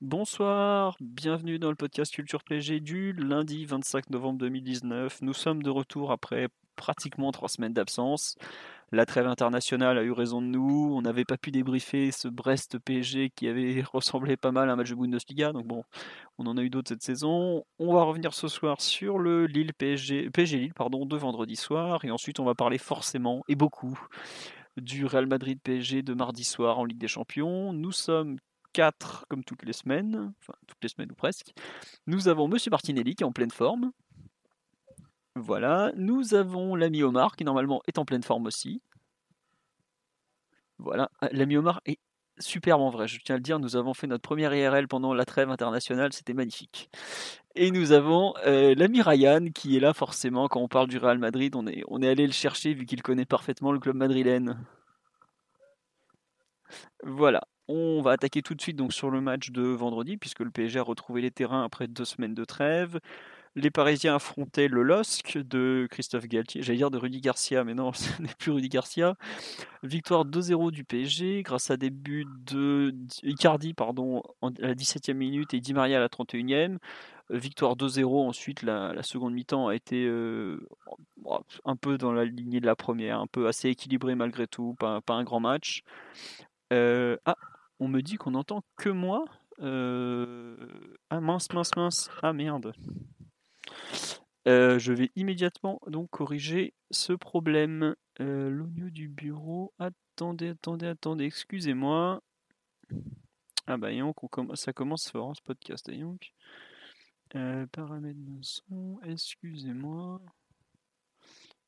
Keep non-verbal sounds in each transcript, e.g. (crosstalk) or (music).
Bonsoir, bienvenue dans le podcast Culture PG du lundi 25 novembre 2019. Nous sommes de retour après pratiquement trois semaines d'absence. La trêve internationale a eu raison de nous. On n'avait pas pu débriefer ce Brest PSG qui avait (laughs) ressemblé pas mal à un match de Bundesliga. Donc bon, on en a eu d'autres cette saison. On va revenir ce soir sur le Lille PSG, PSG Lille pardon, de vendredi soir. Et ensuite, on va parler forcément et beaucoup du Real Madrid PSG de mardi soir en Ligue des Champions. Nous sommes comme toutes les semaines, enfin toutes les semaines ou presque. Nous avons Monsieur Martinelli qui est en pleine forme. Voilà, nous avons l'ami Omar qui normalement est en pleine forme aussi. Voilà, Ah, l'ami Omar est superbe en vrai, je tiens à le dire, nous avons fait notre première IRL pendant la trêve internationale, c'était magnifique. Et nous avons euh, l'ami Ryan qui est là forcément quand on parle du Real Madrid, on est, on est allé le chercher vu qu'il connaît parfaitement le club madrilène. Voilà, on va attaquer tout de suite donc sur le match de vendredi puisque le PSG a retrouvé les terrains après deux semaines de trêve. Les Parisiens affrontaient le LOSC de Christophe Galtier, j'allais dire de Rudy Garcia, mais non, (laughs) ce n'est plus Rudy Garcia. Victoire 2-0 du PSG grâce à des buts de Icardi pardon, à la 17e minute et Di Maria à la 31e. Euh, Victoire 2-0 ensuite, la, seconde mi-temps a été euh, un peu dans la lignée de la première, un peu assez équilibré malgré tout, pas, pas un grand match. Euh, ah, on me dit qu'on entend que moi. Euh, Ah mince, mince, mince. Ah merde. Euh, je vais immédiatement donc corriger ce problème. Euh, du bureau. Attendez, attendez, attendez. Excusez-moi. Ah bah donc, on comm- ça commence fort ce podcast. dis donc. Euh, paramètres de son. Excusez-moi.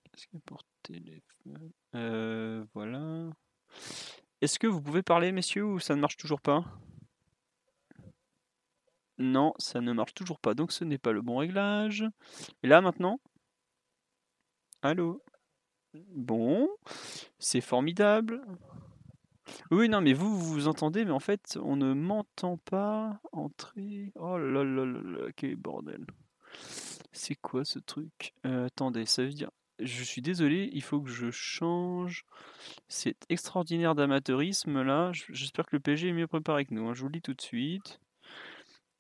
Qu'est-ce a pour téléphone Voilà. Est-ce que vous pouvez parler, messieurs, ou ça ne marche toujours pas? Non, ça ne marche toujours pas, donc ce n'est pas le bon réglage. Et là, maintenant? Allô? Bon, c'est formidable. Oui, non, mais vous, vous vous entendez, mais en fait, on ne m'entend pas entrer. Oh là là là là, quel bordel. C'est quoi ce truc? Euh, Attendez, ça veut dire... Je suis désolé, il faut que je change. C'est extraordinaire d'amateurisme là. J'espère que le PSG est mieux préparé que nous. hein, Je vous le dis tout de suite.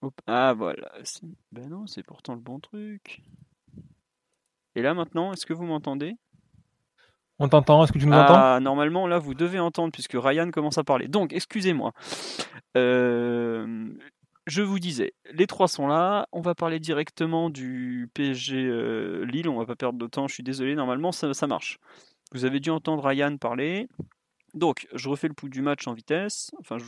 Hop. Ah voilà. c'est- Ben non, c'est pourtant le bon truc. Et là maintenant, est-ce que vous m'entendez? On t'entend, est-ce que tu nous entends? Ah, normalement là vous devez entendre puisque Ryan commence à parler. Donc excusez-moi. Euh, je vous disais, les trois sont là. On va parler directement du PSG euh, Lille. On va pas perdre de temps. Je suis désolé. Normalement ça, ça marche. Vous avez dû entendre Ryan parler. Donc, je refais le pouls du match en vitesse. Enfin, je-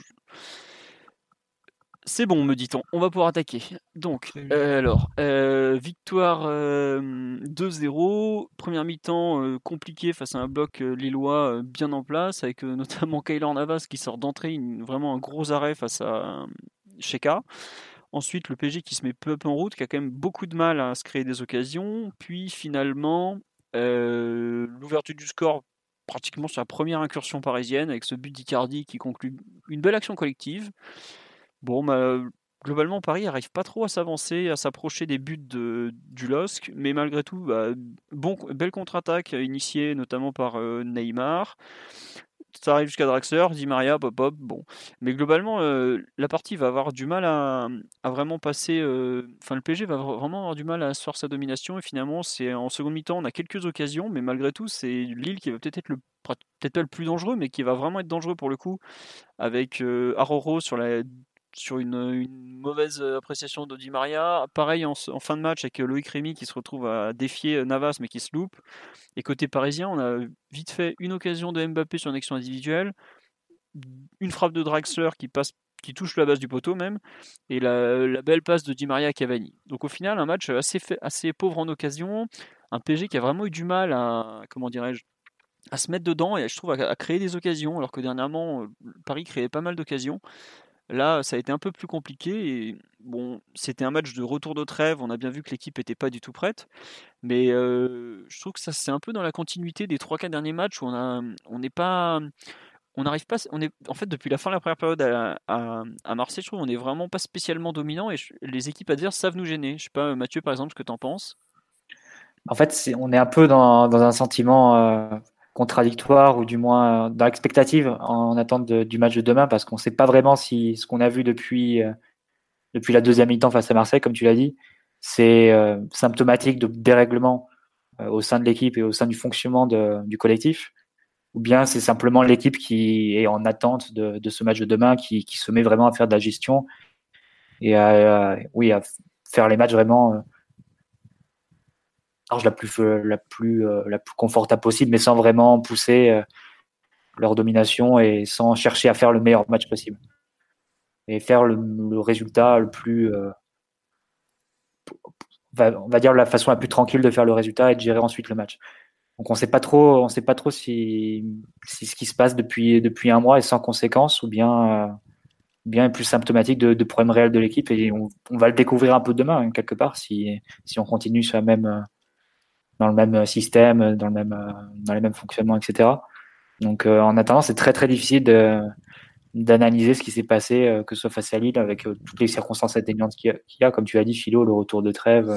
c'est bon, me dit-on. On va pouvoir attaquer. Donc, euh, alors, euh, victoire euh, 2-0. Première mi-temps compliquée face à un bloc lillois bien en place, avec (laughs) notamment Kaylor Navas qui sort d'entrée, une- vraiment un gros arrêt face à Sheka. Ensuite, le PSG qui se met peu à peu en route, qui a quand même beaucoup de mal à se créer des occasions. Puis finalement, euh, l'ouverture du score pratiquement sur la première incursion parisienne, avec ce but d'Icardi qui conclut une belle action collective. Bon, bah, globalement, Paris n'arrive pas trop à s'avancer, à s'approcher des buts du LOSC, mais malgré tout, bah, belle contre-attaque initiée notamment par euh, Neymar. Ça arrive jusqu'à Draxler, Di Maria, pop pop, bon. Mais globalement, euh, la partie va avoir du mal à, vraiment passer. euh, Enfin, le PSG va vra- vraiment avoir du mal à asseoir sa domination. Et finalement, c'est en seconde mi-temps, on a quelques occasions, mais malgré tout, c'est Lille qui va peut-être être le peut-être pas le plus dangereux, mais qui va vraiment être dangereux pour le coup, avec euh, Aroro sur la sur une, mauvaise appréciation de Maria. Pareil en, fin de match avec euh, Loïc Rémy qui se retrouve à défier euh, Navas mais qui se loupe. Et côté parisien, on a vite fait une occasion de Mbappé sur une action individuelle, une frappe de Draxler qui passe qui touche la base du poteau même, et la, belle passe de Di Maria Cavani. Donc au final, un match assez, assez pauvre en occasion, un PSG qui a vraiment eu du mal à, comment dirais-je, à se mettre dedans et je trouve à, créer des occasions, alors que dernièrement, Paris créait pas mal d'occasions. Là, ça a été un peu plus compliqué. Bon, c'était un match de retour de trêve. On a bien vu que l'équipe n'était pas du tout prête. Mais je trouve que ça, c'est un peu dans la continuité des 3-4 derniers matchs où on n'est pas, on n'arrive pas. On est, en fait, depuis la fin de la première période à, Marseille, je trouve, on n'est vraiment pas spécialement dominant et les équipes adverses savent nous gêner. Je sais pas, Mathieu, par exemple, ce que tu en penses? En fait, on est un peu dans, dans un sentiment contradictoire ou du moins dans l'expectative en attente du match de demain parce qu'on ne sait pas vraiment si ce qu'on a vu depuis, euh, depuis la deuxième mi-temps face à Marseille, comme tu l'as dit, c'est euh, symptomatique de dérèglement euh, au sein de l'équipe et au sein du fonctionnement du collectif, ou bien c'est simplement l'équipe qui est en attente de, ce match de demain, qui, se met vraiment à faire de la gestion et oui, à faire les matchs vraiment la plus, euh, la plus, euh, la plus confortable possible, mais sans vraiment pousser euh, leur domination et sans chercher à faire le meilleur match possible. Et faire le, résultat le plus. on va dire la façon la plus tranquille de faire le résultat et de gérer ensuite le match. Donc on sait pas trop, on sait pas trop si, si ce qui se passe depuis, depuis un mois est sans conséquence ou bien, bien plus symptomatique de, de problèmes réels de l'équipe et on, va le découvrir un peu demain hein, quelque part si, si on continue sur la même, dans le même système, dans, le même, dans les mêmes fonctionnements, etc. Donc euh, en attendant, c'est très très difficile d'analyser ce qui s'est passé, euh, que ce soit face à Lille, avec euh, toutes les circonstances atténuantes qu'il y, a, comme tu l'as dit, Philo, le retour de trêve,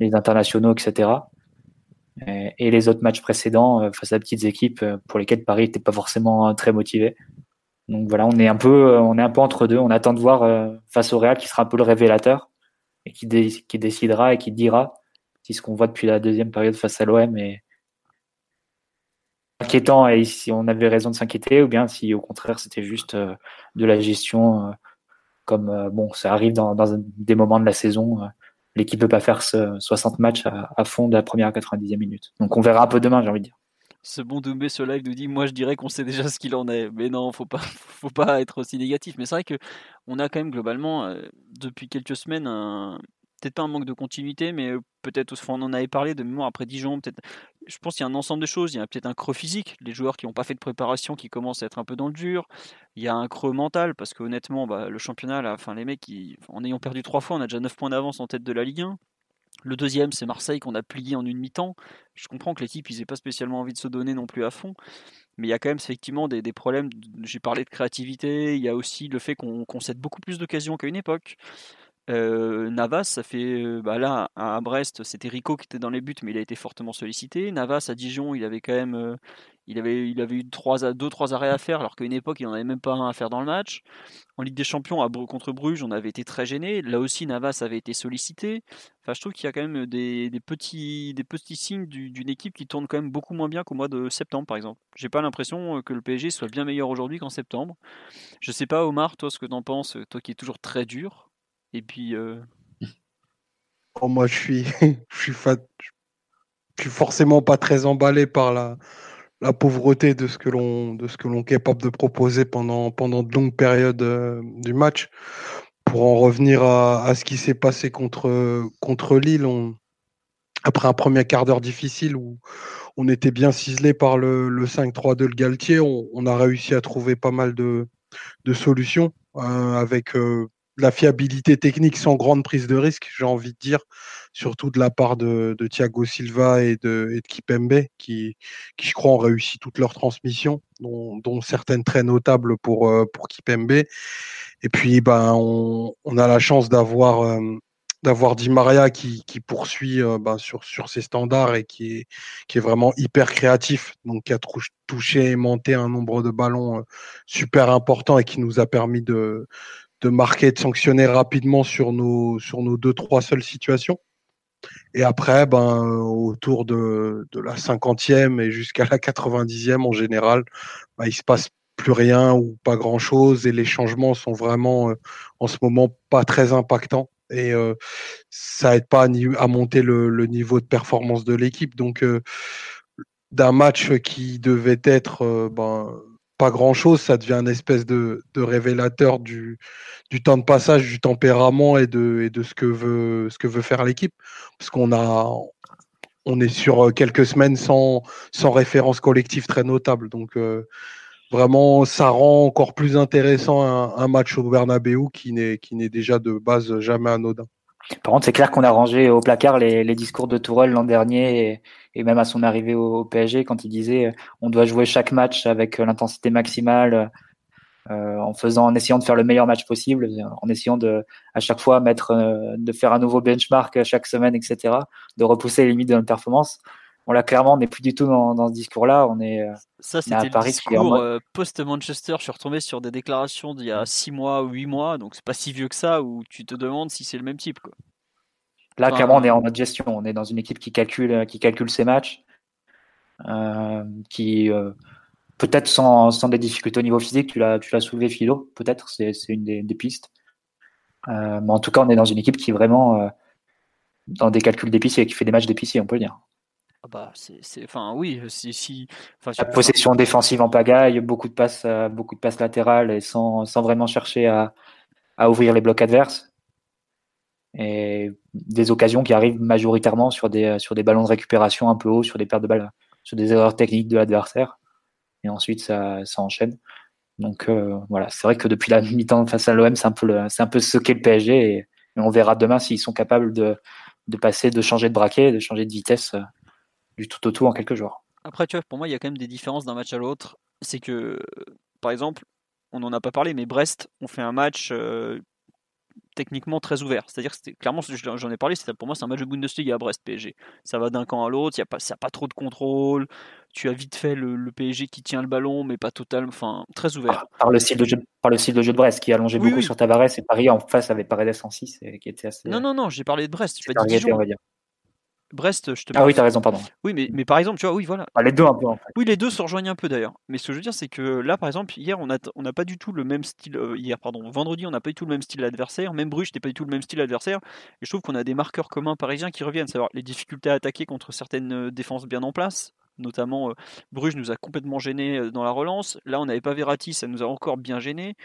les internationaux, etc. Et, les autres matchs précédents face à petites équipes pour lesquelles Paris n'était pas forcément très motivé. Donc voilà, on est un peu, on est un peu entre deux. On attend de voir face au Real qui sera un peu le révélateur et qui, qui décidera et qui dira ce qu'on voit depuis la deuxième période face à l'OM est inquiétant. Et si on avait raison de s'inquiéter ou bien si au contraire c'était juste euh, de la gestion euh, comme euh, bon ça arrive dans, des moments de la saison l'équipe peut pas faire ce 60 matchs à, fond de la première à 90e minute. Donc on verra un peu demain j'ai envie de dire. Ce bon Doumbé ce live nous dit moi je dirais qu'on sait déjà ce qu'il en est. Mais non faut pas (laughs) faut pas être aussi négatif. Mais c'est vrai que on a quand même globalement depuis quelques semaines un, peut-être pas un manque de continuité, mais peut-être, on en avait parlé de mémoire après Dijon, peut-être, je pense qu'il y a un ensemble de choses. Il y a peut-être un creux physique, les joueurs qui n'ont pas fait de préparation, qui commencent à être un peu dans le dur. Il y a un creux mental, parce qu'honnêtement, bah, le championnat, les mecs, en ayant perdu trois fois, on a déjà 9 points d'avance en tête de la Ligue 1. Le deuxième, c'est Marseille qu'on a plié en une mi-temps. Je comprends que l'équipe, ils n'aient pas spécialement envie de se donner non plus à fond. Mais il y a quand même effectivement des, problèmes. J'ai parlé de créativité. Il y a aussi le fait qu'on concède beaucoup plus d'occasions qu'à une époque. Euh, Navas, ça fait euh, bah là à Brest, c'était Rico qui était dans les buts, mais il a été fortement sollicité. Navas à Dijon, il avait quand même, euh, il avait, il avait eu trois, deux trois arrêts à faire, alors qu'à une époque il n'en avait même pas un à faire dans le match. En Ligue des Champions contre Bruges, on avait été très gêné. Là aussi, Navas avait été sollicité. Enfin, je trouve qu'il y a quand même des, petits, des petits signes d'une équipe qui tourne quand même beaucoup moins bien qu'au mois de septembre, par exemple. J'ai pas l'impression que le PSG soit bien meilleur aujourd'hui qu'en septembre. Je sais pas, Omar, toi, ce que t'en penses, toi qui es toujours très dur. Et puis. Euh, oh, moi, je suis, (laughs) je suis, je suis forcément pas très emballé par la, la pauvreté de ce que l'on de ce que l'on est capable de proposer pendant pendant de longues périodes euh, du match. Pour en revenir à, à ce qui s'est passé contre contre Lille, après un premier quart d'heure difficile où on était bien ciselé par le, le 5-3 de Galtier, on, on, a réussi à trouver pas mal de, de solutions euh, avec la fiabilité technique sans grande prise de risque, j'ai envie de dire, surtout de la part de, Thiago Silva et de, Kipembe, qui, je crois, ont réussi toutes leurs transmissions, dont, certaines très notables pour, euh, pour Kipembe. Et puis, ben, on, a la chance d'avoir euh, d'avoir Di Maria qui, poursuit euh, ben, sur, ses standards et qui est, vraiment hyper créatif, donc qui a touché et monté un nombre de ballons super important et qui nous a permis de, de marquer et de sanctionner rapidement sur nos, sur nos deux, trois seules situations. Et après, ben, autour de, de la cinquantième et jusqu'à la 90e en général, ben, il se passe plus rien ou pas grand chose et les changements sont vraiment euh, en ce moment pas très impactants et euh, ça aide pas à, monter le, le, niveau de performance de l'équipe. Donc, euh, d'un match qui devait être ben, pas grand chose, ça devient une espèce de, révélateur du, temps de passage, du tempérament et de, ce, que veut, faire l'équipe. Parce qu'on a, on est sur quelques semaines sans, référence collective très notable. Donc, vraiment, ça rend encore plus intéressant un, match au Bernabeu qui n'est déjà de base jamais anodin. Par contre, c'est clair qu'on a rangé au placard les, discours de Tourelle l'an dernier et, même à son arrivée au, PSG quand il disait on doit jouer chaque match avec l'intensité maximale, euh, en faisant, en essayant de faire le meilleur match possible, en essayant de à chaque fois mettre, euh, de faire un nouveau benchmark chaque semaine, etc., de repousser les limites de notre performance on l'a clairement, on n'est plus du tout dans, ce discours-là. On est, euh, ça, c'était le discours euh, post-Manchester. Je suis retombé sur des déclarations d'il y a 6 mois ou 8 mois, donc c'est pas si vieux que ça, où tu te demandes si c'est le même type. Quoi. Là, clairement, on est en mode gestion. On est dans une équipe qui calcule, qui calcule ses matchs, euh, qui peut-être sans, des difficultés au niveau physique. Tu l'as, tu l'as soulevé, Philo. Peut-être, c'est, une des, des pistes. mais en tout cas, on est dans une équipe qui est vraiment dans des calculs d'épicier, qui fait des matchs d'épicier, on peut le dire. Ah bah, c'est, enfin, oui, si, si la possession défensive en pagaille, beaucoup de passes, euh, beaucoup de passes latérales et sans, sans vraiment chercher à, à, ouvrir les blocs adverses. Et des occasions qui arrivent majoritairement sur des, sur des ballons de récupération un peu haut, sur des pertes de balles, sur des erreurs techniques de l'adversaire. Et ensuite, ça, ça enchaîne. Donc euh, voilà, c'est vrai que depuis la mi-temps face à l'OM, c'est un peu, c'est un peu ce qu'est le PSG. Et, on verra demain s'ils sont capables de, de passer, de changer de braquet, de changer de vitesse euh, du tout au tout en quelques jours. Après, tu vois, pour moi, il y a quand même des différences d'un match à l'autre. C'est que, par exemple, on n'en a pas parlé, mais Brest, on fait un match euh, techniquement très ouvert. C'est-à-dire que clairement, j'en ai parlé, pour moi, c'est un match de Bundesliga à Brest PSG. Ça va d'un camp à l'autre, il n'y a, pas, a pas trop de contrôle. Tu as vite fait le, PSG qui tient le ballon, mais pas totalement, enfin, très ouvert. Par, le style de jeu, par le style de jeu de Brest, qui allongeait beaucoup sur Tavares et Paris en face avait Paredes en 6 et qui était assez. Non, non, non, j'ai parlé de Brest. Je pas dit Dijon. Brest, je te Ah oui, t'as raison, pardon. Oui, mais, mais par exemple, tu vois, oui, voilà. Ah, les deux un peu, en fait. Oui, les deux se rejoignent un peu d'ailleurs. Mais ce que je veux dire, c'est que là, par exemple, hier, on n'a on a pas du tout le même style. Euh, hier, pardon, vendredi, on n'a pas du tout le même style d'adversaire. Même Bruges n'était pas du tout le même style d'adversaire. Et je trouve qu'on a des marqueurs communs parisiens qui reviennent. Savoir les difficultés à attaquer contre certaines euh, défenses bien en place. Notamment, euh, Bruges nous a complètement gêné dans la relance. Là, on n'avait pas Verratti, ça nous a encore bien gêné.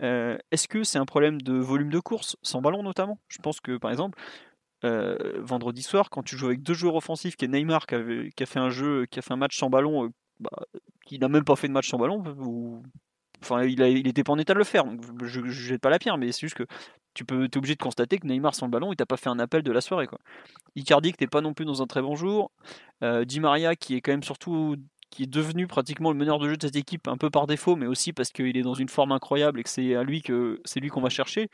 Est-ce que c'est un problème de volume de course, sans ballon notamment Je pense que, par exemple, euh, vendredi soir, quand tu joues avec deux joueurs offensifs, qui est Neymar, qui, a fait un jeu, qui a fait un match sans ballon, euh, bah, qui n'a même pas fait de match sans ballon, ou... enfin, il, a, il était pas en état de le faire, donc je ne jette pas la pierre, mais c'est juste que tu peux, es obligé de constater que Neymar sans le ballon, il t'a pas fait un appel de la soirée. Quoi. Icardi, que t'es pas non plus dans un très bon jour. Euh, Di Maria, qui est quand même surtout qui est devenu pratiquement le meneur de jeu de cette équipe, un peu par défaut, mais aussi parce qu'il est dans une forme incroyable et que c'est à lui que c'est lui qu'on va chercher.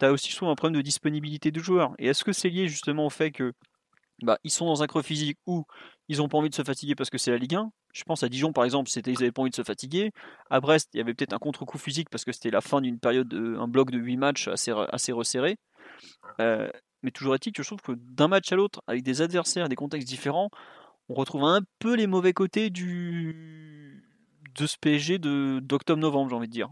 Tu as aussi souvent un problème de disponibilité du joueur. Et est-ce que c'est lié justement au fait que bah, ils sont dans un creux physique où ils n'ont pas envie de se fatiguer parce que c'est la Ligue 1 Je pense à Dijon par exemple, c'était ils n'avaient pas envie de se fatiguer. À Brest, il y avait peut-être un contre-coup physique parce que c'était la fin d'une période, un bloc de 8 matchs assez, assez resserré. Euh, mais toujours est-il que je trouve que d'un match à l'autre, avec des adversaires, des contextes différents, on retrouve un peu les mauvais côtés du de ce PSG d'octobre-novembre, j'ai envie de dire.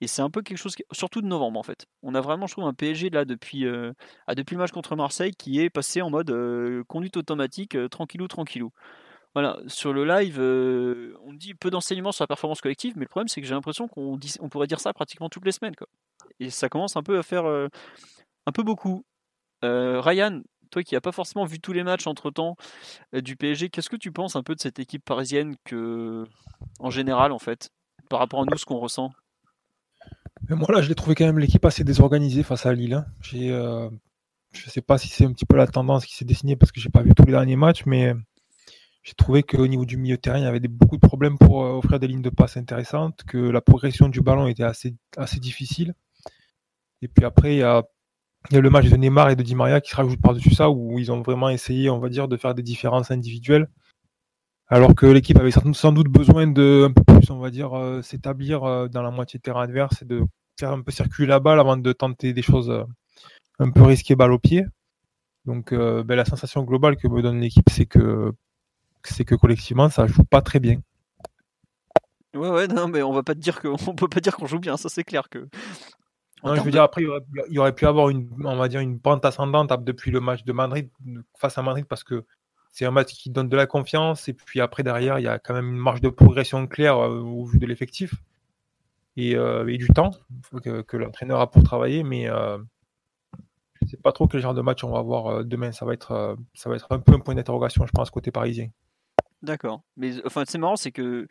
Et c'est un peu quelque chose, surtout de novembre en fait. On a vraiment, je trouve, un PSG là depuis, euh, ah, depuis le match contre Marseille qui est passé en mode euh, conduite automatique, euh, tranquillou, tranquillou. Voilà, sur le live, on dit peu d'enseignements sur la performance collective, mais le problème c'est que j'ai l'impression qu'on on pourrait dire ça pratiquement toutes les semaines. Et ça commence un peu à faire un peu beaucoup. Ryan, toi qui n'as pas forcément vu tous les matchs entre temps euh, du PSG, qu'est-ce que tu penses un peu de cette équipe parisienne que, en général, en fait, par rapport à nous, ce qu'on ressent? Moi, là, je l'ai trouvé quand même l'équipe assez désorganisée face à Lille. Hein. Euh, je ne sais pas si c'est un petit peu la tendance qui s'est dessinée parce que j'ai pas vu tous les derniers matchs, mais j'ai trouvé qu'au niveau du milieu terrain, il y avait beaucoup de problèmes pour euh, offrir des lignes de passe intéressantes, que la progression du ballon était assez, assez difficile. Et puis après, il y a il y a le match de Neymar et de Di Maria qui se rajoute par-dessus ça, où ils ont vraiment essayé, on va dire, de faire des différences individuelles. Alors que l'équipe avait sans doute besoin de un peu plus, on va dire, euh, s'établir euh, dans la moitié de terrain adverse et de faire un peu circuler la balle avant de tenter des choses euh, un peu risquées balle au pied. Donc ben, la sensation globale que me donne l'équipe, c'est que c'est que collectivement, ça joue pas très bien. Ouais, ouais, non, mais on va pas te dire qu'on (laughs) peut pas dire qu'on joue bien, ça c'est clair que je veux dire, après, il y, aurait, pu avoir une, on va dire, une pente ascendante depuis le match de Madrid, face à Madrid, parce que c'est un match qui donne de la confiance. Et puis après, derrière, il y a quand même une marge de progression claire euh, au vu de l'effectif et, euh, du temps que, l'entraîneur a pour travailler. Mais euh, je sais pas trop quel genre de match on va avoir demain. Ça va être, ça va être un peu un point d'interrogation, je pense, côté parisien. D'accord. Mais enfin, c'est marrant, c'est que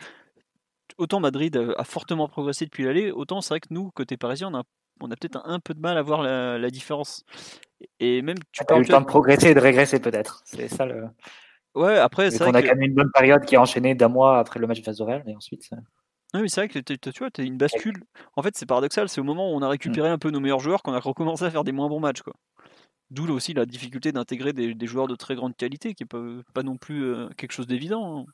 autant Madrid a fortement progressé depuis l'aller, autant c'est vrai que nous, côté parisien, on a, on a peut-être un, peu de mal à voir la, différence. Et même tu as eu le temps de progresser et de régresser peut-être. C'est ça le. Ouais, après, c'est On a quand même une bonne période qui a enchaîné d'un mois après le match face au Real, et ensuite. Oui, mais c'est vrai que tu vois, tu as une bascule. En fait, c'est paradoxal. C'est au moment où on a récupéré mm. un peu nos meilleurs joueurs qu'on a recommencé à faire des moins bons matchs. Quoi. D'où aussi la difficulté d'intégrer des, joueurs de très grande qualité, qui n'est pas, non plus euh, quelque chose d'évident. Hein.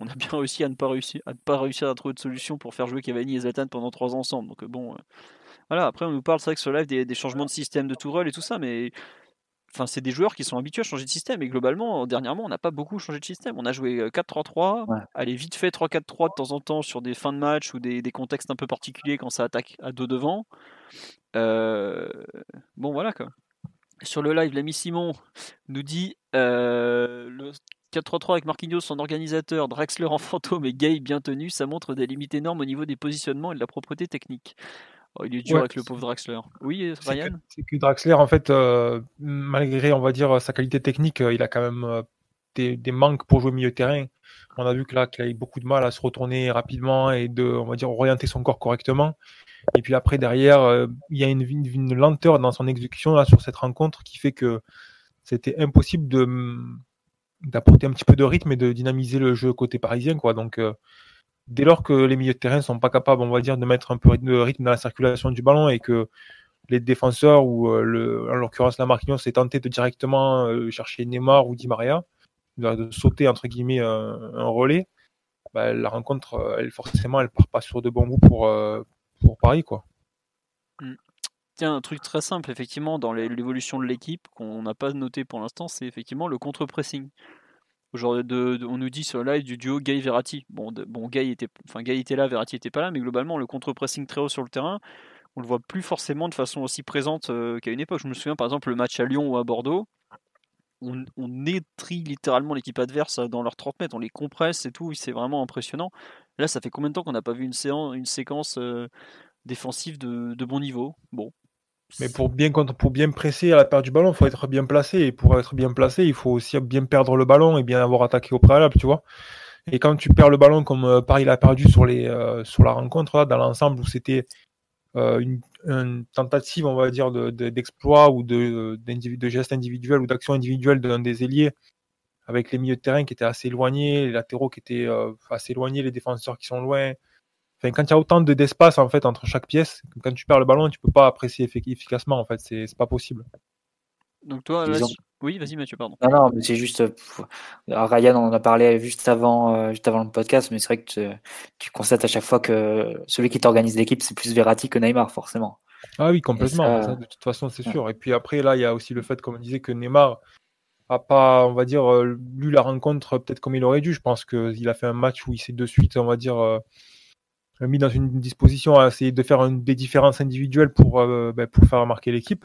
On a bien réussi à ne pas réussir à, ne pas réussir à trouver de solution pour faire jouer Cavani et Zlatan pendant trois ans ensemble. Donc euh, bon, euh, voilà. Après, on nous parle, c'est vrai que sur live des, des, changements de système de Tourelle et tout ça, mais enfin, c'est des joueurs qui sont habitués à changer de système. Et globalement, dernièrement, on n'a pas beaucoup changé de système. On a joué 4-3-3, ouais. allez vite fait 3-4-3 de temps en temps sur des fins de match ou des, contextes un peu particuliers quand ça attaque à deux devant. Euh, bon, voilà quoi. Sur le live, l'ami Simon nous dit euh, le 4-3-3 avec Marquinhos, son organisateur, Draxler en fantôme et Gay bien tenu, ça montre des limites énormes au niveau des positionnements et de la propreté technique. Oh, il est dur avec le pauvre Draxler. Oui, Ryan C'est que, Draxler, en fait, euh, malgré, on va dire, sa qualité technique, euh, il a quand même euh, des, manques pour jouer milieu terrain. On a vu que là, qu'il a eu beaucoup de mal à se retourner rapidement et de, on va dire, orienter son corps correctement. Et puis après, derrière, il y a une, une, lenteur dans son exécution là, sur cette rencontre qui fait que c'était impossible de d'apporter un petit peu de rythme et de dynamiser le jeu côté parisien. Quoi. Donc, dès lors que les milieux de terrain sont pas capables, on va dire, de mettre un peu de rythme dans la circulation du ballon et que les défenseurs ou euh, le, en l'occurrence la Marquinhos s'est tenté de directement euh, chercher Neymar ou Di Maria, de sauter entre guillemets un, relais, bah, la rencontre, euh, elle forcément, elle part pas sur de bons pour pour Paris quoi. Mm. Tiens, un truc très simple, effectivement, dans l'évolution de l'équipe qu'on n'a pas noté pour l'instant, c'est effectivement le contre-pressing on nous dit sur le live du duo Gay Verratti. Bon, Gay était, enfin Gay était là, Verratti était pas là, mais globalement le contre-pressing très haut sur le terrain, on le voit plus forcément de façon aussi présente euh, qu'à une époque. Je me souviens par exemple le match à Lyon ou à Bordeaux, on, on littéralement l'équipe adverse dans leurs 30 mètres, on les compresse et tout, c'est vraiment impressionnant. Là, ça fait combien de temps qu'on n'a pas vu une séquence euh, défensive de, de, bon niveau? Bon, mais pour bien, presser à la perte du ballon, il faut être bien placé. Et pour être bien placé, il faut aussi bien perdre le ballon et bien avoir attaqué au préalable, tu vois. Et quand tu perds le ballon comme euh, Paris l'a perdu sur, les, euh, sur la rencontre, là, dans l'ensemble où c'était euh, une, tentative, on va dire, d'exploit ou de, de gestes individuels ou d'action individuelle d'un des ailiers, avec les milieux de terrain qui étaient assez éloignés, les latéraux qui étaient assez éloignés, les défenseurs qui sont loin, Enfin, quand il y a autant d'espace en fait entre chaque pièce, quand tu perds le ballon, tu peux pas apprécier efficacement. En fait, c'est pas possible. Donc toi, oui, vas-y Mathieu, pardon. Non, non, mais c'est juste. Ryan, on en a parlé juste avant, euh, juste avant le podcast, mais c'est vrai que tu, constates à chaque fois que celui qui t'organise l'équipe, c'est plus Verratti que Neymar, forcément. Ah oui, complètement. de toute façon, c'est sûr. Et puis après, là, il y a aussi le fait, comme on disait, que Neymar a pas, on va dire, euh, lu la rencontre peut-être comme il aurait dû. Je pense qu'il a fait un match où il s'est de suite, on va dire euh, mis dans une disposition à essayer de faire des différences individuelles pour, euh, ben, pour faire marquer l'équipe.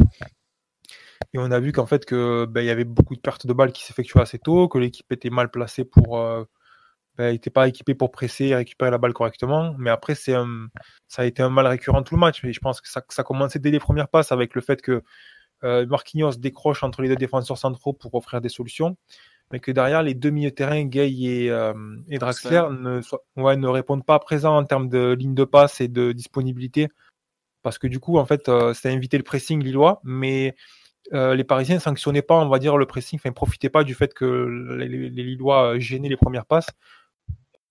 Et on a vu qu'en fait que ben, il y avait beaucoup de pertes de balles qui s'effectuaient assez tôt, que l'équipe était mal placée pour euh, ben, pas équipée pour presser et récupérer la balle correctement. Mais après, c'est ça a été un mal récurrent tout le match. Et je pense que ça, ça commençait dès les premières passes avec le fait que euh, Marquinhos décroche entre les deux défenseurs centraux pour offrir des solutions mais que derrière les deux milieux terrain, Gay et, euh, et Draxler, ne, ouais, ne répondent pas présents en termes de ligne de passe et de disponibilité. Parce que du coup, en fait, euh, ça a invité le pressing lillois, mais euh, les Parisiens ne sanctionnaient pas, on va dire, le pressing, enfin, ne profitaient pas du fait que les, les, Lillois gênaient les premières passes,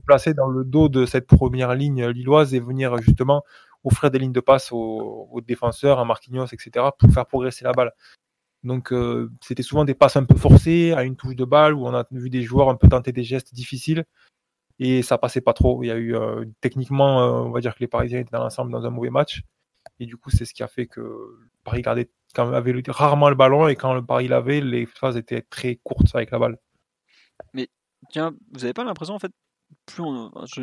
placer dans le dos de cette première ligne lilloise et venir justement offrir des lignes de passe aux, aux défenseurs, à Marquinhos, etc., pour faire progresser la balle. Donc euh, c'était souvent des passes un peu forcées à une touche de balle où on a vu des joueurs un peu tenter des gestes difficiles et ça passait pas trop. Il y a eu euh, techniquement, euh, on va dire que les Parisiens étaient dans l'ensemble dans un mauvais match et du coup c'est ce qui a fait que Paris gardait quand avait rarement le ballon et quand le Paris l'avait, les phases étaient très courtes avec la balle. Mais tiens, vous avez pas l'impression en fait, plus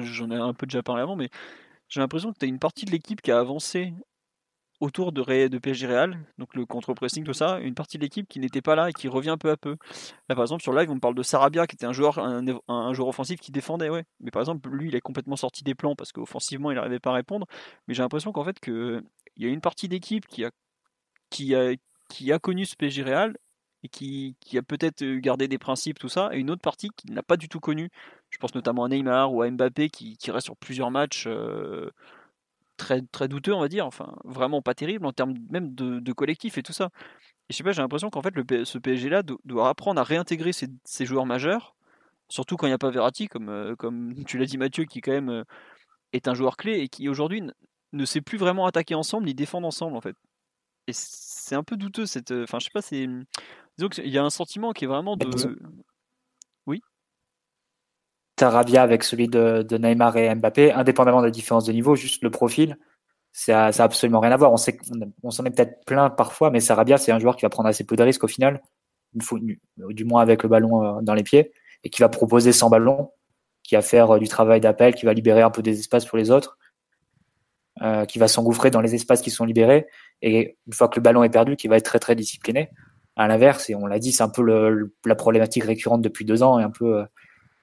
j'en ai un peu déjà parlé avant, mais j'ai l'impression que tu as une partie de l'équipe qui a avancé autour de, PSG Real, donc le contre-pressing, tout ça, une partie de l'équipe qui n'était pas là et qui revient peu à peu. Là, par exemple, sur live, on me parle de Sarabia, qui était un joueur, un, joueur offensif qui défendait, ouais. Mais par exemple, lui, il est complètement sorti des plans parce qu'offensivement, il n'arrivait pas à répondre. Mais j'ai l'impression qu'en fait, il y a une partie d'équipe qui a, qui a, qui a connu ce PSG Real et qui, a peut-être gardé des principes, tout ça, et une autre partie qui n'a pas du tout connu. Je pense notamment à Neymar ou à Mbappé qui, qui reste sur plusieurs matchs très, très douteux, on va dire, enfin vraiment pas terrible en termes même de, de collectif et tout ça. Et je sais pas, j'ai l'impression qu'en fait le, ce PSG-là doit apprendre à réintégrer ses, ses joueurs majeurs, surtout quand il n'y a pas Verratti, comme, comme (laughs) tu l'as dit Mathieu, qui quand même est un joueur clé et qui aujourd'hui ne sait plus vraiment attaquer ensemble ni défendre ensemble en fait. Et c'est un peu douteux cette. Enfin, je sais pas, c'est. Disons qu'il y a un sentiment qui est vraiment de. Tarabia avec celui de, de, Neymar et Mbappé, indépendamment de la différence de niveau, juste le profil, ça, ça a absolument rien à voir. On s'en est peut-être plein parfois, mais Sarabia, c'est un joueur qui va prendre assez peu de risques au final, du moins avec le ballon dans les pieds, et qui va proposer sans ballon, qui va faire du travail d'appel, qui va libérer un peu des espaces pour les autres. Euh, qui va s'engouffrer dans les espaces qui sont libérés et une fois que le ballon est perdu, qui va être très très discipliné. À l'inverse, et on l'a dit, c'est un peu le, la problématique récurrente depuis deux ans et un peu euh,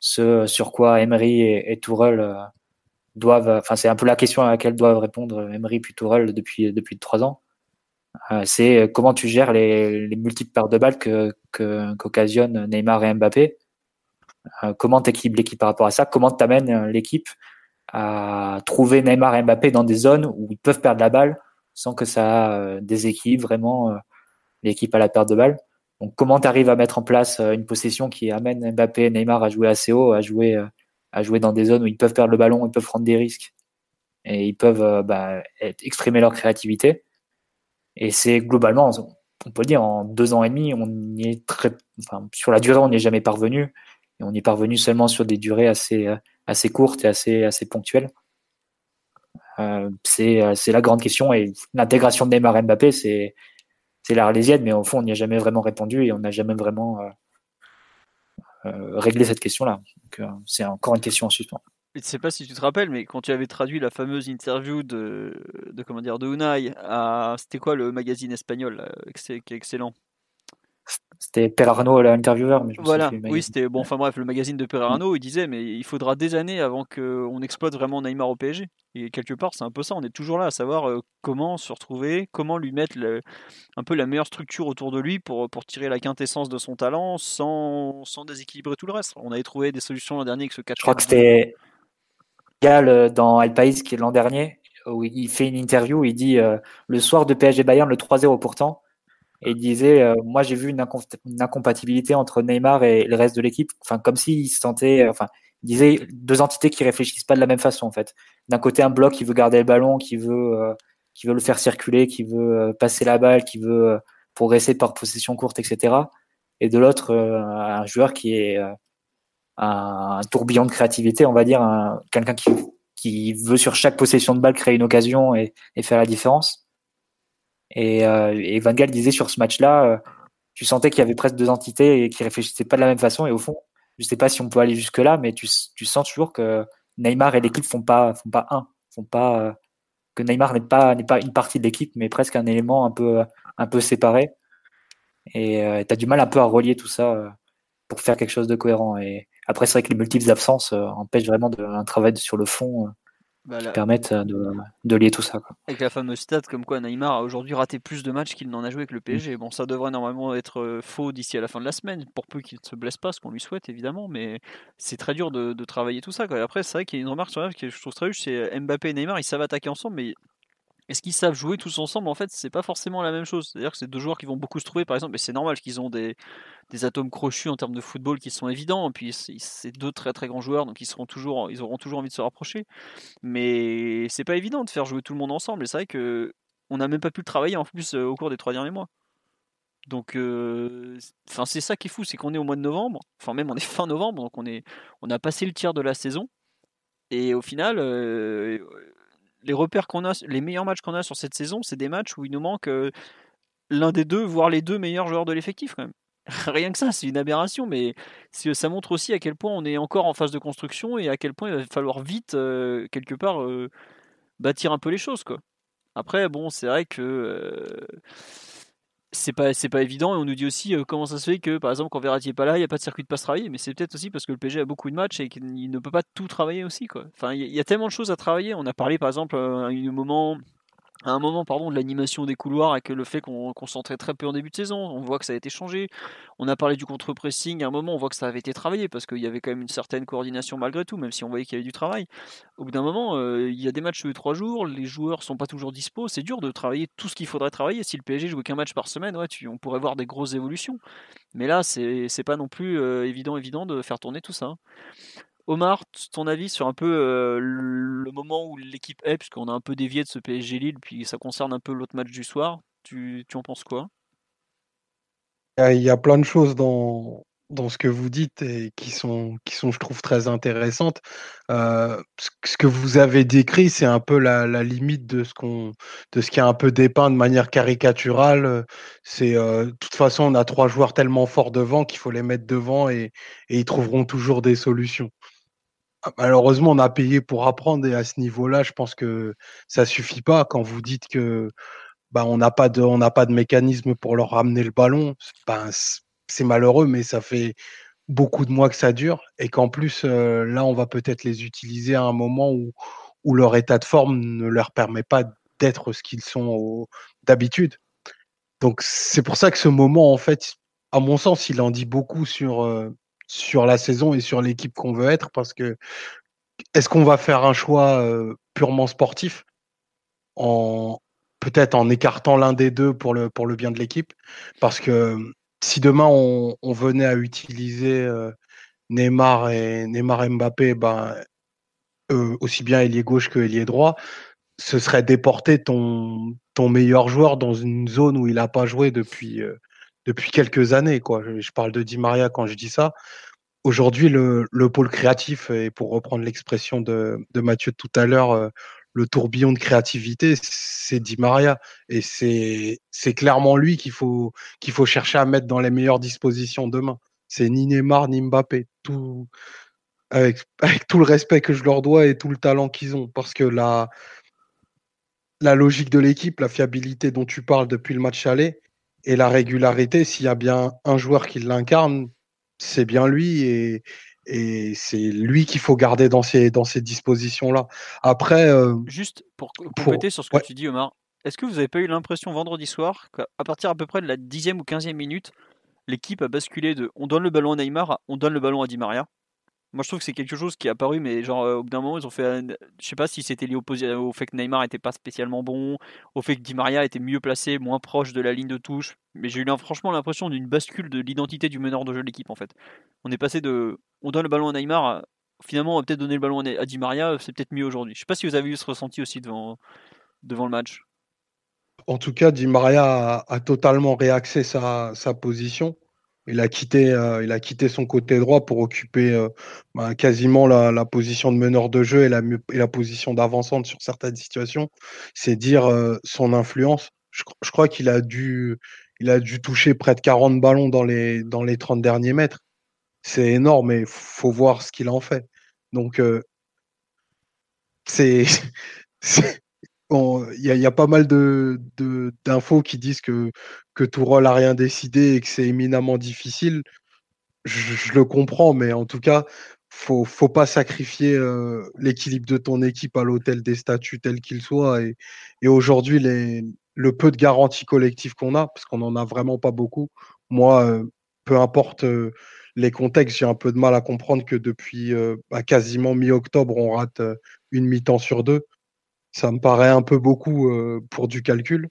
ce sur quoi Emery et, et euh, doivent, enfin c'est un peu la question à laquelle doivent répondre Emery puis Tourelle depuis depuis trois ans. c'est comment tu gères les, les multiples paires de balles que qu'occasionnent Neymar et Mbappé? comment t'équilibres l'équipe par rapport à ça? Comment t'amènes l'équipe à trouver Neymar et Mbappé dans des zones où ils peuvent perdre la balle sans que ça euh, déséquilibre vraiment euh, l'équipe à la perte de balle. Donc comment tu arrives à mettre en place euh, une possession qui amène Mbappé et Neymar à jouer assez haut, à jouer, à jouer dans des zones où ils peuvent perdre le ballon, ils peuvent prendre des risques et ils peuvent bah, exprimer leur créativité? Et c'est globalement, on peut dire, en deux ans et demi, on y est très, sur la durée, on n'y est jamais parvenu. On y est parvenu seulement sur des durées assez, assez courte et assez, assez ponctuelle. Euh, euh, c'est la grande question et l'intégration de Neymar et Mbappé, c'est l'arlésienne, mais au fond, on n'y a jamais vraiment répondu et on n'a jamais vraiment euh, euh, réglé cette question-là. Donc, c'est encore une question en suspens. Je ne sais pas si tu te rappelles, mais quand tu avais traduit la fameuse interview de, comment dire de Unai à c'était quoi le magazine espagnol qui est excellent? C'était Perarno l'intervieweur. Voilà, oui, c'était bon. Enfin bref, le magazine de Perarno, il disait mais il faudra des années avant qu'on exploite vraiment Neymar au PSG. Et quelque part, c'est un peu ça. On est toujours là à savoir euh, comment se retrouver, comment lui mettre un peu la meilleure structure autour de lui pour, pour tirer la quintessence de son talent sans, sans déséquilibrer tout le reste. On avait trouvé des solutions l'an dernier avec ce catch. Je crois que c'était Gal dans El País qui est l'an dernier où il fait une interview où il dit euh, le soir de PSG Bayern le 3-0 pourtant et il disait euh, moi j'ai vu une, incompatibilité entre Neymar et le reste de l'équipe. Enfin comme s'il se sentait euh, enfin il disait deux entités qui réfléchissent pas de la même façon en fait. D'un côté un bloc qui veut garder le ballon qui veut euh, qui veut le faire circuler qui veut passer la balle qui veut progresser par possession courte etc et de l'autre un joueur qui est un, tourbillon de créativité on va dire quelqu'un qui qui veut sur chaque possession de balle créer une occasion et, et faire la différence et, euh, Van Gaal disait sur ce match-là, euh, tu sentais qu'il y avait presque deux entités et qui réfléchissaient pas de la même façon. Et au fond, je sais pas si on peut aller jusque là, mais tu, sens toujours que Neymar et l'équipe font pas font pas un, font pas euh, que Neymar n'est pas n'est pas une partie de l'équipe, mais presque un élément un peu un peu séparé. Et euh, du mal un peu à relier tout ça euh, pour faire quelque chose de cohérent. Et après, c'est vrai que les multiples absences empêchent vraiment de, un travail sur le fond bah, qui permettent euh, de, de, lier tout ça. Quoi. Avec la fameuse stat comme quoi Neymar a aujourd'hui raté plus de matchs qu'il n'en a joué avec le PSG. Bon, ça devrait normalement être euh, faux d'ici à la fin de la semaine, pour peu qu'il ne se blesse pas, ce qu'on lui souhaite évidemment, mais c'est très dur de, de, travailler tout ça. Quoi. après, c'est vrai qu'il y a une remarque sur que je trouve très juste, c'est Mbappé et Neymar, ils savent attaquer ensemble, mais est-ce qu'ils savent jouer tous ensemble? En fait, c'est pas forcément la même chose. C'est-à-dire que c'est deux joueurs qui vont beaucoup se trouver, par exemple, et c'est normal qu'ils ont des, des, atomes crochus en termes de football qui sont évidents. Et puis c'est deux très très grands joueurs, donc ils seront toujours, ils auront toujours envie de se rapprocher. Mais c'est pas évident de faire jouer tout le monde ensemble. Et c'est vrai que on n'a même pas pu le travailler en plus euh, au cours des trois derniers mois. Donc, euh, c'est ça qui est fou, c'est qu'on est au mois de novembre, enfin même on est fin novembre, donc on est, on a passé le tiers de la saison. Et au final, euh, les meilleurs matchs qu'on a sur cette saison, c'est des matchs où il nous manque l'un des deux, voire les deux meilleurs joueurs de l'effectif quand même. (laughs) Rien que ça, c'est une aberration, mais ça montre aussi à quel point on est encore en phase de construction et à quel point il va falloir vite, quelque part, bâtir un peu les choses. Après, bon, c'est vrai que c'est pas c'est pas évident et on nous dit aussi euh, comment ça se fait que par exemple quand Verratti est pas là il a pas de circuit de passe travailler mais c'est peut-être aussi parce que le PSG a beaucoup de matchs et qu'il ne peut pas tout travailler aussi quoi. Enfin il y, a tellement de choses à travailler. On a parlé par exemple à un moment à un moment pardon, de l'animation des couloirs et que le fait qu'on concentrait très peu en début de saison. On voit que ça a été changé. On a parlé du contre-pressing. À un moment, on voit que ça avait été travaillé parce qu'il y avait quand même une certaine coordination malgré tout, même si on voyait qu'il y avait du travail. Au bout d'un moment, euh, il y a des matchs tous les trois jours. Les joueurs sont pas toujours dispo. C'est dur de travailler tout ce qu'il faudrait travailler. Si le PSG jouait qu'un match par semaine, on pourrait voir des grosses évolutions. Mais là, c'est pas non plus euh, évident, évident de faire tourner tout ça. Omar, ton avis sur un peu euh, le moment où l'équipe est, puisqu'on a un peu dévié de ce PSG Lille, puis ça concerne un peu l'autre match du soir. Tu, en penses quoi? Il y a plein de choses dans, dans ce que vous dites et qui sont, qui sont je trouve, très intéressantes. Euh, ce que vous avez décrit, c'est un peu la, limite de ce, qu'on, de ce qui est un peu dépeint de manière caricaturale. C'est euh, de toute façon, on a trois joueurs tellement forts devant qu'il faut les mettre devant et ils trouveront toujours des solutions. Ah, malheureusement, on a payé pour apprendre et à ce niveau-là, je pense que ça suffit pas. Quand vous dites que bah, on n'a pas de, on n'a pas de mécanisme pour leur ramener le ballon, ben, c'est malheureux, mais ça fait beaucoup de mois que ça dure et qu'en plus euh, là, on va peut-être les utiliser à un moment où, où leur état de forme ne leur permet pas d'être ce qu'ils sont d'habitude. Donc c'est pour ça que ce moment, en fait, à mon sens, il en dit beaucoup sur euh, sur la saison et sur l'équipe qu'on veut être parce que est-ce qu'on va faire un choix euh, purement sportif? En peut-être en écartant l'un des deux pour le bien de l'équipe parce que si demain on, venait à utiliser euh, Neymar et Neymar Mbappé ben aussi bien ailier gauche que ailier droit ce serait déporter ton meilleur joueur dans une zone où il n'a pas joué depuis euh, depuis quelques années. Quoi. Je, parle de Di Maria quand je dis ça. Aujourd'hui, le, le, pôle créatif, et pour reprendre l'expression de, de, Mathieu tout à l'heure, euh, le tourbillon de créativité, c'est Di Maria. Et c'est clairement lui qu'il faut, qu'il faut chercher à mettre dans les meilleures dispositions demain. C'est ni Neymar ni Mbappé. Tout, avec, avec tout le respect que je leur dois et tout le talent qu'ils ont. Parce que la, la logique de l'équipe, la fiabilité dont tu parles depuis le match aller, et la régularité, s'il y a bien un joueur qui l'incarne, c'est bien lui et, et c'est lui qu'il faut garder dans ces, dans ces dispositions-là. Après. Euh, Juste pour compléter sur ce que tu dis, Omar, est-ce que vous n'avez pas eu l'impression vendredi soir qu'à partir à peu près de la dixième ou quinzième minute, l'équipe a basculé de on donne le ballon à Neymar on donne le ballon à Di Maria? Moi, je trouve que c'est quelque chose qui est apparu, mais genre, euh, au bout d'un moment, ils ont fait. Je sais pas si c'était lié au, fait que Neymar était pas spécialement bon, au fait que Di Maria était mieux placé, moins proche de la ligne de touche. Mais j'ai eu franchement l'impression d'une bascule de l'identité du meneur de jeu de l'équipe, en fait. On est passé de. On donne le ballon à Neymar, finalement, on va peut-être donner le ballon à Di Maria, c'est peut-être mieux aujourd'hui. Je sais pas si vous avez eu ce ressenti aussi devant, devant le match. En tout cas, Di Maria a, totalement réaxé sa, sa position. Il a quitté, euh, il a quitté son côté droit pour occuper euh, bah, quasiment la, position de meneur de jeu et la, et la position d'avançante sur certaines situations. C'est dire euh, son influence. Je, crois qu'il a dû, il a dû toucher près de 40 ballons dans les, dans les 30 derniers mètres. C'est énorme et faut voir ce qu'il en fait. Donc, c'est, (laughs) il y, a pas mal de, d'infos qui disent que, que Tourol a rien décidé et que c'est éminemment difficile. Je, le comprends, mais en tout cas, faut, faut pas sacrifier euh, l'équilibre de ton équipe à l'hôtel des statuts tel qu'il soit. Et, et aujourd'hui, le peu de garanties collectives qu'on a, parce qu'on n'en a vraiment pas beaucoup, moi, euh, peu importe euh, les contextes, j'ai un peu de mal à comprendre que depuis bah, quasiment mi-octobre, on rate une mi-temps sur deux ça me paraît un peu beaucoup euh, pour du calcul.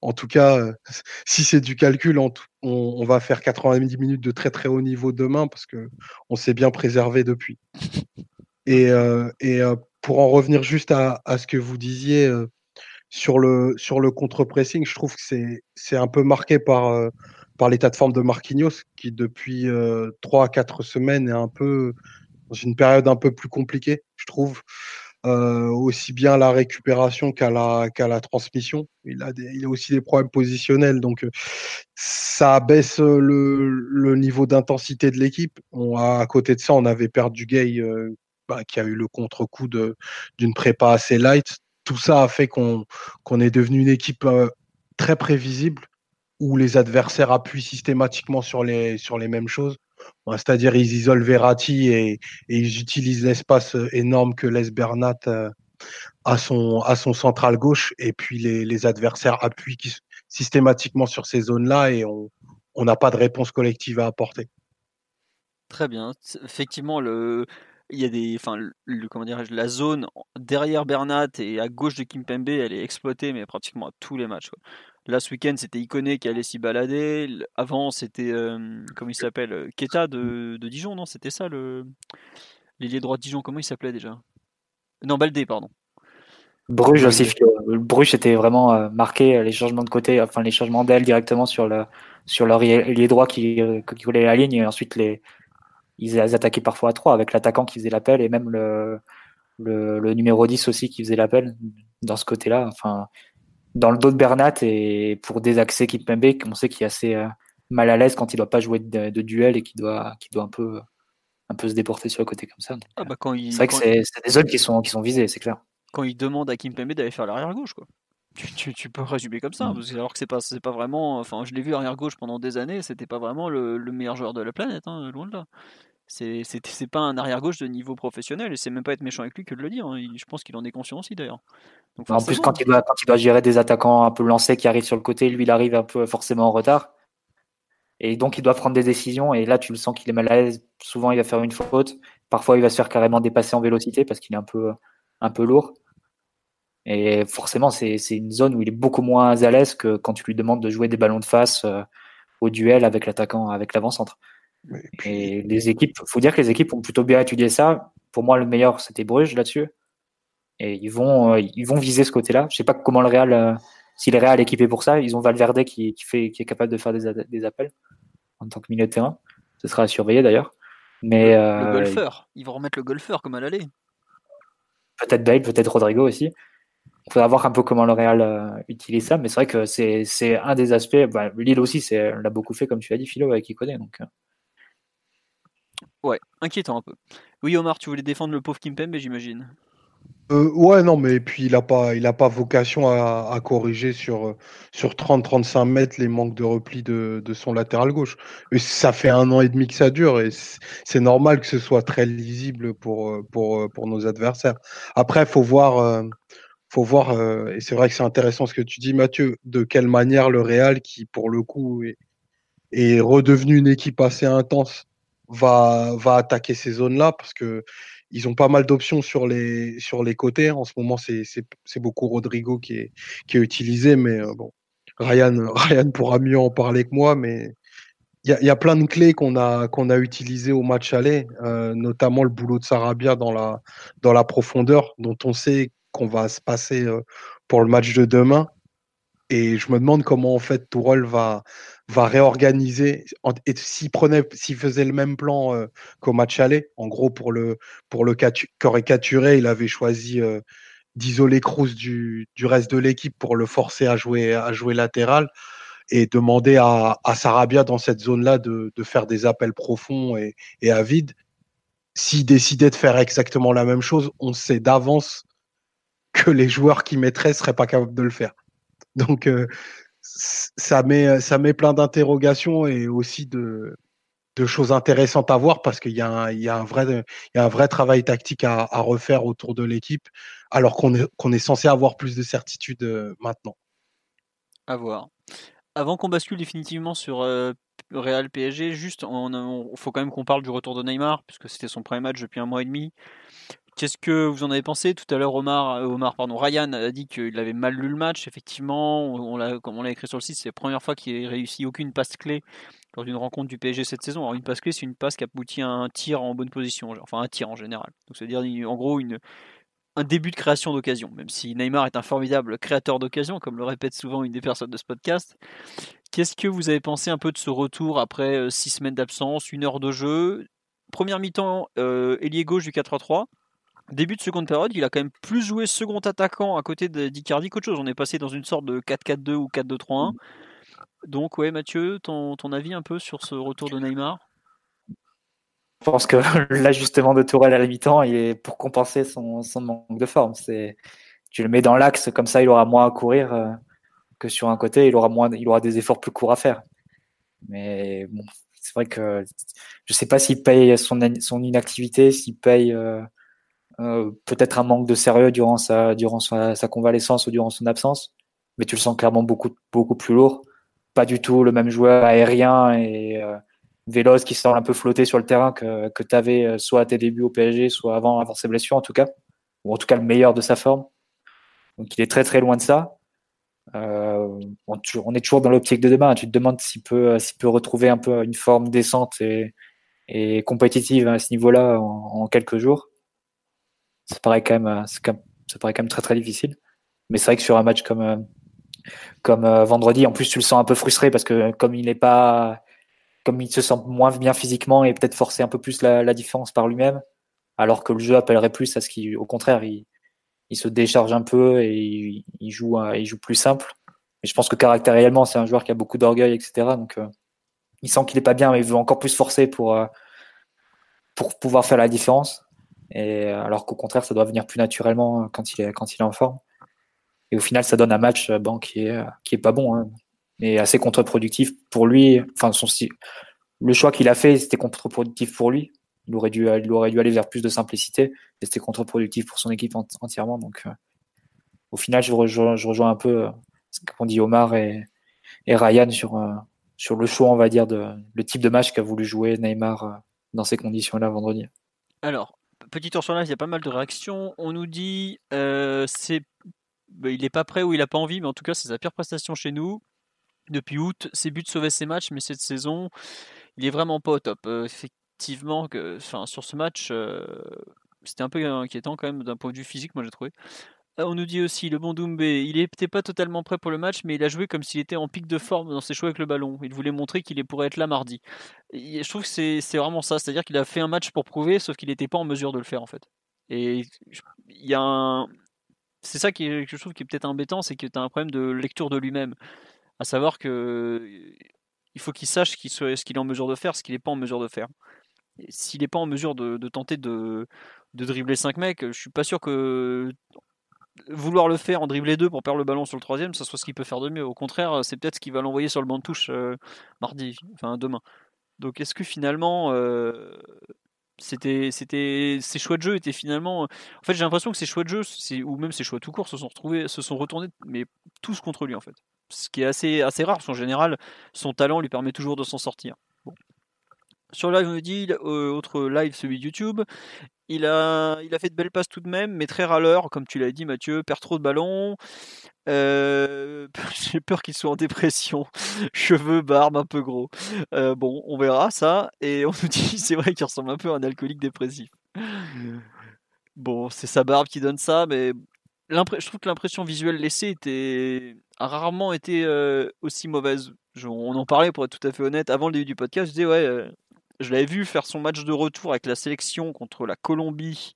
En tout cas, euh, (laughs) si c'est du calcul, on, va faire 90 minutes de très très haut niveau demain parce que on s'est bien préservé depuis. Et, euh, pour en revenir juste à, ce que vous disiez sur le sur le contre-pressing, je trouve que c'est un peu marqué par par l'état de forme de Marquinhos qui depuis trois à quatre semaines est un peu dans une période un peu plus compliquée, je trouve. Euh, aussi bien la récupération qu'à la, transmission. Il a, aussi des problèmes positionnels, donc euh, ça baisse le, le niveau d'intensité de l'équipe. À côté de ça, on avait perdu Gay, euh, bah, qui a eu le contre-coup d'une prépa assez light. Tout ça a fait qu'on, est devenu une équipe très prévisible où les adversaires appuient systématiquement sur les mêmes choses. C'est-à-dire ils isolent Verratti et, ils utilisent l'espace euh, énorme que laisse Bernat euh, à son, à son central gauche et puis les, les adversaires appuient systématiquement sur ces zones-là et on n'a pas de réponse collective à apporter. Très bien. Effectivement, le, il y a des, enfin, le, comment la zone derrière Bernat et à gauche de Kimpembe, elle est exploitée, mais pratiquement à tous les matchs. Là, ce week-end, c'était Iconé qui allait s'y balader. Avant, c'était, euh, comment il s'appelle euh, Keta de, de, Dijon, non C'était ça, le l'ailier droit de Dijon. Comment il s'appelait déjà? Non, Baldé, pardon. Bruges aussi. Bruges était vraiment euh, marqué les changements de côté, enfin les changements d'aile directement sur le sur leur ailier droit qui, qui voulait la ligne et ensuite les ils, attaquaient parfois à trois avec l'attaquant qui faisait l'appel et même le, le, numéro 10 aussi qui faisait l'appel dans ce côté-là. Enfin, dans le dos de Bernat et pour désaxer Kimpembe, on sait qu'il est assez euh, mal à l'aise quand il doit pas jouer de, duel et qu'il doit, doit un peu, un peu se déporter sur le côté comme ça. Ah bah c'est vrai que c'est, des zones qui sont, qui sont visées, c'est clair. Quand il demande à Kimpembe d'aller faire l'arrière gauche, quoi. Tu, tu, peux résumer comme ça, mm. alors que c'est pas, c'est pas vraiment. Enfin, je l'ai vu arrière gauche pendant des années, c'était pas vraiment le, le, meilleur joueur de la planète, hein, loin de là. C'est, c'est, pas un arrière-gauche de niveau professionnel et c'est même pas être méchant avec lui que de le dire. Hein. Je pense qu'il en est conscient aussi d'ailleurs. en plus, quand il, doit, quand il doit gérer des attaquants un peu lancés qui arrivent sur le côté, lui il arrive un peu forcément en retard. Et donc il doit prendre des décisions et là tu le sens qu'il est mal à l'aise. Souvent il va faire une faute. Parfois il va se faire carrément dépasser en vélocité parce qu'il est un peu, un peu lourd. Et forcément c'est, une zone où il est beaucoup moins à l'aise que quand tu lui demandes de jouer des ballons de face euh, au duel avec l'attaquant, avec l'avant-centre. Et les équipes, faut dire que les équipes ont plutôt bien étudié ça. Pour moi, le meilleur, c'était Bruges là-dessus. Et ils vont, euh, ils vont viser ce côté-là. Je sais pas comment le Real, euh, si le Real est équipé pour ça. Ils ont Valverde qui, qui, fait, qui est capable de faire des, des, appels en tant que milieu de terrain. Ce sera à surveiller d'ailleurs. Mais le, euh, golfeur, ils vont remettre le golfeur comme à l'aller. Peut-être Bale, peut-être Rodrigo aussi. Il faudra voir un peu comment le Real utilise ça, mais c'est vrai que c'est un des aspects. Bah, Lille aussi, l'a beaucoup fait, comme tu as dit, Philo, avec Iconé. Donc, Ouais, inquiétant un peu. Oui, Omar, tu voulais défendre le pauvre Kimpembe, j'imagine. Euh, ouais, non, mais puis il n'a pas, pas vocation à, corriger sur, sur 30-35 mètres les manques de repli de, son latéral gauche. ça fait un an et demi que ça dure et c'est normal que ce soit très lisible pour, nos adversaires. Après, faut voir, euh, faut voir euh, et c'est vrai que c'est intéressant ce que tu dis, Mathieu, de quelle manière le Real, qui pour le coup est redevenu une équipe assez intense, va, va attaquer ces zones-là parce que ils ont pas mal d'options sur les, sur les côtés. En ce moment, c'est beaucoup Rodrigo qui est, qui est utilisé, mais euh, bon, Ryan, (laughs) Ryan pourra mieux en parler que moi, mais il y a, y a, plein de clés qu'on a, qu'on a utilisées au match aller, euh, notamment le boulot de Sarabia dans la, dans la profondeur, dont on sait qu'on va se passer euh, pour le match de demain. Et je me demande comment en fait Tourelle va, va réorganiser et s'il prenait s'il faisait le même plan euh, qu'au match aller en gros pour le pour le caricaturer il avait choisi euh, d'isoler Cruz du, du reste de l'équipe pour le forcer à jouer à jouer latéral et demander à, à Sarabia dans cette zone là de, de faire des appels profonds et, et à vide s'il décidait de faire exactement la même chose on sait d'avance que les joueurs qui mettraient seraient pas capables de le faire. Donc euh, ça met, ça met plein d'interrogations et aussi de, choses intéressantes à voir parce qu'il y, a y, y a un vrai travail tactique à, refaire autour de l'équipe alors qu'on est, qu'on est censé avoir plus de certitude euh, maintenant. À voir. Avant qu'on bascule définitivement sur euh, Real PSG, juste, il faut quand même qu'on parle du retour de Neymar puisque c'était son premier match depuis un mois et demi. Qu'est-ce que vous en avez pensé Tout à l'heure, Omar, euh, Omar pardon, Ryan a dit qu'il avait mal lu le match. Effectivement, on l'a, comme on l'a écrit sur le site, c'est la première fois qu'il a réussi aucune passe clé lors d'une rencontre du PSG cette saison. Alors, une passe clé, c'est une passe qui aboutit à un tir en bonne position, enfin un tir en général. Donc, c'est-à-dire en gros une, un début de création d'occasion. Même si Neymar est un formidable créateur d'occasion, comme le répète souvent une des personnes de ce podcast. Qu'est-ce que vous avez pensé un peu de ce retour après euh, six semaines d'absence, une heure de jeu? Première mi-temps, euh, ailier gauche du 4-3 début de seconde période, il a quand même plus joué second attaquant à côté d'Icardi qu'autre chose. On est passé dans une sorte de 4-4-2 ou 4-2-3-1. Donc, ouais, Mathieu, ton, avis un peu sur ce retour de Neymar? Je pense que (laughs) l'ajustement de Tourelle à la mi-temps est pour compenser son, manque de forme. C'est tu le mets dans l'axe, comme ça, il aura moins à courir euh, que sur un côté. Il aura moins, il aura des efforts plus courts à faire. Mais bon, c'est vrai que je ne sais pas s'il paye son, son inactivité, s'il paye euh, peut-être un manque de sérieux durant sa durant sa, convalescence ou durant son absence, mais tu le sens clairement beaucoup beaucoup plus lourd. Pas du tout le même joueur aérien et véloce qui semble un peu flotter sur le terrain que, que tu avais soit à tes débuts au PSG, soit avant, avant ses blessures en tout cas, ou en tout cas le meilleur de sa forme. Donc il est très très loin de ça. Euh, on, est toujours dans l'optique de demain. Tu te demandes s'il peut, peut retrouver un peu une forme décente et compétitive à ce niveau-là en, quelques jours. Ça paraît quand même, ça paraît quand même très très difficile. Mais c'est vrai que sur un match comme, euh, comme euh, vendredi, en plus tu le sens un peu frustré parce que comme il n'est pas, comme il se sent moins bien physiquement et peut-être forcer un peu plus la, la différence par lui-même, alors que le jeu appellerait plus à ce qui, au contraire, il, il se décharge un peu et il, joue, il joue plus simple. Mais je pense que caractériellement, c'est un joueur qui a beaucoup d'orgueil, etc. Donc, euh, il sent qu'il est pas bien, mais il veut encore plus forcer pour, euh, pour pouvoir faire la différence. Et euh, alors qu'au contraire, ça doit venir plus naturellement quand il est, quand il est en forme. Et au final, ça donne un match bon, qui est, qui est pas bon, hein, mais assez contre-productif pour lui. Enfin, son, le choix qu'il a fait, c'était contre-productif pour lui il aurait dû, il aurait dû aller vers plus de simplicité et c'était contre-productif pour son équipe entièrement. Donc, euh, au final, je rejoins, je rejoins un peu euh, ce qu'ont dit Omar et, et Ryan sur, euh, sur le choix, on va dire, de le type de match qu'a voulu jouer Neymar dans ces conditions-là vendredi. Alors, petit tour sur live, il y a pas mal de réactions. On nous dit c'est bah, il n'est pas prêt ou il n'a pas envie, mais en tout cas, c'est sa pire prestation chez nous. Depuis août, ses buts sauvaient ses matchs, mais cette saison, il est vraiment pas au top effectivement que, enfin, sur ce match, euh, c'était un peu inquiétant quand même d'un point de vue physique, moi j'ai trouvé. Ah, on nous dit aussi le bon Doumbé, il n'était pas totalement prêt pour le match, mais il a joué comme s'il était en pic de forme dans ses choix avec le ballon. Il voulait montrer qu'il pourrait être là mardi. Je trouve que c'est vraiment ça, c'est-à-dire qu'il a fait un match pour prouver, sauf qu'il n'était pas en mesure de le faire en fait. Et il y a un... C'est ça qui je trouve qui est peut-être embêtant, c'est que tu as un problème de lecture de lui-même. À savoir que il faut qu'il sache soit, ce qu'il est en mesure de faire, ce qu'il n'est pas en mesure de faire s'il n'est pas en mesure de, tenter de, dribbler 5 mecs, je suis pas sûr que vouloir le faire en dribbler 2 pour perdre le ballon sur le troisième, ça soit ce qu'il peut faire de mieux. Au contraire, c'est peut-être ce qui va l'envoyer sur le banc de touche euh, mardi, enfin demain. Donc est-ce que finalement euh, c'était c'était ces choix de jeu étaient finalement en fait j'ai l'impression que ces choix de jeu ou même ces choix tout court se sont retrouvés se sont retournés mais tous contre lui en fait ce qui est assez assez rare parce qu'en général son talent lui permet toujours de s'en sortir bon. Sur live, on dit, euh, autre live, celui de YouTube, il a, il a fait de belles passes tout de même, mais très râleur, comme tu l'as dit, Mathieu, perd trop de ballons. Euh, (laughs) j'ai peur qu'il soit en dépression. (laughs) Cheveux, barbe, un peu gros. Euh, bon, on verra ça. Et on nous dit, (laughs) c'est vrai qu'il ressemble un peu à un alcoolique dépressif. Bon, c'est sa barbe qui donne ça, mais je trouve que l'impression visuelle laissée était a rarement été aussi mauvaise. on en parlait pour être tout à fait honnête avant le début du podcast. Je disais ouais, je l'avais vu faire son match de retour avec la sélection contre la Colombie,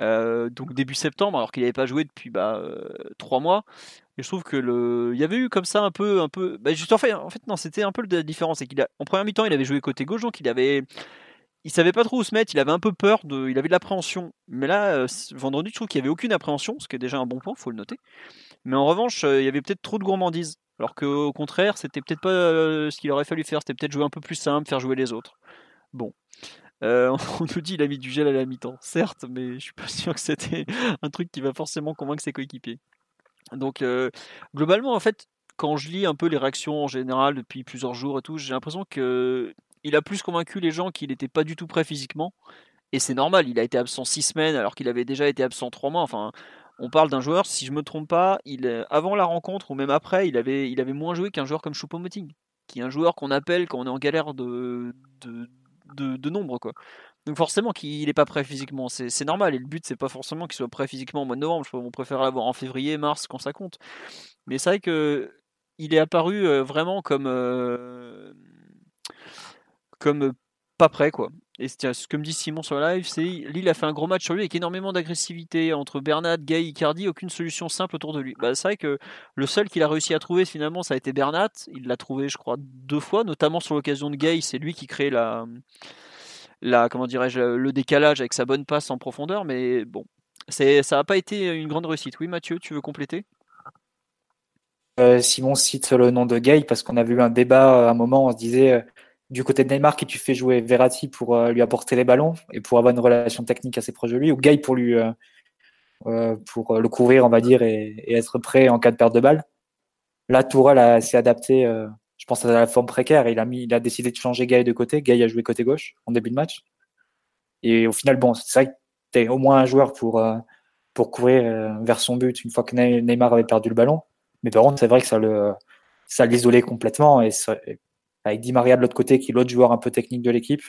euh, donc début septembre, alors qu'il n'avait pas joué depuis bah, euh, trois mois. Je trouve que il y avait eu comme ça un peu, un peu, bah, juste en fait, en fait non, c'était un peu la différence, c'est qu'il en première mi-temps, il avait joué côté gauche, donc il avait, il savait pas trop où se mettre, il avait un peu peur il avait de l'appréhension. Mais là, euh, vendredi, je trouve qu'il y avait aucune appréhension, ce qui est déjà un bon point, faut le noter. Mais en revanche, il y avait peut-être trop de gourmandise. Alors qu'au contraire, c'était peut-être pas ce qu'il aurait fallu faire, c'était peut-être jouer un peu plus simple, faire jouer les autres. Bon. Euh, (laughs) on nous dit qu'il a mis du gel à la mi-temps, certes, mais je suis pas sûr que c'était (laughs) un truc qui va forcément convaincre ses coéquipiers. Donc, euh, globalement, en fait, quand je lis un peu les réactions en général depuis plusieurs jours et tout, j'ai l'impression que il a plus convaincu les gens qu'il n'était pas du tout prêt physiquement. Et c'est normal, il a été absent six semaines alors qu'il avait déjà été absent trois mois. Enfin, on parle d'un joueur, si je me trompe pas, il, avant la rencontre ou même après, il avait, il moins joué qu'un joueur comme Choupo-Moting, qui est un joueur qu'on appelle quand on est en galère de de, nombre. Quoi. Donc forcément qu'il n'est pas prêt physiquement, c'est normal. Et le but, c'est pas forcément qu'il soit prêt physiquement au mois de novembre. On préfère l'avoir en février, mars, quand ça compte. Mais c'est vrai que il est apparu euh, vraiment comme euh, comme pas prêt quoi. Et ce que me dit Simon sur la live, c'est Lille a fait un gros match sur lui avec énormément d'agressivité entre Bernat, Gay, Icardi, aucune solution simple autour de lui. Bah, c'est vrai que le seul qu'il a réussi à trouver finalement, ça a été Bernat. Il l'a trouvé, je crois, deux fois, notamment sur l'occasion de Gay. C'est lui qui crée la, la comment dirais-je, le décalage avec sa bonne passe en profondeur. Mais bon, c'est, ça n'a pas été une grande réussite. Oui, Mathieu, tu veux compléter? Euh, Simon cite le nom de Gay parce qu'on a vu un débat à un moment, on se disait du côté de Neymar qui tu fais jouer Verratti pour lui apporter les ballons et pour avoir une relation technique assez proche de lui, ou Gay pour lui pour le couvrir, on va dire, et, être prêt en cas de perte de balle. Là, Tourelle s'est adapté, je pense à la forme précaire. Il a mis, il a décidé de changer Gay de côté. Gay a joué côté gauche en début de match. Et au final, bon, c'est vrai que tu au moins un joueur pour pour courir euh, vers son but une fois que Neymar avait perdu le ballon. Mais par contre, c'est vrai que ça le ça l'isolait complètement et avec Di Maria de l'autre côté, qui est l'autre joueur un peu technique de l'équipe,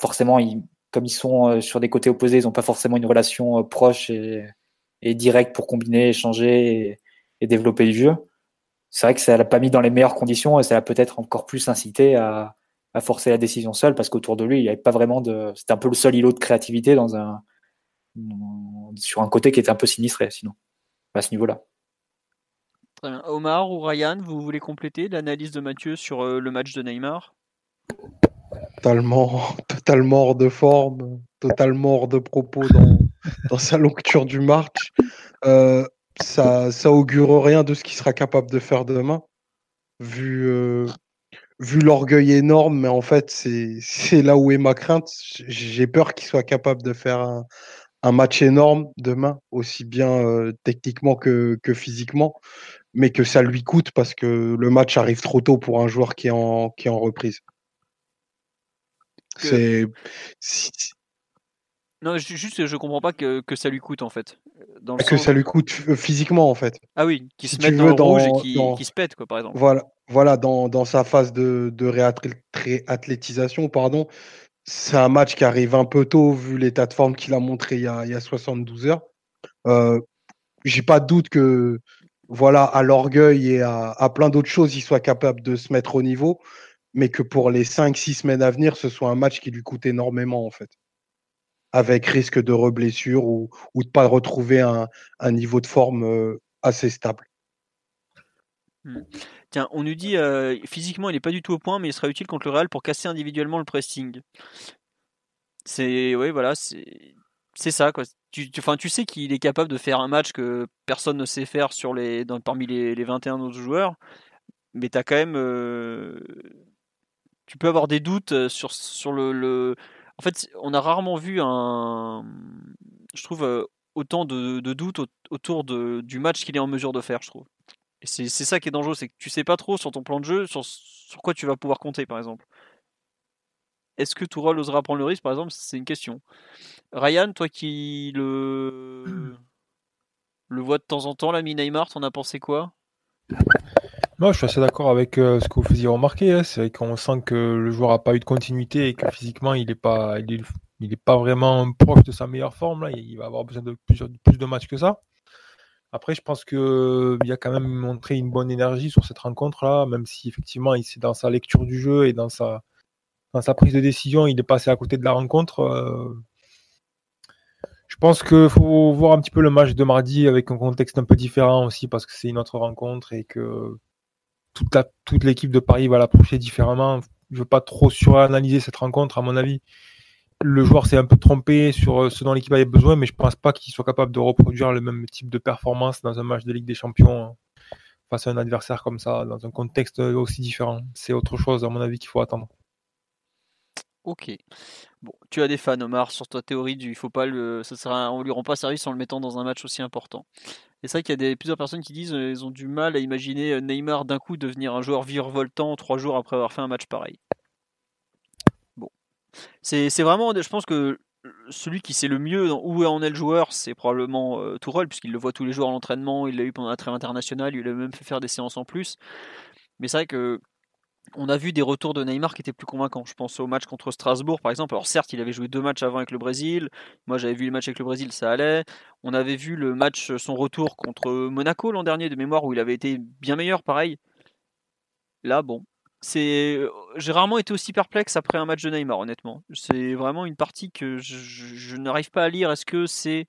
forcément, comme ils sont euh, sur des côtés opposés, ils n'ont pas forcément une relation euh, proche et, directe pour combiner, échanger et, développer le jeu. C'est vrai que ça l'a pas mis dans les meilleures conditions et ça l'a peut-être encore plus incité à, forcer la décision seul parce qu'autour de lui, il n'y avait pas vraiment de. C'était un peu le seul îlot de créativité sur un côté qui était un peu sinistré, sinon, à ce niveau-là. Omar ou Ryan, vous voulez compléter l'analyse de Mathieu sur euh, le match de Neymar? Totalement, (laughs) totalement hors de forme, totalement hors de propos (laughs) dans, sa lecture du match. Euh, ça, ça augure rien de ce qu'il sera capable de faire demain, vu, euh, vu l'orgueil énorme, mais en fait, c'est là où est ma crainte. J'ai peur qu'il soit capable de faire un, un match énorme demain, aussi bien euh, techniquement que, que, physiquement, mais que ça lui coûte parce que le match arrive trop tôt pour un joueur qui est en, qui est en reprise. C'est. Non, juste, je comprends pas que, que ça lui coûte en fait. Dans que ça lui coûte euh, physiquement en fait. Ah oui, qui se met dans le rouge et qui, qui, se pète quoi, par exemple. Voilà, voilà dans, dans sa phase de, de réathlétisation, pardon, c'est un match qui arrive un peu tôt vu l'état de forme qu'il a montré il y a, il y a 72 heures. Euh, J'ai pas de doute que voilà, à l'orgueil et à, plein d'autres choses, il soit capable de se mettre au niveau, mais que pour les 5-6 semaines à venir, ce soit un match qui lui coûte énormément en fait. Avec risque de reblessure ou, ou de pas retrouver un, un niveau de forme euh, assez stable. Hmm. Tiens, on nous dit euh, physiquement il n'est pas du tout au point, mais il sera utile contre le Real pour casser individuellement le pressing. C'est oui, voilà, c'est ça quoi. Tu, sais qu'il est capable de faire un match que personne ne sait faire sur les, parmi les, les 21 autres joueurs, mais as quand même. Euh, tu peux avoir des doutes euh, sur, le, En fait, on a rarement vu un. Je trouve autant de, doutes autour du match qu'il est en mesure de faire, je trouve. Et c'est ça qui est dangereux, c'est que tu sais pas trop sur ton plan de jeu sur, sur quoi tu vas pouvoir compter, par exemple. Est-ce que Tourelle osera prendre le risque, par exemple? C'est une question. Ryan, toi qui le (clears throat) le vois de temps en temps, l'ami Neymar, t'en as pensé quoi? Moi, je suis assez d'accord avec euh, ce que vous faisiez remarquer. Hein. C'est qu'on sent que le joueur n'a pas eu de continuité et que physiquement, il n'est pas, il est, il est, pas vraiment proche de sa meilleure forme. Là. Il va avoir besoin de plus, plus de matchs que ça. Après, je pense qu'il a quand même montré une bonne énergie sur cette rencontre-là, même si effectivement, il dans sa lecture du jeu et dans sa, prise de décision, il est passé à côté de la rencontre. Euh. je pense qu'il faut voir un petit peu le match de mardi avec un contexte un peu différent aussi, parce que c'est une autre rencontre et que toute l'équipe de Paris va l'approcher différemment. Je ne veux pas trop suranalyser cette rencontre, à mon avis le joueur s'est un peu trompé sur euh, ce dont l'équipe avait besoin, mais je pense pas qu'il soit capable de reproduire le même type de performance dans un match de Ligue des Champions hein, face à un adversaire comme ça, dans un contexte aussi différent. C'est autre chose, à mon avis, qu'il faut attendre. Ok. Bon, tu as des fans, Omar, sur ta théorie du il faut pas le, sera, on lui rend pas service en le mettant dans un match aussi important. Et c'est vrai qu'il y a des, plusieurs personnes qui disent qu'ils euh, ont du mal à imaginer euh, Neymar d'un coup devenir un joueur virevoltant trois jours après avoir fait un match pareil. C'est vraiment, je pense que celui qui sait le mieux où en est le joueur, c'est probablement euh, puisqu'il le voit tous les jours à l'entraînement, il l'a eu pendant la trêve internationale, il a même fait faire des séances en plus. Mais c'est vrai que on a vu des retours de Neymar qui étaient plus convaincants. Je pense au match contre Strasbourg, par exemple. Alors certes, il avait joué deux matchs avant avec le Brésil. Moi, j'avais vu le match avec le Brésil, ça allait. On avait vu le match, son retour contre Monaco l'an dernier de mémoire, où il avait été bien meilleur, pareil. Là, bon, c'est euh, j'ai rarement été aussi perplexe après un match de Neymar honnêtement. C'est vraiment une partie que je, n'arrive pas à lire. Est-ce que c'est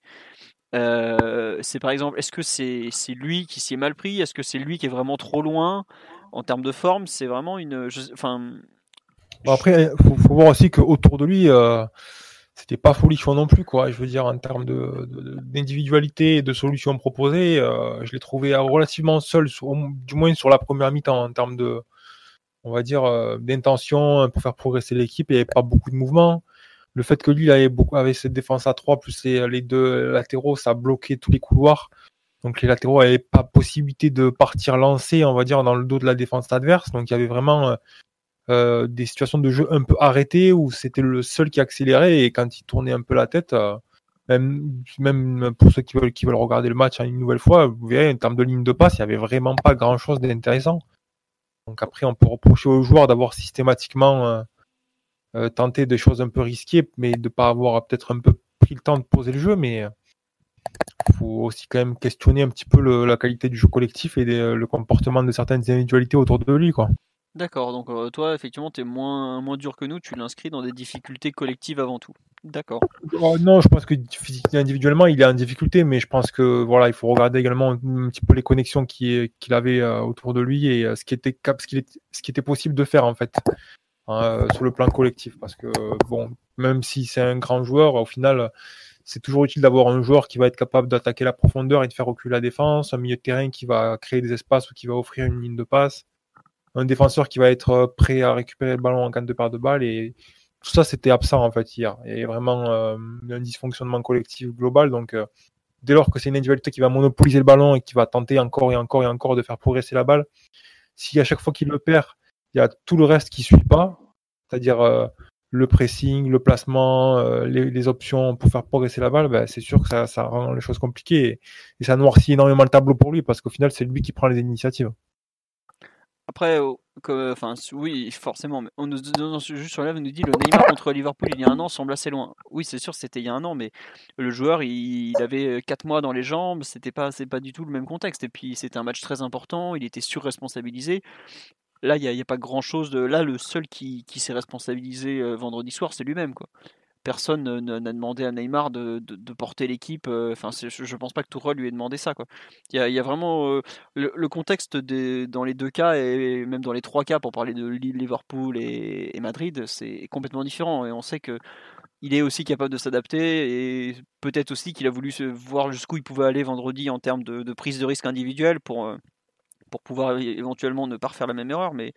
euh, c'est par exemple est-ce que c'est lui qui s'y est mal pris? Est-ce que c'est lui qui est vraiment trop loin en termes de forme? C'est vraiment une enfin après faut, faut voir aussi qu'autour de lui euh, c'était pas folichon non plus quoi. Je veux dire en termes de, d'individualité et de solutions proposées je l'ai trouvé relativement seul du moins sur la première mi-temps en termes de on va dire, d'intention pour faire progresser l'équipe. Il n'y avait pas beaucoup de mouvements. Le fait que lui avait, beaucoup, avait cette défense à 3 plus les, deux latéraux, ça a bloqué tous les couloirs. Donc les latéraux n'avaient pas possibilité de partir lancer, on va dire, dans le dos de la défense adverse. Donc il y avait vraiment euh, des situations de jeu un peu arrêtées où c'était le seul qui accélérait et quand il tournait un peu la tête, euh, même, pour ceux qui veulent, qui veulent regarder le match une nouvelle fois, vous verrez, en termes de ligne de passe, il n'y avait vraiment pas grand chose d'intéressant. Donc après, on peut reprocher aux joueurs d'avoir systématiquement euh, tenté des choses un peu risquées, mais de ne pas avoir peut-être un peu pris le temps de poser le jeu, mais il faut aussi quand même questionner un petit peu la qualité du jeu collectif et le comportement de certaines individualités autour de lui. D'accord, donc toi, effectivement, tu es moins dur que nous, tu l'inscris dans des difficultés collectives avant tout. D'accord. Oh, non, je pense que individuellement, il est en difficulté, mais je pense que voilà, il faut regarder également un petit peu les connexions qu'il avait autour de lui et ce, qui était, ce, qui était, ce qui était possible de faire en fait hein, sur le plan collectif. Parce que bon, même si c'est un grand joueur, au final, c'est toujours utile d'avoir un joueur qui va être capable d'attaquer la profondeur et de faire reculer la défense, un milieu de terrain qui va créer des espaces ou qui va offrir une ligne de passe un défenseur qui va être euh, prêt à récupérer le ballon en cas de perte de balle. Et tout ça, c'était absent en fait hier. Il y a vraiment euh, un dysfonctionnement collectif global. Donc, euh, dès lors que c'est une individualité qui va monopoliser le ballon et qui va tenter encore et encore et encore de faire progresser la balle, si à chaque fois qu'il le perd, il y a tout le reste qui ne suit pas, c'est-à-dire le pressing, le placement, les, options pour faire progresser la balle, ben, c'est sûr que ça, ça, rend les choses compliquées et, et ça noircit énormément le tableau pour lui parce qu'au final, c'est lui qui prend les initiatives. Après, enfin, oui, forcément. Mais on nous juste sur là, nous dit le Neymar contre Liverpool il y a un an semble assez loin. Oui, c'est sûr, c'était il y a un an, mais le joueur, il, avait 4 mois dans les jambes, c'était pas, c'est pas du tout le même contexte. Et puis, c'était un match très important, il était surresponsabilisé. Là, il n'y a, pas grand chose de. Là, le seul qui, qui s'est responsabilisé vendredi soir, c'est lui-même, quoi personne n'a demandé à Neymar de, porter l'équipe. Euh, enfin, je, ne pense pas que Tourelle lui ait demandé ça. Il, y a, vraiment euh, le, contexte dans les deux cas et même dans les trois cas pour parler de Liverpool et, Madrid, c'est complètement différent. Et on sait que il est aussi capable de s'adapter et peut-être aussi qu'il a voulu se voir jusqu'où il pouvait aller vendredi en termes de, prise de risque individuelle pour, euh, pour pouvoir éventuellement ne pas refaire la même erreur. Mais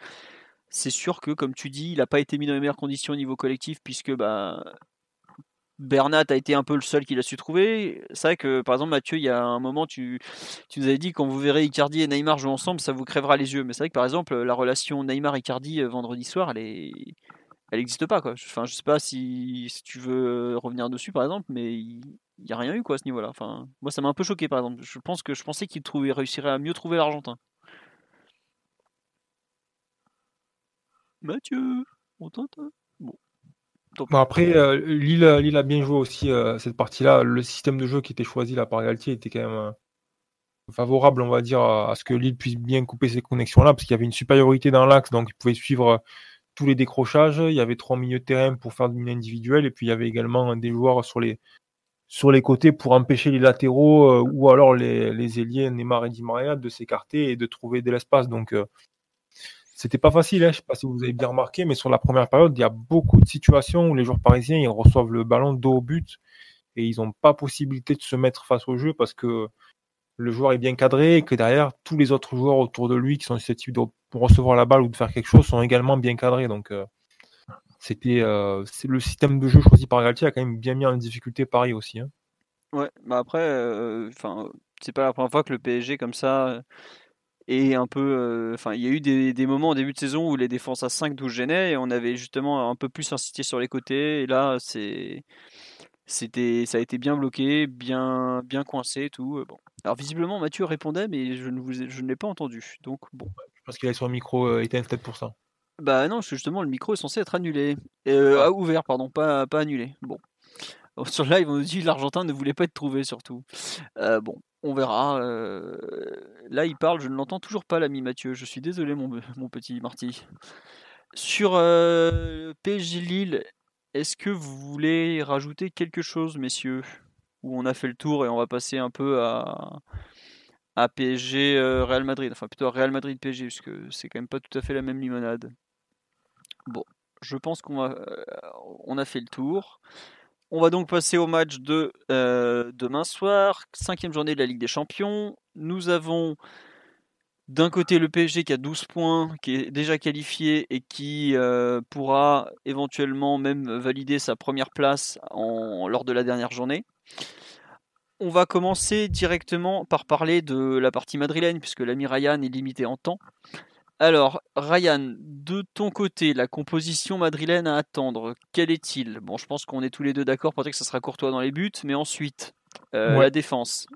c'est sûr que, comme tu dis, il n'a pas été mis dans les meilleures conditions au niveau collectif puisque bah, Bernat a été un peu le seul qui l'a su trouver. C'est vrai que, par exemple, Mathieu, il y a un moment, tu, tu nous avais dit quand vous verrez Icardi et Neymar jouer ensemble, ça vous crèvera les yeux. Mais c'est vrai que, par exemple, la relation Neymar-Icardi euh, vendredi soir, elle est. Elle n'existe pas quoi. Enfin, je sais pas si, si, tu veux revenir dessus par exemple, mais il n'y a rien eu quoi à ce niveau-là. Enfin, moi ça m'a un peu choqué par exemple. Je pense que je pensais qu'il réussirait à mieux trouver l'Argentin. Mathieu, on t'entend Bon après, euh, Lille, a bien joué aussi euh, cette partie-là. Le système de jeu qui était choisi là, par Galtier était quand même euh, favorable, on va dire, à, ce que Lille puisse bien couper ces connexions-là, parce qu'il y avait une supériorité dans l'axe, donc il pouvait suivre tous les décrochages. Il y avait trois milieux de terrain pour faire du individuel, et puis il y avait également des joueurs sur les, sur les côtés pour empêcher les latéraux ou alors les, les ailiers Neymar et Di Maria de s'écarter et de trouver de l'espace. Donc c'était pas facile, hein, je ne sais pas si vous avez bien remarqué, mais sur la première période, il y a beaucoup de situations où les joueurs parisiens ils reçoivent le ballon dos au but et ils n'ont pas possibilité de se mettre face au jeu parce que le joueur est bien cadré et que derrière, tous les autres joueurs autour de lui qui sont susceptibles de recevoir la balle ou de faire quelque chose sont également bien cadrés. Donc, euh, c'était euh, le système de jeu choisi par Galtier a quand même bien mis en difficulté Paris aussi. Hein. Ouais, bah après, euh, enfin, c'est pas la première fois que le PSG comme ça et un peu, euh, enfin, il y a eu des, moments au début de saison où les défenses à 5 12 gênaient et on avait justement un peu plus insisté sur les côtés. Et là, c'est, c'était, ça a été bien bloqué, bien, bien coincé, tout. Euh, bon. Alors visiblement, Mathieu répondait, mais je ne, vous je ne l'ai pas entendu. Donc bon. Je pense qu'il a son micro euh, éteint peut-être pour ça. Bah non, parce que justement, le micro est censé être annulé. Euh, ah. ouvert, pardon, pas, pas annulé. Bon. Sur live, on nous dit l'Argentin ne voulait pas être trouvé, surtout. bon, on verra. Euh, là, il parle, je ne l'entends toujours pas, l'ami Mathieu. Je suis désolé, mon, petit Marty. Sur euh, PSG Lille, est-ce que vous voulez rajouter quelque chose, messieurs? Où on a fait le tour et on va passer un peu à, à PSG euh, Real Madrid. Enfin, plutôt à Real Madrid PSG, puisque c'est quand même pas tout à fait la même limonade. Bon, je pense qu'on on a fait le tour. On va donc passer au match de euh, demain soir, cinquième journée de la Ligue des Champions. Nous avons d'un côté le PSG qui a 12 points, qui est déjà qualifié et qui euh, pourra éventuellement même valider sa première place lors de la dernière journée. On va commencer directement par parler de la partie madrilène, puisque l'ami Ryan est limité en temps. Alors, Ryan, de ton côté, la composition madrilène à attendre, quel est-il? Bon, je pense qu'on est tous les deux d'accord pour dire que ça sera Courtois dans les buts, mais ensuite, euh, Ouais. la défense.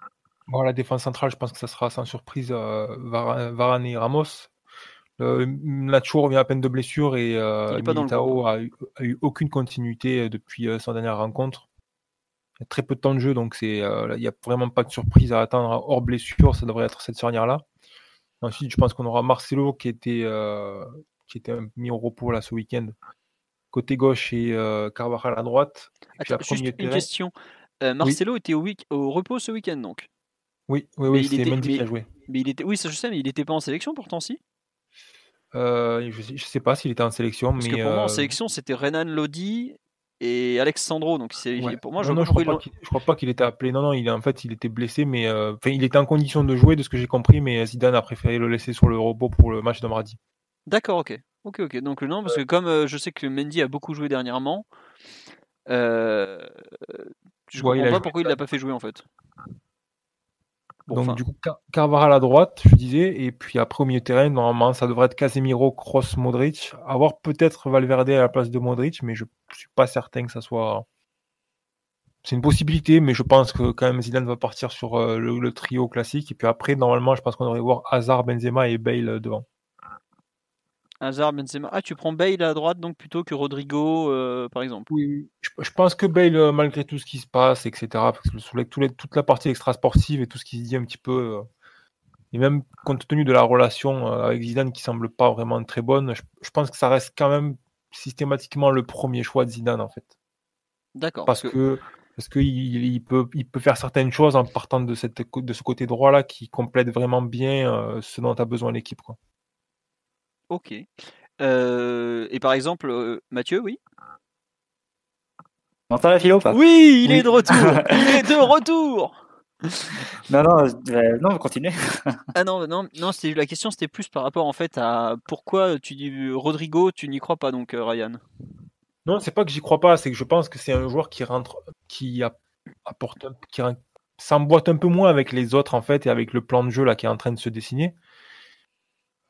Bon, la défense centrale, je pense que ça sera sans surprise euh, Vara- Varane et Ramos. Euh, Nacho revient à peine de blessure et euh, Militao a eu, a eu aucune continuité euh, depuis sa dernière rencontre. Il y a très peu de temps de jeu, donc c'est, il n'y a vraiment pas de surprise à attendre hors blessure. Ça devrait être cette charnière-là. Ensuite, je pense qu'on aura Marcelo qui était, euh, qui était mis au repos là ce week-end. Côté gauche et euh, Carvajal à droite. Attends, juste une terrain- question. Euh, Marcelo était au, week- au repos ce week-end donc? Oui, oui, oui, il c'est était- Mendy qui a joué. Mais il était, oui, ça je sais, mais il n'était pas en sélection pourtant si? Je ne sais pas s'il était en sélection, Parce mais que pour moi en sélection c'était Renan Lodi et Alexandro. Donc c'est Ouais. pour moi je non, vois non, je crois pas qu'il- je crois pas qu'il était appelé. Non, non, il, en fait, il était blessé, mais euh, enfin, il était en condition de jouer, de ce que j'ai compris, mais Zidane a préféré le laisser sur le repos pour le match de mardi. D'accord, ok. Ok, ok. Donc non, parce que comme euh, je sais que Mendy a beaucoup joué dernièrement, euh, je Ouais, comprends a pas joué pourquoi il l'a pas fait jouer en fait. Bon, Donc, du coup, Car- Carvajal à droite, je disais, et puis après au milieu de terrain, normalement, ça devrait être Casemiro, Kroos, Modric. Avoir peut-être Valverde à la place de Modric, mais je suis pas certain que ça soit. C'est une possibilité, mais je pense que quand même Zidane va partir sur euh, le, le trio classique. Et puis après, normalement, je pense qu'on devrait voir Hazard, Benzema et Bale euh, devant. Hazard, Benzema. Ah, tu prends Bale à droite donc plutôt que Rodrigo, euh, par exemple. Oui, je, je pense que Bale, euh, malgré tout ce qui se passe, etc., parce que les- toute la partie extra-sportive et tout ce qui se dit un petit peu, euh, et même compte tenu de la relation euh, avec Zidane qui semble pas vraiment très bonne, je, je pense que ça reste quand même systématiquement le premier choix de Zidane, en fait. D'accord. Parce que parce qu'il il peut, il peut faire certaines choses en partant de, cette, de ce côté droit-là qui complète vraiment bien ce dont a besoin l'équipe. quoi. Ok. Euh, et par exemple, euh, Mathieu, oui? On entend la philo ou pas? Oui, il Oui. est de retour. il est de (laughs) retour. Non, non, euh, non, continuez. (laughs) Ah non, non, non. C'était la question, c'était plus par rapport en fait à pourquoi tu dis Rodrigo, tu n'y crois pas donc euh, Ryan? Non, c'est pas que j'y crois pas, c'est que je pense que c'est un joueur qui rentre, qui apporte, un- qui s'emboîte un peu moins avec les autres en fait et avec le plan de jeu là qui est en train de se dessiner.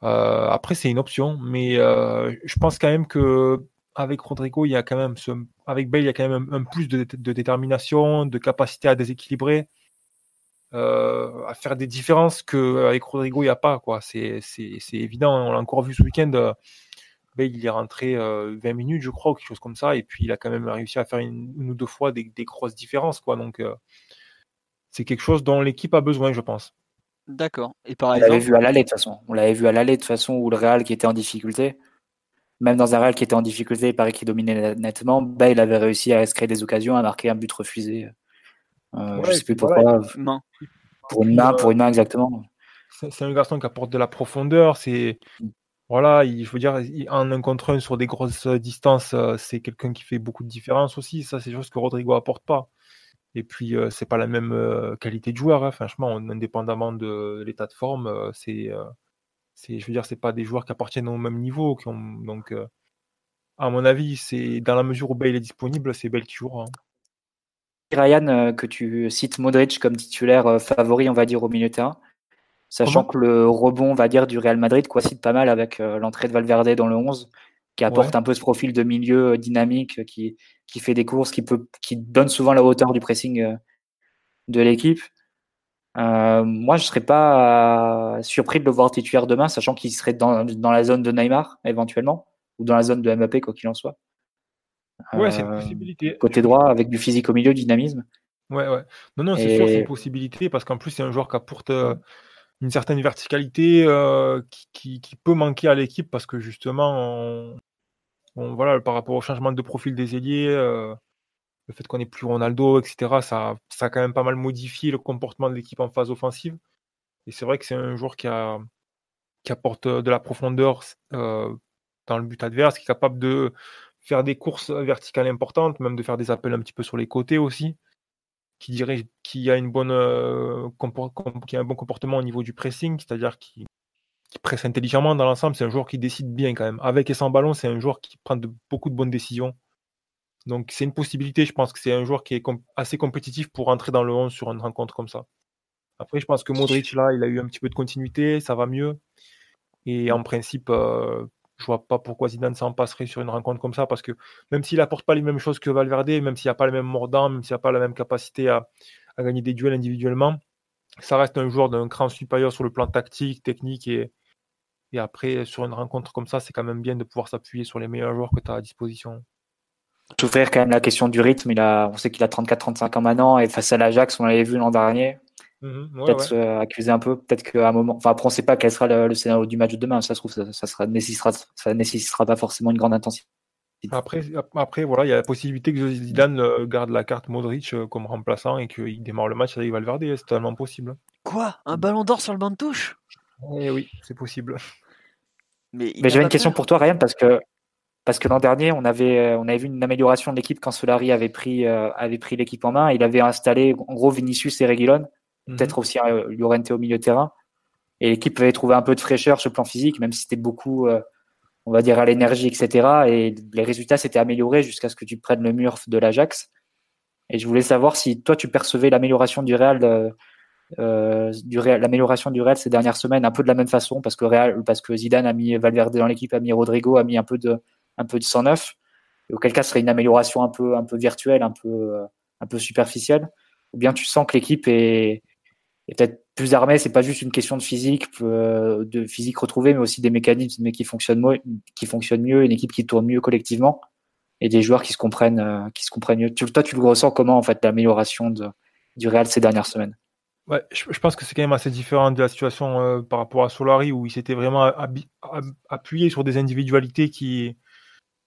Euh, après, c'est une option, mais euh, je pense quand même que avec Rodrigo, il y a quand même ce, avec Bale, il y a quand même un, plus de, détermination, de capacité à déséquilibrer, euh, à faire des différences que avec Rodrigo, il n'y a pas quoi. C'est c'est c'est évident. On l'a encore vu ce week-end. euh, Bale, il est rentré euh, 20 minutes, je crois, ou quelque chose comme ça, et puis il a quand même réussi à faire une, ou deux fois des, des grosses différences, quoi. Donc, euh, c'est quelque chose dont l'équipe a besoin, je pense. D'accord. Et par On l'avait vu à l'aller de toute façon. On l'avait vu à l'aller de toute façon où le Real qui était en difficulté, même dans un Real qui était en difficulté, il paraît qu'il dominait nettement. Bah, il avait réussi à se créer des occasions, à marquer un but refusé. Euh, je Ouais, sais plus pourquoi. main. Pour une main, pour une main exactement. C'est un garçon qui apporte de la profondeur. C'est voilà, il, je veux dire, il- en un contre un sur des grosses distances, euh, c'est quelqu'un qui fait beaucoup de différence aussi. Ça, c'est chose que Rodrigo apporte pas. Et puis, euh, c'est pas la même euh, qualité de joueur. hein. Franchement, on- indépendamment de l'état de forme, euh, c'est, euh, c'est, je veux dire, c'est pas des joueurs qui appartiennent au même niveau. Qui ont, donc, euh, à mon avis, c'est dans la mesure où Bale est disponible, c'est Bale qui jouera. hein. Ryan, que tu cites Modric comme titulaire favori, on va dire, au milieu de terrain, sachant Comment? que le rebond, on va dire, du Real Madrid coïncide pas mal avec l'entrée de Valverde dans le 11, qui apporte Ouais. un peu ce profil de milieu euh, dynamique, euh, qui, qui fait des courses, qui, peut, qui donne souvent la hauteur du pressing euh, de l'équipe. Euh, moi, je serais pas surpris de le voir titulaire demain, sachant qu'il serait dans, dans la zone de Neymar, éventuellement, ou dans la zone de Mbappé, quoi qu'il en soit. Ouais, c'est une possibilité. Côté droit, avec du physique au milieu, du dynamisme. Ouais, ouais. Non, non, c'est sûr, c'est Et- une possibilité parce qu'en plus, c'est un joueur qui apporte euh, une certaine verticalité qui, qui- qui peut manquer à l'équipe parce que justement, on- voilà, par rapport au changement de profil des ailiers, euh, le fait qu'on ait plus Ronaldo, etc., ça, ça a quand même pas mal modifié le comportement de l'équipe en phase offensive. Et c'est vrai que c'est un joueur qui, apporte de la profondeur euh, dans le but adverse, qui est capable de faire des courses verticales importantes, même de faire des appels un petit peu sur les côtés aussi qui dirait qui a euh, qui a un bon comportement au niveau du pressing, c'est-à-dire qui presse intelligemment dans l'ensemble. C'est un joueur qui décide bien quand même. Avec et sans ballon, c'est un joueur qui prend de, beaucoup de bonnes décisions. Donc c'est une possibilité. Je pense que c'est un joueur qui est assez compétitif pour entrer dans le 11 sur une rencontre comme ça. Après, je pense que Modric, là, il a eu un petit peu de continuité, ça va mieux. Et en principe, euh, je vois pas pourquoi Zidane s'en passerait sur une rencontre comme ça, parce que même s'il apporte pas les mêmes choses que Valverde, même s'il n'y a pas le même mordant, même s'il n'y a pas la même capacité à, gagner des duels individuellement, ça reste un joueur d'un cran supérieur sur le plan tactique, technique et, et après, sur une rencontre comme ça, c'est quand même bien de pouvoir s'appuyer sur les meilleurs joueurs que tu as à disposition. S'ouvrir quand même la question du rythme. Il a, on sait qu'il a 34-35 ans maintenant et face à l'Ajax, on l'avait vu l'an dernier. Mhm, peut-être euh, accuser un peu, peut-être qu'à un moment. Enfin, après, on ne sait pas quel sera le, scénario du match de demain. Ça se trouve, ça, ça, sera, nécessitera, ça nécessitera pas forcément une grande intensité. Après, après voilà, il y a la possibilité que Zidane euh, garde la carte Modric euh, comme remplaçant et qu'il démarre le match avec Valverde. C'est totalement possible. Quoi? Un ballon d'or sur le banc de touche? Eh Oui, c'est possible. Mais, Mais j'avais une question pour toi, Ryan, parce que parce que l'an dernier, on avait, on avait vu une amélioration de l'équipe quand Solari avait pris, avait pris l'équipe en main. Il avait installé en gros Vinicius et Reguilon peut-être mhm. aussi euh, Llorente au milieu de terrain. Et l'équipe avait trouvé un peu de fraîcheur sur le plan physique, même si c'était beaucoup, euh, on va dire, à l'énergie, etc. Et les résultats s'étaient améliorés jusqu'à ce que tu prennes le mur de l'Ajax. Et je voulais savoir si toi, tu percevais l'amélioration du Real, euh, l'amélioration du Real ces dernières semaines un peu de la même façon, parce que Real, parce que Zidane a mis Valverde dans l'équipe, a mis Rodrigo, a mis un peu de, un peu de 109. Et auquel cas, ce serait une amélioration un peu, un peu virtuelle, un peu, un peu superficielle. Ou bien tu sens que l'équipe est, et peut-être plus armé, c'est pas juste une question de physique, euh, de physique retrouvée, mais aussi des mécanismes mais qui fonctionnent mieux, qui fonctionnent mieux, une équipe qui tourne mieux collectivement et des joueurs qui se comprennent, euh, qui se comprennent mieux. toi, tu le ressens comment en fait l'amélioration du Real ces dernières semaines? Ouais, je, pense que c'est quand même assez différent de la situation euh, par rapport à Solari où il s'était vraiment appuyé sur des individualités qui,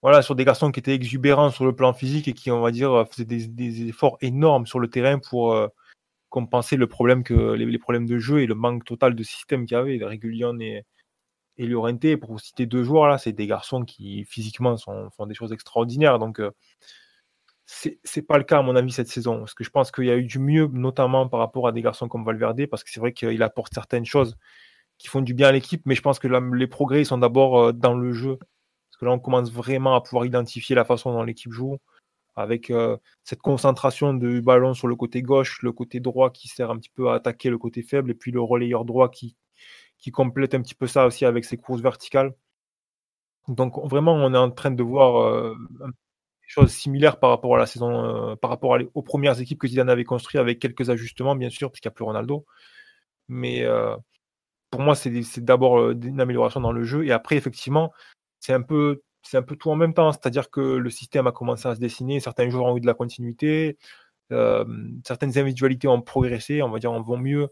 voilà, sur des garçons qui étaient exubérants sur le plan physique et qui, on va dire, faisaient des, efforts énormes sur le terrain pour compenser le problème que les, problèmes de jeu et le manque total de système qu'il y avait. Régulion et, et pour citer deux joueurs, là, c'est des garçons qui physiquement font des choses extraordinaires. Donc, euh, c'est pas le cas à mon avis cette saison. Parce que je pense qu'il y a eu du mieux, notamment par rapport à des garçons comme Valverde, parce que c'est vrai qu'il apporte certaines choses qui font du bien à l'équipe, mais je pense que les progrès sont d'abord euh, dans le jeu. Parce que là, on commence vraiment à pouvoir identifier la façon dont l'équipe joue avec euh, cette concentration du ballon sur le côté gauche, le côté droit qui sert un petit peu à attaquer le côté faible, et puis le relayeur droit qui, qui complète un petit peu ça aussi avec ses courses verticales. Donc vraiment, on est en train de voir euh, choses similaires par rapport à la saison, euh, par rapport aux premières équipes que Zidane avait construites avec quelques ajustements, bien sûr, puisqu'il n'y a plus Ronaldo. Mais pour moi, c'est d'abord une amélioration dans le jeu, et après, effectivement, c'est un peu c'est un peu tout en même temps. C'est-à-dire que le système a commencé à se dessiner, certains joueurs ont eu de la continuité, euh, certaines individualités ont progressé, on va dire, en vont mieux.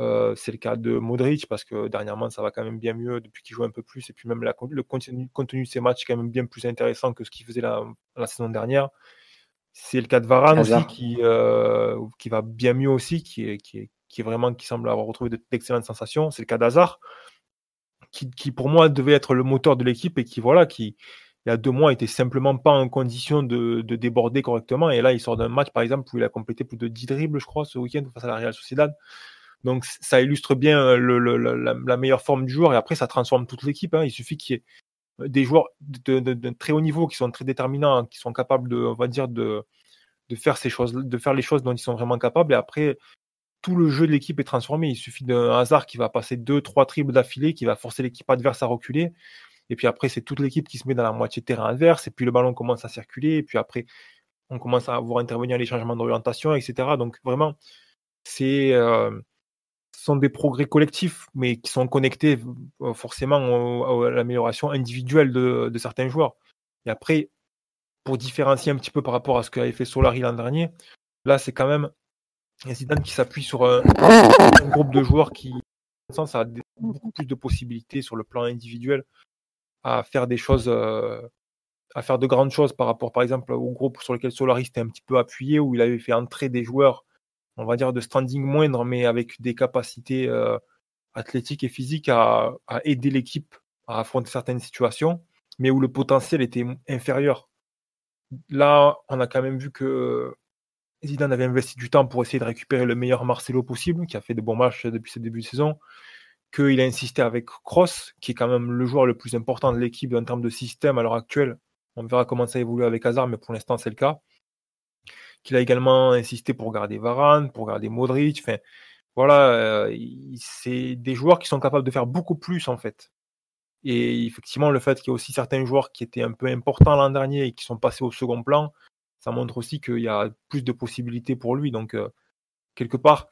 Euh, c'est le cas de Modric parce que dernièrement ça va quand même bien mieux depuis qu'il joue un peu plus et puis même la, le contenu, contenu, de ses matchs est quand même bien plus intéressant que ce qu'il faisait la, la, saison dernière. C'est le cas de Varane aussi qui, euh, qui va bien mieux aussi, qui est, qui est, qui est vraiment qui semble avoir retrouvé d'excellentes sensations. C'est le cas d'Hazard qui, pour moi devait être le moteur de l'équipe et qui voilà qui il y a deux mois était simplement pas en condition de, déborder correctement et là il sort d'un match par exemple où il a complété plus de 10 dribbles je crois ce week-end face à la Real Sociedad donc ça illustre bien le, la, meilleure forme du joueur et après ça transforme toute l'équipe hein. il suffit qu'il y ait des joueurs de, très haut niveau qui sont très déterminants qui sont capables de on va dire de de faire ces choses de faire les choses dont ils sont vraiment capables et après tout le jeu de l'équipe est transformé. Il suffit d'un hasard qui va passer deux, trois triples d'affilée, qui va forcer l'équipe adverse à reculer. Et puis après, c'est toute l'équipe qui se met dans la moitié de terrain adverse. Et puis le ballon commence à circuler. Et puis après, on commence à voir intervenir les changements d'orientation, etc. Donc vraiment, c'est euh, sont des progrès collectifs, mais qui sont connectés euh, forcément à l'amélioration individuelle de, certains joueurs. Et après, pour différencier un petit peu par rapport à ce qu'avait fait Solari l'an dernier, là, c'est quand même et Zidane qui s'appuie sur un, groupe de joueurs qui, sens, a beaucoup plus de possibilités sur le plan individuel à faire des choses, euh, à faire de grandes choses par rapport, par exemple, au groupe sur lequel Solari était un petit peu appuyé, où il avait fait entrer des joueurs, on va dire, de standing moindre, mais avec des capacités euh, athlétiques et physiques à, aider l'équipe à affronter certaines situations, mais où le potentiel était inférieur. Là, on a quand même vu que Zidane avait investi du temps pour essayer de récupérer le meilleur Marcelo possible, qui a fait de bons matchs depuis ce début de saison, qu'il a insisté avec Cross, qui est quand même le joueur le plus important de l'équipe en termes de système à l'heure actuelle. On verra comment ça évolue avec Hazard, mais pour l'instant, c'est le cas. Qu'il a également insisté pour garder Varane, pour garder Modric. Voilà, euh, c'est des joueurs qui sont capables de faire beaucoup plus, en fait. Et effectivement, le fait qu'il y ait aussi certains joueurs qui étaient un peu importants l'an dernier et qui sont passés au second plan, ça montre aussi qu'il y a plus de possibilités pour lui. Donc, euh, quelque part,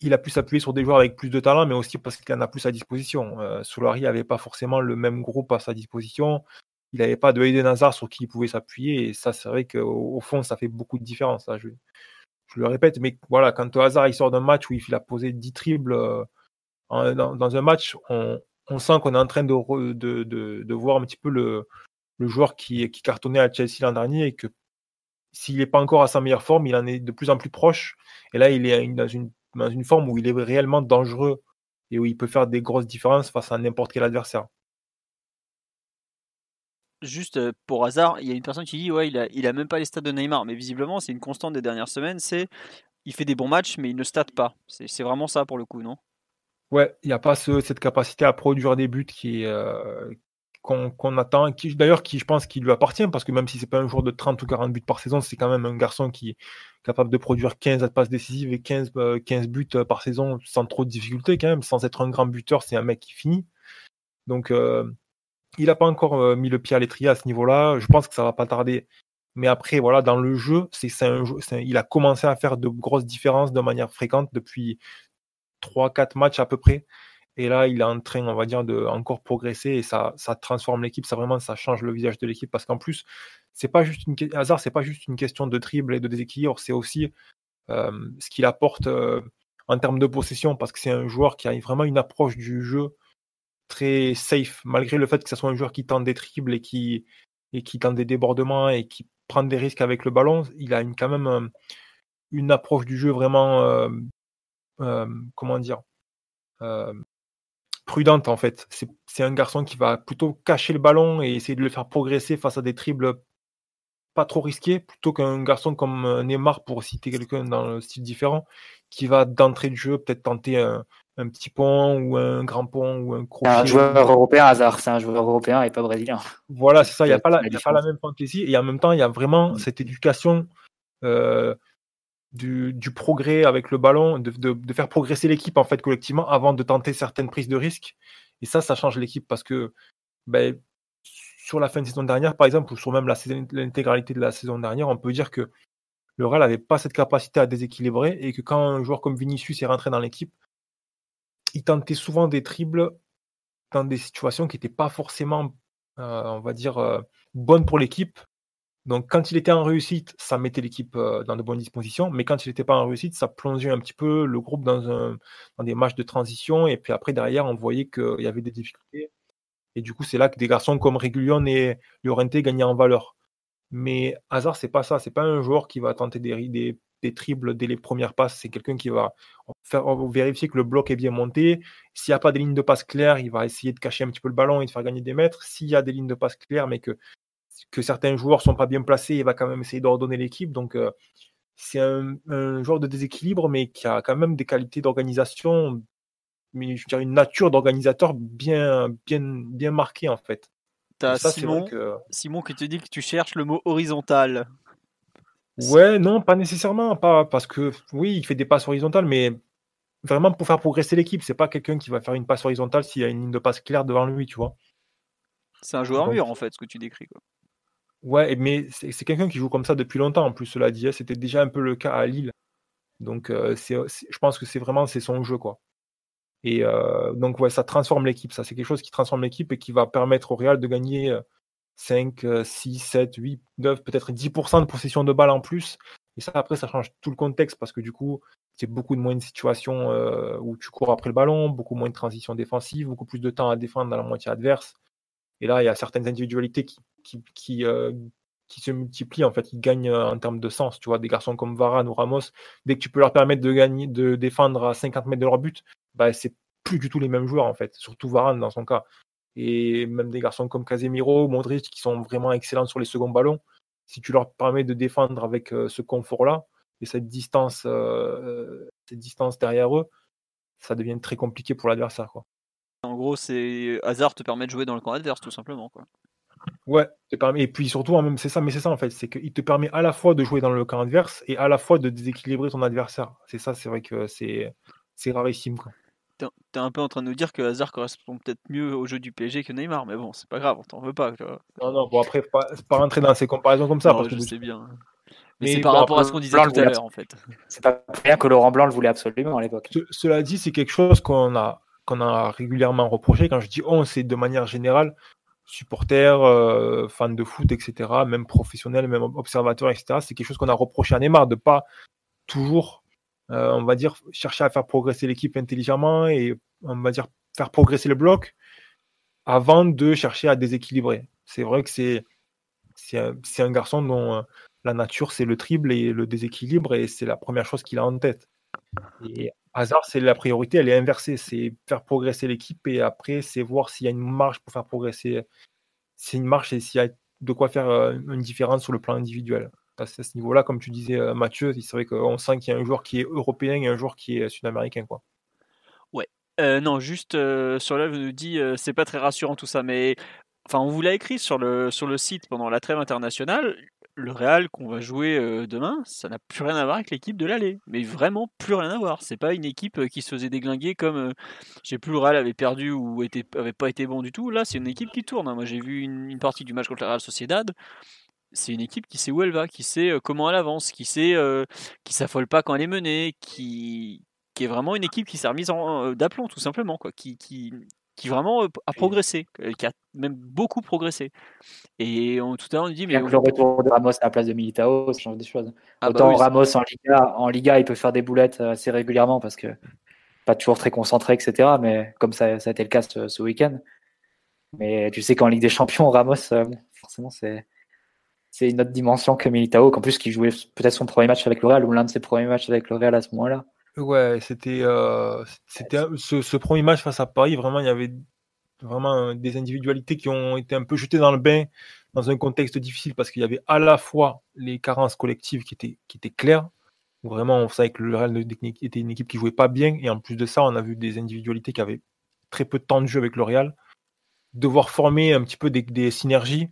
il a pu s'appuyer sur des joueurs avec plus de talent, mais aussi parce qu'il en a plus à disposition. Euh, Solari n'avait pas forcément le même groupe à sa disposition. Il n'avait pas de Eden Hazard sur qui il pouvait s'appuyer. Et ça, c'est vrai qu'au fond, ça fait beaucoup de différence. je, le répète, mais voilà, quand Hazard il sort d'un match où il a posé 10 triples euh, dans, un match, on, sent qu'on est en train de, voir un petit peu le, joueur qui, cartonnait à Chelsea l'an dernier et que s'il n'est pas encore à sa meilleure forme, il en est de plus en plus proche. Et là, il est dans une forme où il est réellement dangereux et où il peut faire des grosses différences face à n'importe quel adversaire. Juste euh, pour hasard, il y a une personne qui dit ouais, il a, a même pas les stats de Neymar, mais visiblement c'est une constante des dernières semaines, c'est il fait des bons matchs mais il ne stat pas. C'est vraiment ça pour le coup, non? Ouais, il n'y a pas cette capacité à produire des buts qui, euh, qu'on attend, qui d'ailleurs qui je pense qu'il lui appartient, parce que même si c'est pas un joueur de 30 ou 40 buts par saison, c'est quand même un garçon qui est capable de produire 15 passes décisives et 15, 15 euh, buts par saison sans trop de difficultés quand même, sans être un grand buteur, c'est un mec qui finit. Donc il n'a pas encore mis le pied à l'étrier à ce niveau-là, je pense que ça va pas tarder. Mais après, voilà, dans le jeu, c'est il a commencé à faire de grosses différences de manière fréquente depuis 3-4 matchs à peu près. Et là, il est en train, on va dire, de progresser et ça, ça transforme l'équipe. Ça vraiment, ça change le visage de l'équipe parce qu'en plus, c'est pas juste une hasard, c'est pas juste une question de dribble et de déséquilibre, c'est aussi euh, ce qu'il apporte euh, en termes de possession parce que c'est un joueur qui a vraiment une approche du jeu très safe, malgré le fait que ce soit un joueur qui tente des dribbles et qui, et qui tente des débordements et qui prend des risques avec le ballon. Il a une, quand même euh, une approche du jeu vraiment, comment dire, prudente en fait. C'est un garçon qui va plutôt cacher le ballon et essayer de le faire progresser face à des triples pas trop risqués, plutôt qu'un garçon comme euh, Neymar, pour citer quelqu'un dans le style différent, qui va d'entrée de jeu peut-être tenter un, petit pont ou un grand pont ou un crochet. Un joueur européen hasard, c'est un joueur européen et pas brésilien. Voilà, c'est ça, il n'y a, pas la, la même fantaisie et en même temps, il y a vraiment mm. cette éducation euh, du, progrès avec le ballon, de, faire progresser l'équipe en fait collectivement avant de tenter certaines prises de risques. Et ça, ça change l'équipe parce que ben, sur la fin de saison dernière, par exemple, ou sur même l'intégralité de la saison dernière, on peut dire que le Real n'avait pas cette capacité à déséquilibrer et que quand un joueur comme Vinicius est rentré dans l'équipe, il tentait souvent des triples dans des situations qui n'étaient pas forcément, euh, on va dire, euh, bonnes pour l'équipe donc, quand il était en réussite, ça mettait l'équipe euh, dans de bonnes dispositions, mais quand il n'était pas en réussite, ça plongeait un petit peu le groupe dans, des matchs de transition, et puis après, derrière, on voyait qu'il y avait des difficultés. Et du coup, c'est là que des garçons comme Régulion et Llorente gagnaient en valeur. Mais Hazard, c'est pas ça. C'est pas un joueur qui va tenter des, des triples dès les premières passes. C'est quelqu'un qui va faire, vérifier que le bloc est bien monté. S'il n'y a pas des lignes de passe claires, il va essayer de cacher un petit peu le ballon et de faire gagner des mètres. S'il y a des lignes de passe claires, mais que que certains joueurs sont pas bien placés, il va quand même essayer d'ordonner l'équipe. Donc, euh, c'est un, joueur de déséquilibre, mais qui a quand même des qualités d'organisation, mais je dirais une nature d'organisateur bien, bien, bien marquée en fait. T'as Simon, Simon qui te dit que tu cherches le mot horizontal. Ouais, non, pas nécessairement, pas parce que oui, il fait des passes horizontales, mais vraiment pour faire progresser l'équipe. C'est pas quelqu'un qui va faire une passe horizontale s'il y a une ligne de passe claire devant lui, tu vois. C'est un joueur mûr en fait, ce que tu décris. Quoi. Ouais, mais c'est quelqu'un qui joue comme ça depuis longtemps. En plus, cela dit, hein. c'était déjà un peu le cas à Lille. Donc, euh, je pense que c'est vraiment c'est son jeu, quoi. Et euh, donc, ouais, ça transforme l'équipe. Ça, c'est quelque chose qui transforme l'équipe et qui va permettre au Real de gagner 5, 6, 7, 8, 9, peut-être 10% de possession de balle en plus. Et ça, après, ça change tout le contexte parce que du coup, c'est beaucoup de moins de situations euh, où tu cours après le ballon, beaucoup moins de transitions défensives, beaucoup plus de temps à défendre dans la moitié adverse. Et là, il y a certaines individualités qui, euh, se multiplient, en fait, qui gagnent euh, en termes de sens. Tu vois, des garçons comme Varane ou Ramos, dès que tu peux leur permettre de gagner, de défendre à 50 mètres de leur but, bah, c'est plus du tout les mêmes joueurs, en fait. Surtout Varane dans son cas. Et même des garçons comme Casemiro, Modric, qui sont vraiment excellents sur les seconds ballons, si tu leur permets de défendre avec euh, ce confort-là et cette distance, cette distance derrière eux, ça devient très compliqué pour l'adversaire. Quoi. En gros, c'est hasard te permet de jouer dans le camp adverse, tout simplement. Quoi. Ouais, et puis surtout, même, c'est ça, mais c'est ça en fait, c'est qu'il te permet à la fois de jouer dans le camp adverse et à la fois de déséquilibrer ton adversaire. C'est ça, c'est vrai que c'est, c'est rarissime. Quoi. T'es un peu en train de nous dire que Hazard correspond peut-être mieux au jeu du PSG que Neymar, mais bon, c'est pas grave, on t'en veut pas. Non, non, bon après, pas, pas rentrer dans ces comparaisons comme ça. parce je sais bien. Mais, c'est par rapport à ce qu'on disait tout à l'heure, en fait. C'est pas rien que Laurent Blanc le voulait absolument à l'époque. cela dit, c'est quelque chose qu'on a, qu'on a régulièrement reproché. Quand je dis on, c'est de manière générale, supporters, euh, fans de foot, etc., même professionnels, même observateurs, etc. C'est quelque chose qu'on a reproché à Neymar de pas toujours, euh, on va dire, chercher à faire progresser l'équipe intelligemment et on va dire faire progresser le bloc avant de chercher à déséquilibrer. C'est vrai que c'est un, un, garçon dont euh, la nature c'est le triple et le déséquilibre et c'est la première chose qu'il a en tête. Et hasard, c'est la priorité, elle est inversée, c'est faire progresser l'équipe et après c'est voir s'il y a une marge pour faire progresser, c'est une marge et s'il y a de quoi faire euh, une différence sur le plan individuel. À ce niveau-là, comme tu disais euh, Mathieu, c'est vrai qu'on sent qu'il y a un joueur qui est européen et un joueur qui est sud-américain. quoi. Euh, non, juste euh, sur là, vous nous dit euh, c'est pas très rassurant tout ça, mais enfin, on vous l'a écrit sur le, sur le site pendant la trêve internationale. Le Real qu'on va jouer demain, ça n'a plus rien à voir avec l'équipe de l'aller, mais vraiment plus rien à voir. C'est pas une équipe qui se faisait déglinguer comme, je sais plus, le Real avait perdu ou était, avait pas été bon du tout. Là, c'est une équipe qui tourne. Hein. Moi, j'ai vu une, partie du match contre le Real Sociedad c'est une équipe qui sait où elle va, qui sait comment elle avance, qui sait, qui s'affole pas quand elle est menée, qui, qui est vraiment une équipe qui s'est remise en, d'aplomb, tout simplement, quoi, qui, qui, qui vraiment a progressé, qui a même beaucoup progressé. Et on, tout à l'heure, on dit. Mais le retour de Ramos à la place de Militao, ça change des choses. Ah bah Autant Ramos en Liga, en Liga, il peut faire des boulettes assez régulièrement parce que pas toujours très concentré, etc. Mais comme ça, ça a été le cas ce, week-end. Mais tu sais qu'en Ligue des Champions, Ramos, forcément, c'est c'est une autre dimension que Militao, qu'en plus qui jouait peut-être son premier match avec le ou l'un de ses premiers matchs avec le à ce moment-là. Ouais, c'était euh, c'était ce, premier match face à Paris, vraiment, il y avait vraiment des individualités qui ont été un peu jetées dans le bain dans un contexte difficile parce qu'il y avait à la fois les carences collectives qui étaient, qui étaient claires, vraiment on savait que le était une équipe qui jouait pas bien, et en plus de ça, on a vu des individualités qui avaient très peu de temps de jeu avec le devoir former un petit peu des synergies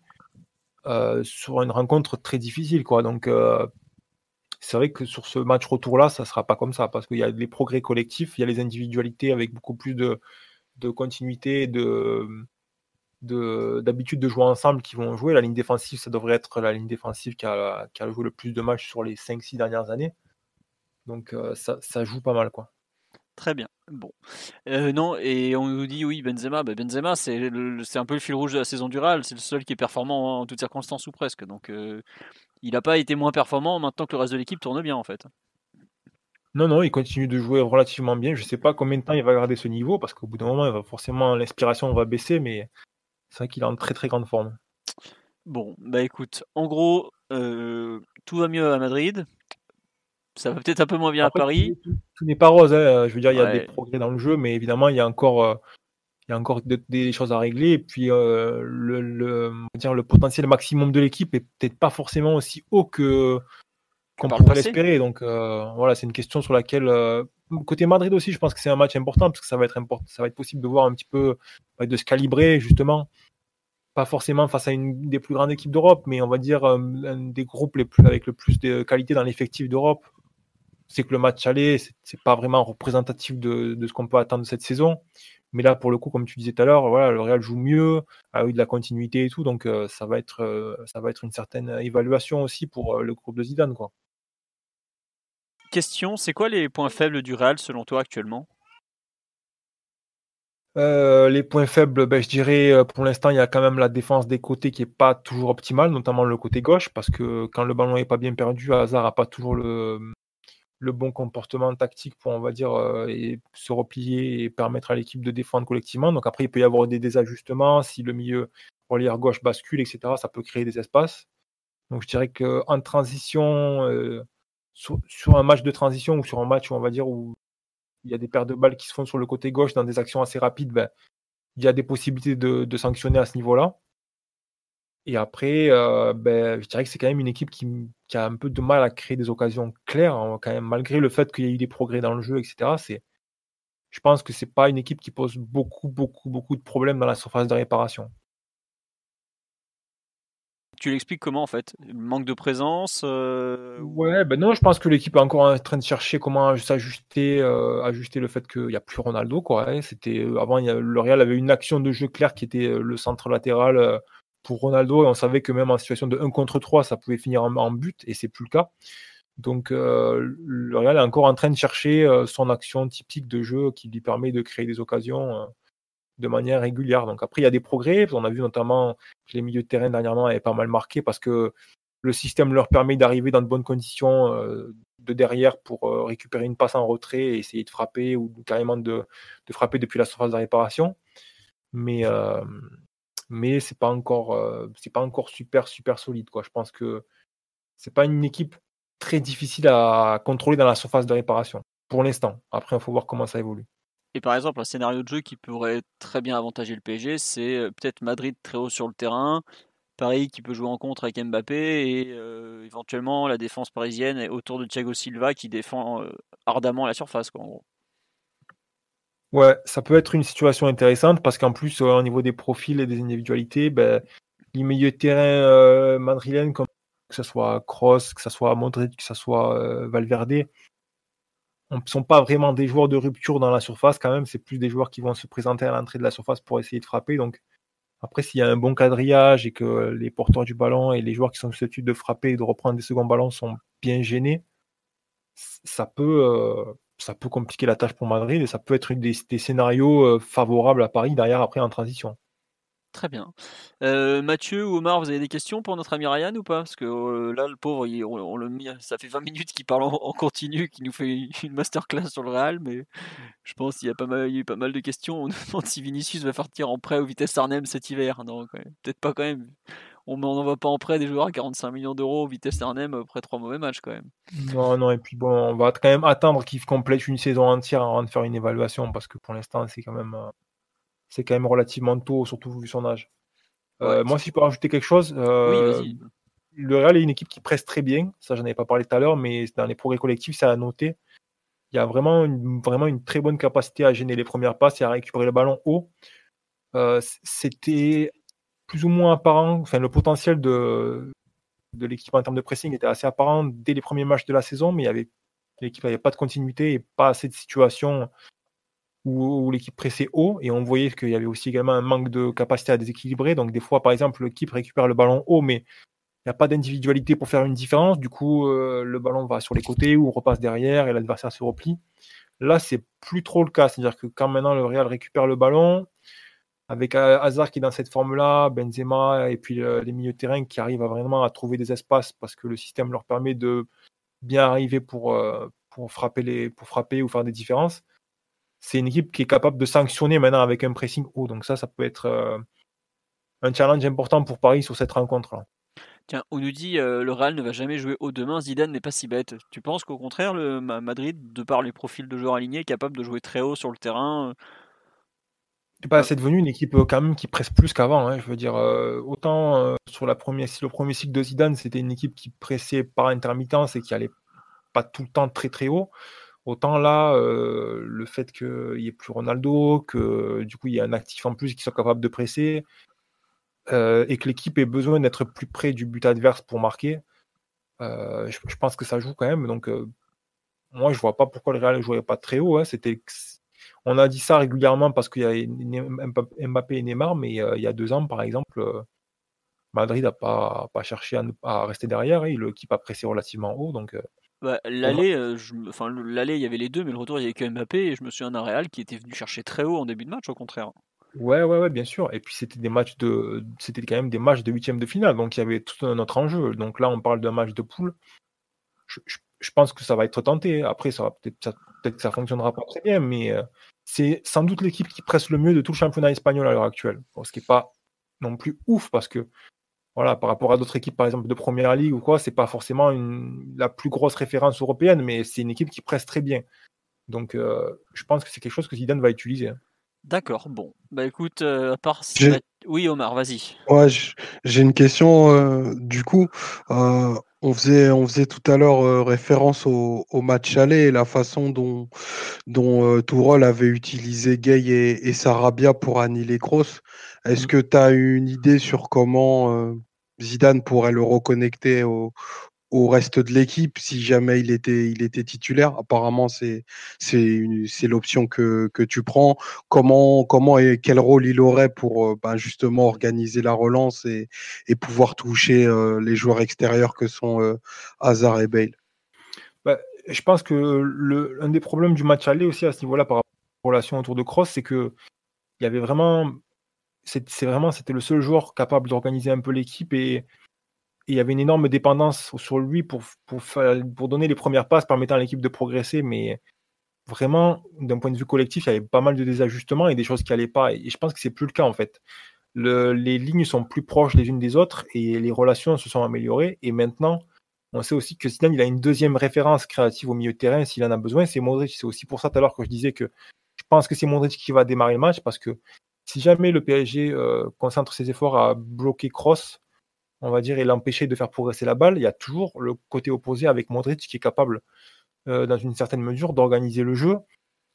euh, sur une rencontre très difficile, quoi. Donc, euh, c'est vrai que sur ce match retour-là, ça ne sera pas comme ça, parce qu'il y a les progrès collectifs, il y a les individualités avec beaucoup plus de, continuité, de d'habitude de, jouer ensemble qui vont jouer. La ligne défensive, ça devrait être la ligne défensive qui a, a joué le plus de matchs sur les 5-6 dernières années. Donc euh, ça, ça, joue pas mal. quoi. Très bien. Bon. Euh, non, et on nous dit oui, Benzema. Bah, Benzema, c'est un peu le fil rouge de la saison du Real. C'est le seul qui est performant en toutes circonstances ou presque. Donc euh, il n'a pas été moins performant maintenant que le reste de l'équipe tourne bien en fait. Non, non, il continue de jouer relativement bien. Je ne sais pas combien de temps il va garder ce niveau parce qu'au bout d'un moment, il va forcément l'inspiration va baisser, mais c'est vrai qu'il est en très très grande forme. Bon, bah écoute, en gros, euh, tout va mieux à Madrid. Ça va peut-être un peu moins bien à Paris. Tout, n'est pas rose. Hein. Je veux dire, il y a des progrès dans le jeu, mais évidemment, il y a encore, euh, il y a encore des choses à régler. Et puis, euh, le, dire, le potentiel maximum de l'équipe est peut-être pas forcément aussi haut que qu'on pourrait l'espérer. Donc, euh, voilà, c'est une question sur laquelle, euh, côté Madrid aussi, je pense que c'est un match important parce que ça va être important, ça va être possible de voir un petit peu, de se calibrer justement. Pas forcément face à une des plus grandes équipes d'Europe, mais on va dire un des groupes les plus avec le plus de qualité dans l'effectif d'Europe. C'est que le match aller, c'est pas vraiment représentatif de, de ce qu'on peut attendre de cette saison. Mais là, pour le coup, comme tu disais tout à l'heure, voilà, le Real joue mieux, a eu de la continuité et tout, donc euh, ça, va être, euh, ça va être une certaine évaluation aussi pour euh, le groupe de Zidane. Quoi. Question, c'est quoi les points faibles du Real selon toi actuellement? Les points faibles, ben, je dirais pour l'instant, il y a quand même la défense des côtés qui n'est pas toujours optimale, notamment le côté gauche, parce que quand le ballon n'est pas bien perdu, Hazard n'a pas toujours le, le bon comportement tactique pour, on va dire, euh, se replier et permettre à l'équipe de défendre collectivement. Donc après, il peut y avoir des désajustements. Si le milieu relier gauche bascule, etc., ça peut créer des espaces. Donc je dirais qu'en transition, euh, sur, un match de transition ou sur un match où on va dire où il y a des paires de balles qui se font sur le côté gauche dans des actions assez rapides, ben, il y a des possibilités de sanctionner à ce niveau-là. Et après, euh, ben, je dirais que c'est quand même une équipe qui, a un peu de mal à créer des occasions claires, hein, quand même, malgré le fait qu'il y ait eu des progrès dans le jeu, etc. C'est, je pense que c'est pas une équipe qui pose beaucoup, beaucoup, beaucoup de problèmes dans la surface de réparation. Tu l'expliques comment en fait? Manque de présence euh, Ouais, ben non, je pense que l'équipe est encore en train de chercher comment s'ajuster, euh, ajuster le fait qu'il n'y a plus Ronaldo. Quoi, hein. C'était avant, le Real avait une action de jeu claire qui était le centre latéral pour Ronaldo on savait que même en situation de 1 contre 3, ça pouvait finir en, but et c'est plus le cas. Donc le Real est encore en train de chercher son action typique de jeu qui lui permet de créer des occasions de manière régulière. Donc après, il y a des progrès. On a vu notamment que les milieux de terrain dernièrement avaient pas mal marqué parce que le système leur permet d'arriver dans de bonnes conditions euh, de derrière pour euh, récupérer une passe en retrait et essayer de frapper ou carrément de, frapper depuis la surface de réparation. Mais, euh, mais c'est pas encore c'est pas encore super super solide quoi. Je pense que c'est pas une équipe très difficile à contrôler dans la surface de réparation pour l'instant. Après, il faut voir comment ça évolue. Et par exemple, un scénario de jeu qui pourrait très bien avantager le PSG, c'est euh, peut-être Madrid très haut sur le terrain, Paris qui peut jouer en contre avec Mbappé et euh, éventuellement la défense parisienne autour de Thiago Silva qui défend euh, ardemment la surface. Quoi. Ouais, ça peut être une situation intéressante parce qu'en plus, au niveau des profils et des individualités, ben, les milieux de terrain madrilènes, comme que ce soit Kroos, que ce soit Modric, que ce soit Valverde, ne sont pas vraiment des joueurs de rupture dans la surface quand même, c'est plus des joueurs qui vont se présenter à l'entrée de la surface pour essayer de frapper. Donc après, s'il y a un bon quadrillage et que les porteurs du ballon et les joueurs qui sont susceptibles de frapper et de reprendre des seconds ballons sont bien gênés, ça peut, euh, ça peut compliquer la tâche pour Madrid et ça peut être des, des scénarios euh, favorables à Paris derrière après en transition. Très bien. Euh, Mathieu ou Omar, vous avez des questions pour notre ami Ryan ou pas? Parce que euh, là, le pauvre, on, le ça fait 20 minutes qu'il parle en, continu, qu'il nous fait une masterclass sur le Real, mais je pense qu'il y a pas mal, il y a eu pas mal de questions. On demande si Vinicius va partir en prêt au Vitesse Arnhem cet hiver. Non, peut-être pas quand même. On n'envoie pas en prêt des joueurs à 45 millions d'euros Vitesse Arnhem après trois mauvais matchs quand même. Non, non, et puis bon, on va quand même attendre qu'il complète une saison entière avant de faire une évaluation parce que pour l'instant, c'est quand même. Euh, c'est quand même relativement tôt, surtout vu son âge. Euh, moi, si je peux rajouter quelque chose, euh, le Real est une équipe qui presse très bien. Ça, j'en avais pas parlé tout à l'heure, mais dans les progrès collectifs, ça a noté. Il y a vraiment une, vraiment une très bonne capacité à gêner les premières passes et à récupérer le ballon haut. Euh, c'était plus ou moins apparent, enfin, le potentiel de, l'équipe en termes de pressing était assez apparent dès les premiers matchs de la saison, mais il l'équipe n'avait pas de continuité et pas assez de situations où, l'équipe pressait haut et on voyait qu'il y avait aussi également un manque de capacité à déséquilibrer. Donc des fois, par exemple, l'équipe récupère le ballon haut, mais il n'y a pas d'individualité pour faire une différence. Du coup, euh, le ballon va sur les côtés ou repasse derrière et l'adversaire se replie. Là, c'est plus trop le cas. C'est-à-dire que quand maintenant le Real récupère le ballon, avec Hazard qui est dans cette forme-là, Benzema et puis euh, les milieux de terrain qui arrivent vraiment à trouver des espaces parce que le système leur permet de bien arriver pour, euh, pour, frapper, les, pour frapper ou faire des différences c'est une équipe qui est capable de sanctionner maintenant avec un pressing haut. Donc ça, ça peut être euh, un challenge important pour Paris sur cette rencontre-là. Tiens, on nous dit euh, le Real ne va jamais jouer haut demain, Zidane n'est pas si bête. Tu penses qu'au contraire, le Madrid, de par les profils de joueurs alignés, est capable de jouer très haut sur le terrain c'est devenu une équipe quand même qui presse plus qu'avant. Hein. Je veux dire, euh, autant sur la première, le premier cycle de Zidane, c'était une équipe qui pressait par intermittence et qui allait pas tout le temps très très haut. Autant là, euh, le fait qu'il n'y ait plus Ronaldo, que du coup il y a un actif en plus qui soit capable de presser, euh, et que l'équipe ait besoin d'être plus près du but adverse pour marquer, euh, je, pense que ça joue quand même. Donc moi je vois pas pourquoi le Real ne jouerait pas très haut. Hein. C'était, on a dit ça régulièrement parce qu'il y a Mbappé et Neymar, mais il y a deux ans par exemple, Madrid n'a pas, pas cherché à, rester derrière, et l'équipe a pressé relativement haut. Donc bah, l'aller, euh, enfin l'aller, il y avait les deux, mais le retour, il y avait que Mbappé. Et je me souviens d'un Real qui était venu chercher très haut en début de match, au contraire. Ouais, ouais, ouais, bien sûr. Et puis c'était des matchs de, c'était quand même des matchs de huitième de finale, donc il y avait tout un autre enjeu. Donc là, on parle d'un match de poule. Je, pense que ça va être tenté. Après, ça va peut-être, peut-être que ça fonctionnera pas très bien, mais euh, c'est sans doute l'équipe qui presse le mieux de tout le championnat espagnol à l'heure actuelle. ce qui est pas non plus ouf parce que voilà, par rapport à d'autres équipes, par exemple, de première ligue ou quoi, c'est pas forcément une, la plus grosse référence européenne, mais c'est une équipe qui presse très bien. Donc, euh, je pense que c'est quelque chose que Zidane va utiliser. Hein. D'accord, bon. Bah écoute, euh, à part. Oui, Omar, vas-y. Ouais, j'ai une question. Euh, du coup, On faisait, on faisait tout à l'heure euh, référence au, au match aller et la façon dont, dont euh, Tourol avait utilisé Gay et, et Sarabia pour annihiler Kroos. Est-ce Mhm. que tu as une idée sur comment euh, Zidane pourrait le reconnecter au, au reste de l'équipe si jamais il était, il était titulaire Apparemment, c'est l'option que, que tu prends. Comment, comment et quel rôle il aurait pour euh, ben, justement organiser la relance et, et pouvoir toucher euh, les joueurs extérieurs que sont euh, Hazard et Bale? Bah, je pense que le, un des problèmes du match aller aussi à ce niveau-là par rapport aux relations autour de Cross, c'est que il y avait vraiment, c'est vraiment, c'était le seul joueur capable d'organiser un peu l'équipe et il y avait une énorme dépendance sur lui pour, donner les premières passes permettant à l'équipe de progresser, mais vraiment, d'un point de vue collectif, il y avait pas mal de désajustements et des choses qui allaient pas. Et je pense que c'est plus le cas en fait. Le- les lignes sont plus proches les unes des autres et les relations se sont améliorées. Et maintenant, on sait aussi que Zidane, il a une deuxième référence créative au milieu de terrain s'il en a besoin, c'est Modric. C'est aussi pour ça tout à l'heure que je disais que je pense que c'est Modric qui va démarrer le match parce que si jamais le PSG euh, concentre ses efforts à bloquer Kroos, on va dire, et l'empêcher de faire progresser la balle, il y a toujours le côté opposé avec Modric qui est capable, euh, dans une certaine mesure, d'organiser le jeu,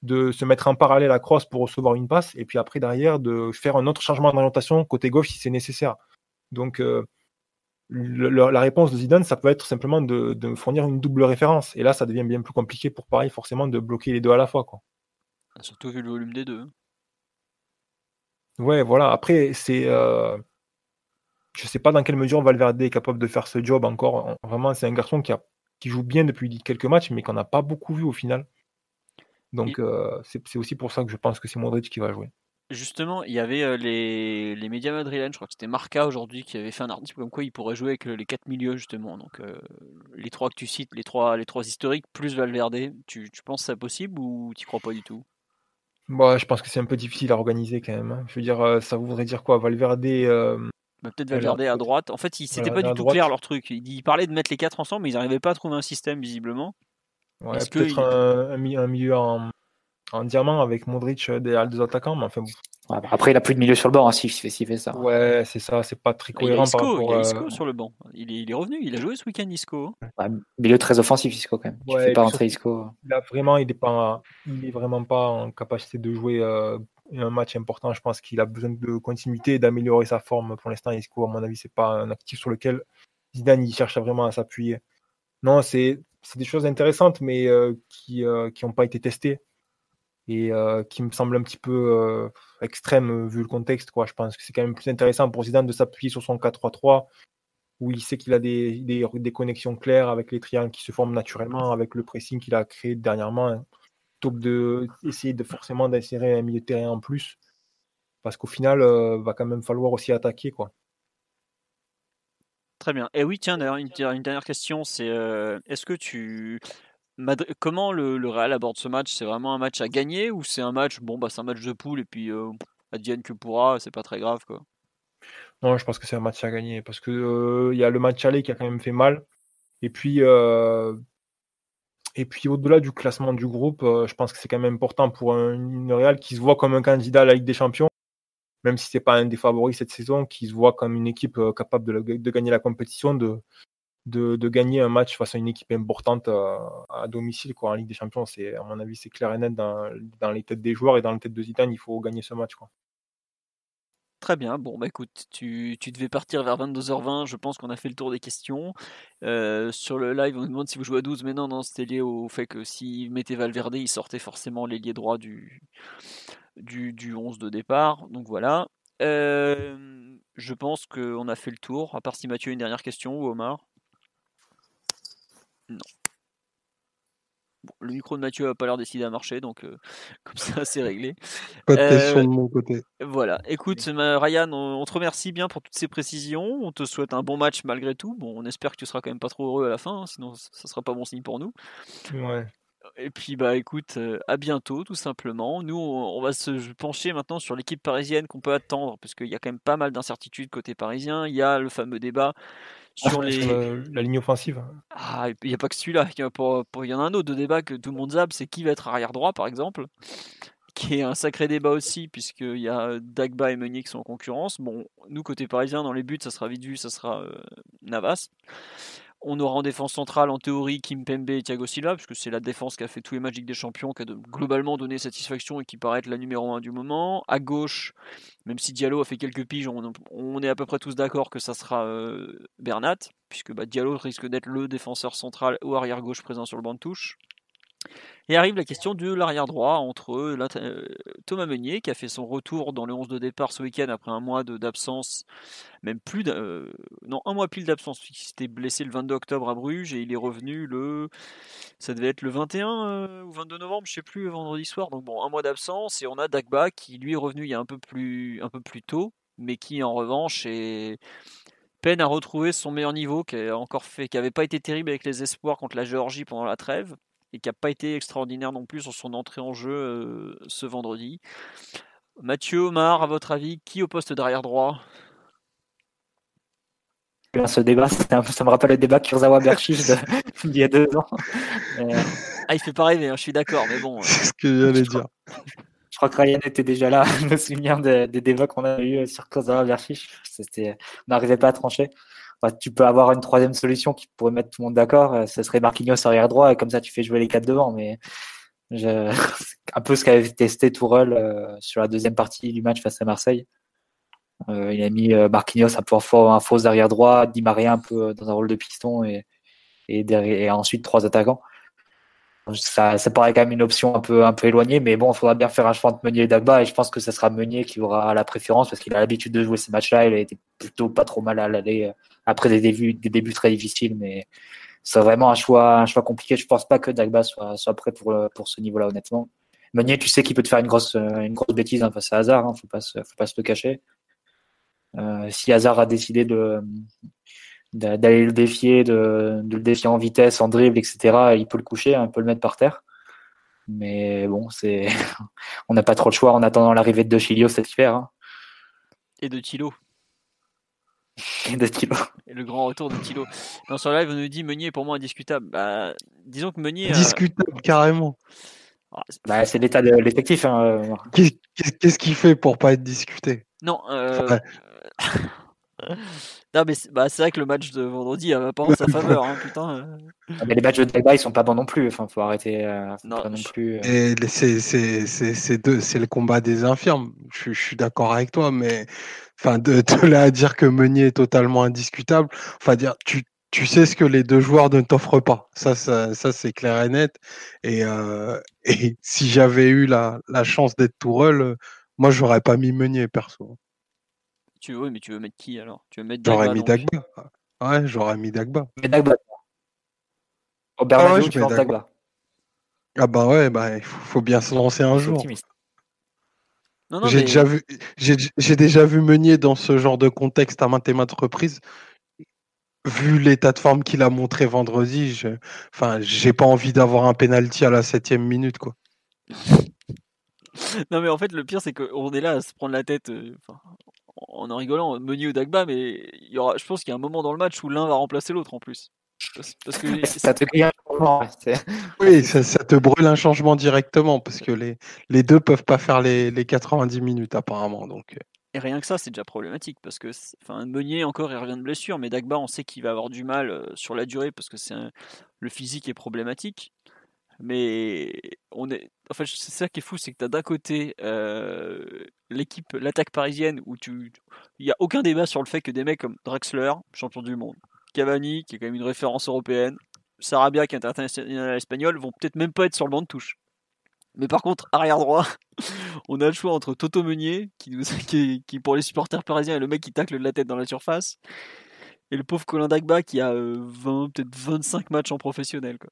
de se mettre en parallèle à Kroos pour recevoir une passe, et puis après, derrière, de faire un autre changement d'orientation côté gauche si c'est nécessaire. Donc, euh, le- la réponse de Zidane, ça peut être simplement de, de fournir une double référence. Et là, ça devient bien plus compliqué pour Paris, forcément, de bloquer les deux à la fois. Quoi. Surtout vu le volume des deux. Ouais, voilà. Après, c'est. Euh... Je sais pas dans quelle mesure Valverde est capable de faire ce job encore. Vraiment, c'est un garçon qui, a... qui joue bien depuis quelques matchs, mais qu'on n'a pas beaucoup vu au final. Donc, euh, c'est aussi pour ça que je pense que c'est Modric qui va jouer. Justement, il y avait euh, les, les médias madrilènes, je crois que c'était Marca aujourd'hui, qui avait fait un article comme quoi il pourrait jouer avec les quatre milieux, justement. Donc, euh, les trois que tu cites, les trois, les trois historiques, plus Valverde, tu, tu penses que c'est possible ou tu crois pas du tout? Bon, je pense que c'est un peu difficile à organiser quand même. hein. Je veux dire, ça voudrait dire quoi? Valverde. euh, Bah, Peut-être Alors, Valverde à droite. En fait, il- c'était pas du tout droite. clair leur truc. Ils, ils parlaient de mettre les quatre ensemble, mais ils n'arrivaient pas à trouver un système, visiblement. ouais, Est-ce que peut-être il- un, un mi- un milieu en, en diamant avec Modric euh, derrière les deux attaquants. Mais enfin. Ouais, bah après, il a plus de milieu sur le banc hein, s'il fait, s'il fait ça. ouais, c'est ça, c'est pas très Bah, il y a cohérent par Isco, rapport il y a euh, Isco sur le banc. Il est, il est revenu, il a joué ce week-end Isco. hein. Ouais, milieu très offensif, Isco, quand même. Tu Ouais, fais et pas rentrer Isco. Là, vraiment, il est pas, il est vraiment pas en capacité de jouer euh, un match important. Je pense qu'il a besoin de continuité et d'améliorer sa forme. Pour l'instant, Isco, à mon avis, c'est pas un actif sur lequel Zidane il cherche vraiment à s'appuyer. Non, c'est des choses intéressantes, mais euh, qui euh, n'ont pas été testées et euh, qui me semblent un petit peu euh, extrêmes euh, vu le contexte. Je pense que c'est quand même plus intéressant pour Zidane de s'appuyer sur son 4-3-3 où il sait qu'il a des connexions claires avec les triangles qui se forment naturellement, avec le pressing qu'il a créé dernièrement, hein, plutôt que de essayer de forcément d'insérer un milieu de terrain en plus, parce qu'au final, euh, va quand même falloir aussi attaquer, quoi. Très bien. Et oui, tiens, d'ailleurs, une, une dernière question, c'est euh, est-ce que tu... Madri- Comment le, le Real aborde ce match? C'est vraiment un match à gagner ou c'est un match, bon, bah c'est un match de poule et puis euh, advienne que pourra, c'est pas très grave, quoi? Non, je pense que c'est un match à gagner, parce que euh, il y a le match aller qui a quand même fait mal, et puis euh, et puis au-delà du classement du groupe, euh, je pense que c'est quand même important pour un, une Real qui se voit comme un candidat à la Ligue des Champions, même si c'est pas un des favoris cette saison, qui se voit comme une équipe euh, capable de, gagner la compétition, de, de, gagner un match face à une équipe importante euh, à domicile quoi, en Ligue des Champions. C'est, à mon avis, c'est clair et net dans, dans les têtes des joueurs et dans les têtes de Zidane, il faut gagner ce match. Quoi. Très bien. Bon, bah écoute, tu, tu devais partir vers 22h20. Je pense qu'on a fait le tour des questions. Euh, sur le live, on nous demande si vous jouez à 12, mais non, non, c'était lié au fait que s'il mettait Valverde, il sortait forcément l'ailier droit du, du, du 11 de départ. Donc voilà. Euh, je pense qu'on a fait le tour, à part si Mathieu a une dernière question ou Omar? Non. Bon, le micro de Mathieu n'a pas l'air décidé à marcher, donc euh, (laughs) comme ça, c'est réglé. Pas de Euh, question de mon côté. Voilà, écoute ma- Ryan, on, on te remercie bien pour toutes ces précisions. On te souhaite un bon match malgré tout. Bon, on espère que tu seras quand même pas trop heureux à la fin, hein, sinon ça ça sera pas bon signe pour nous. Ouais. Et puis bah écoute, euh, à bientôt tout simplement. Nous, on, on va se pencher maintenant sur l'équipe parisienne qu'on peut attendre, parce qu'il y a quand même pas mal d'incertitudes côté parisien. Il y a le fameux débat sur les. Sur la ligne offensive. Ah, il n'y a pas que celui-là. Il y, a pour- pour- il y en a un autre de débat que tout le monde zappe, c'est qui va être arrière droit par exemple, qui est un sacré débat aussi, puisqu'il y a Dagba et Meunier qui sont en concurrence. Bon, nous côté parisien, dans les buts, ça sera vite vu, ça sera euh, Navas. On aura en défense centrale, en théorie, Kim Pembe et Thiago Silva, puisque c'est la défense qui a fait tous les matchs des Champions, qui a globalement donné satisfaction et qui paraît être la numéro 1 du moment. À gauche, même si Diallo a fait quelques piges, on, est à peu près tous d'accord que ça sera euh, Bernat, puisque bah, Diallo risque d'être le défenseur central ou arrière gauche présent sur le banc de touche. Et arrive la question de l'arrière droit entre Thomas Meunier, qui a fait son retour dans le 11 de départ ce week-end après un mois d'absence, même plus euh, non un mois pile d'absence, il s'était blessé le 22 octobre à Bruges et il est revenu le, ça devait être le 21 euh, ou 22 novembre, je sais plus, vendredi soir. Donc bon, un mois d'absence et on a Dagba qui lui est revenu il y a un peu plus, un peu plus tôt, mais qui en revanche est peine à retrouver son meilleur niveau, qui a encore fait, qui avait pas été terrible avec les espoirs contre la Géorgie pendant la trêve et qui n'a pas été extraordinaire non plus sur son entrée en jeu euh, ce vendredi. Mathieu, Omar, à votre avis, qui au poste d'arrière droit? Ce débat, ça me rappelle le débat Kurzawa Berchich d'il (laughs) y a deux ans. Euh, ah, il fait pas rêver, hein, je suis d'accord, mais bon. C'est ce que j'allais dire. Je crois que Ryan était déjà là. (laughs) Je me souviens des, débats qu'on a eu sur Kurzawa Berchich. On n'arrivait pas à trancher tu peux avoir une troisième solution qui pourrait mettre tout le monde d'accord. Euh, ce serait Marquinhos arrière droit et comme ça tu fais jouer les quatre devant. Mais je... (laughs) un peu ce qu'avait testé Tourelle euh, sur la deuxième partie du match face à Marseille. Euh, il a mis Marquinhos à pouvoir un faux arrière droit, Di Maria un peu dans un rôle de piston et, ensuite trois attaquants. Ça, ça, paraît quand même une option un peu, un peu éloignée, mais bon, il faudra bien faire un choix entre Meunier et Dagba, et je pense que ce sera Meunier qui aura la préférence parce qu'il a l'habitude de jouer ces matchs-là. Il a été plutôt pas trop mal à l'aller après des débuts, très difficiles, mais c'est vraiment un choix, un choix compliqué. Je pense pas que Dagba soit, prêt pour, ce niveau-là, honnêtement. Meunier, tu sais qu'il peut te faire une grosse, une grosse bêtise hein, face à Hazard, hein, faut pas faut pas se le cacher. Euh, si Hazard a décidé de d'aller le défier, de, de, le défier en vitesse, en dribble, etc., il peut le coucher, hein, il peut le mettre par terre. Mais bon, c'est, (laughs) on n'a pas trop le choix en attendant l'arrivée de Chilio cet hiver. Hein. Et de Tilo. De. Et le grand retour de Tilo. Dans son live, on nous dit Meunier pour moi indiscutable. Bah, disons que Meunier. Discutable, carrément. Ah, bah, c'est l'état de l'effectif. Hein, euh. Qu'est-ce qu'il fait pour pas être discuté? Non. Euh... (laughs) non, mais c'est bah, vrai que le match de vendredi a pas en sa (laughs) faveur. Hein, putain. Euh. Ah, mais les matchs de Dagba, ils sont pas bons non plus. Enfin, faut arrêter. Euh, non, non plus. Et c'est le combat des infirmes. Je, je suis d'accord avec toi, mais enfin, de, de, là à dire que Meunier est totalement indiscutable, enfin, dire, tu, tu sais ce que les deux joueurs ne t'offrent pas. Ça, ça, ça c'est clair et net. Et, euh, (laughs) et si j'avais eu la, la chance d'être Tourelle, moi, j'aurais pas mis Meunier, perso. Tu veux, mais tu veux mettre qui alors? Tu veux mettre J'aurais mis Dagba. Ouais, j'aurais mis Dagba. Mais Dagba. Au ah ouais, tu mets Dagba. Ah bah ouais, bah, il faut, bien se lancer un jour. J'ai déjà vu, j'ai déjà vu Meunier dans ce genre de contexte à maintes et maintes reprises. Vu l'état de forme qu'il a montré vendredi, je, enfin, j'ai pas envie d'avoir un penalty à la septième minute, quoi. (laughs) non mais en fait le pire c'est qu'on est là à se prendre la tête euh, en en rigolant Meunier ou Dagba mais il y aura je pense qu'il y a un moment dans le match où l'un va remplacer l'autre en plus parce que (laughs) ça te un (laughs) Oui, ça, te brûle un changement directement parce que les, les deux peuvent pas faire les, les 90 minutes apparemment. Donc. Euh. Et rien que ça, c'est déjà problématique parce que enfin, Meunier encore il revient de blessure, mais Dagba on sait qu'il va avoir du mal euh, sur la durée parce que c'est le physique est problématique. Mais on est, enfin c'est ça qui est fou, c'est que tu as d'un côté euh, l'équipe, l'attaque parisienne où tu, il y a aucun débat sur le fait que des mecs comme Draxler, champion du monde, Cavani, qui est quand même une référence européenne, Sarabia, qui est international espagnol, vont peut-être même pas être sur le banc de touche. Mais par contre, arrière droit, (laughs) on a le choix entre Toto Meunier, qui, nous, (laughs) qui, pour les supporters parisiens est le mec qui tacle de la tête dans la surface, et le pauvre Colin Dagba qui a 20, euh, peut-être 25 matchs en professionnel. Quoi.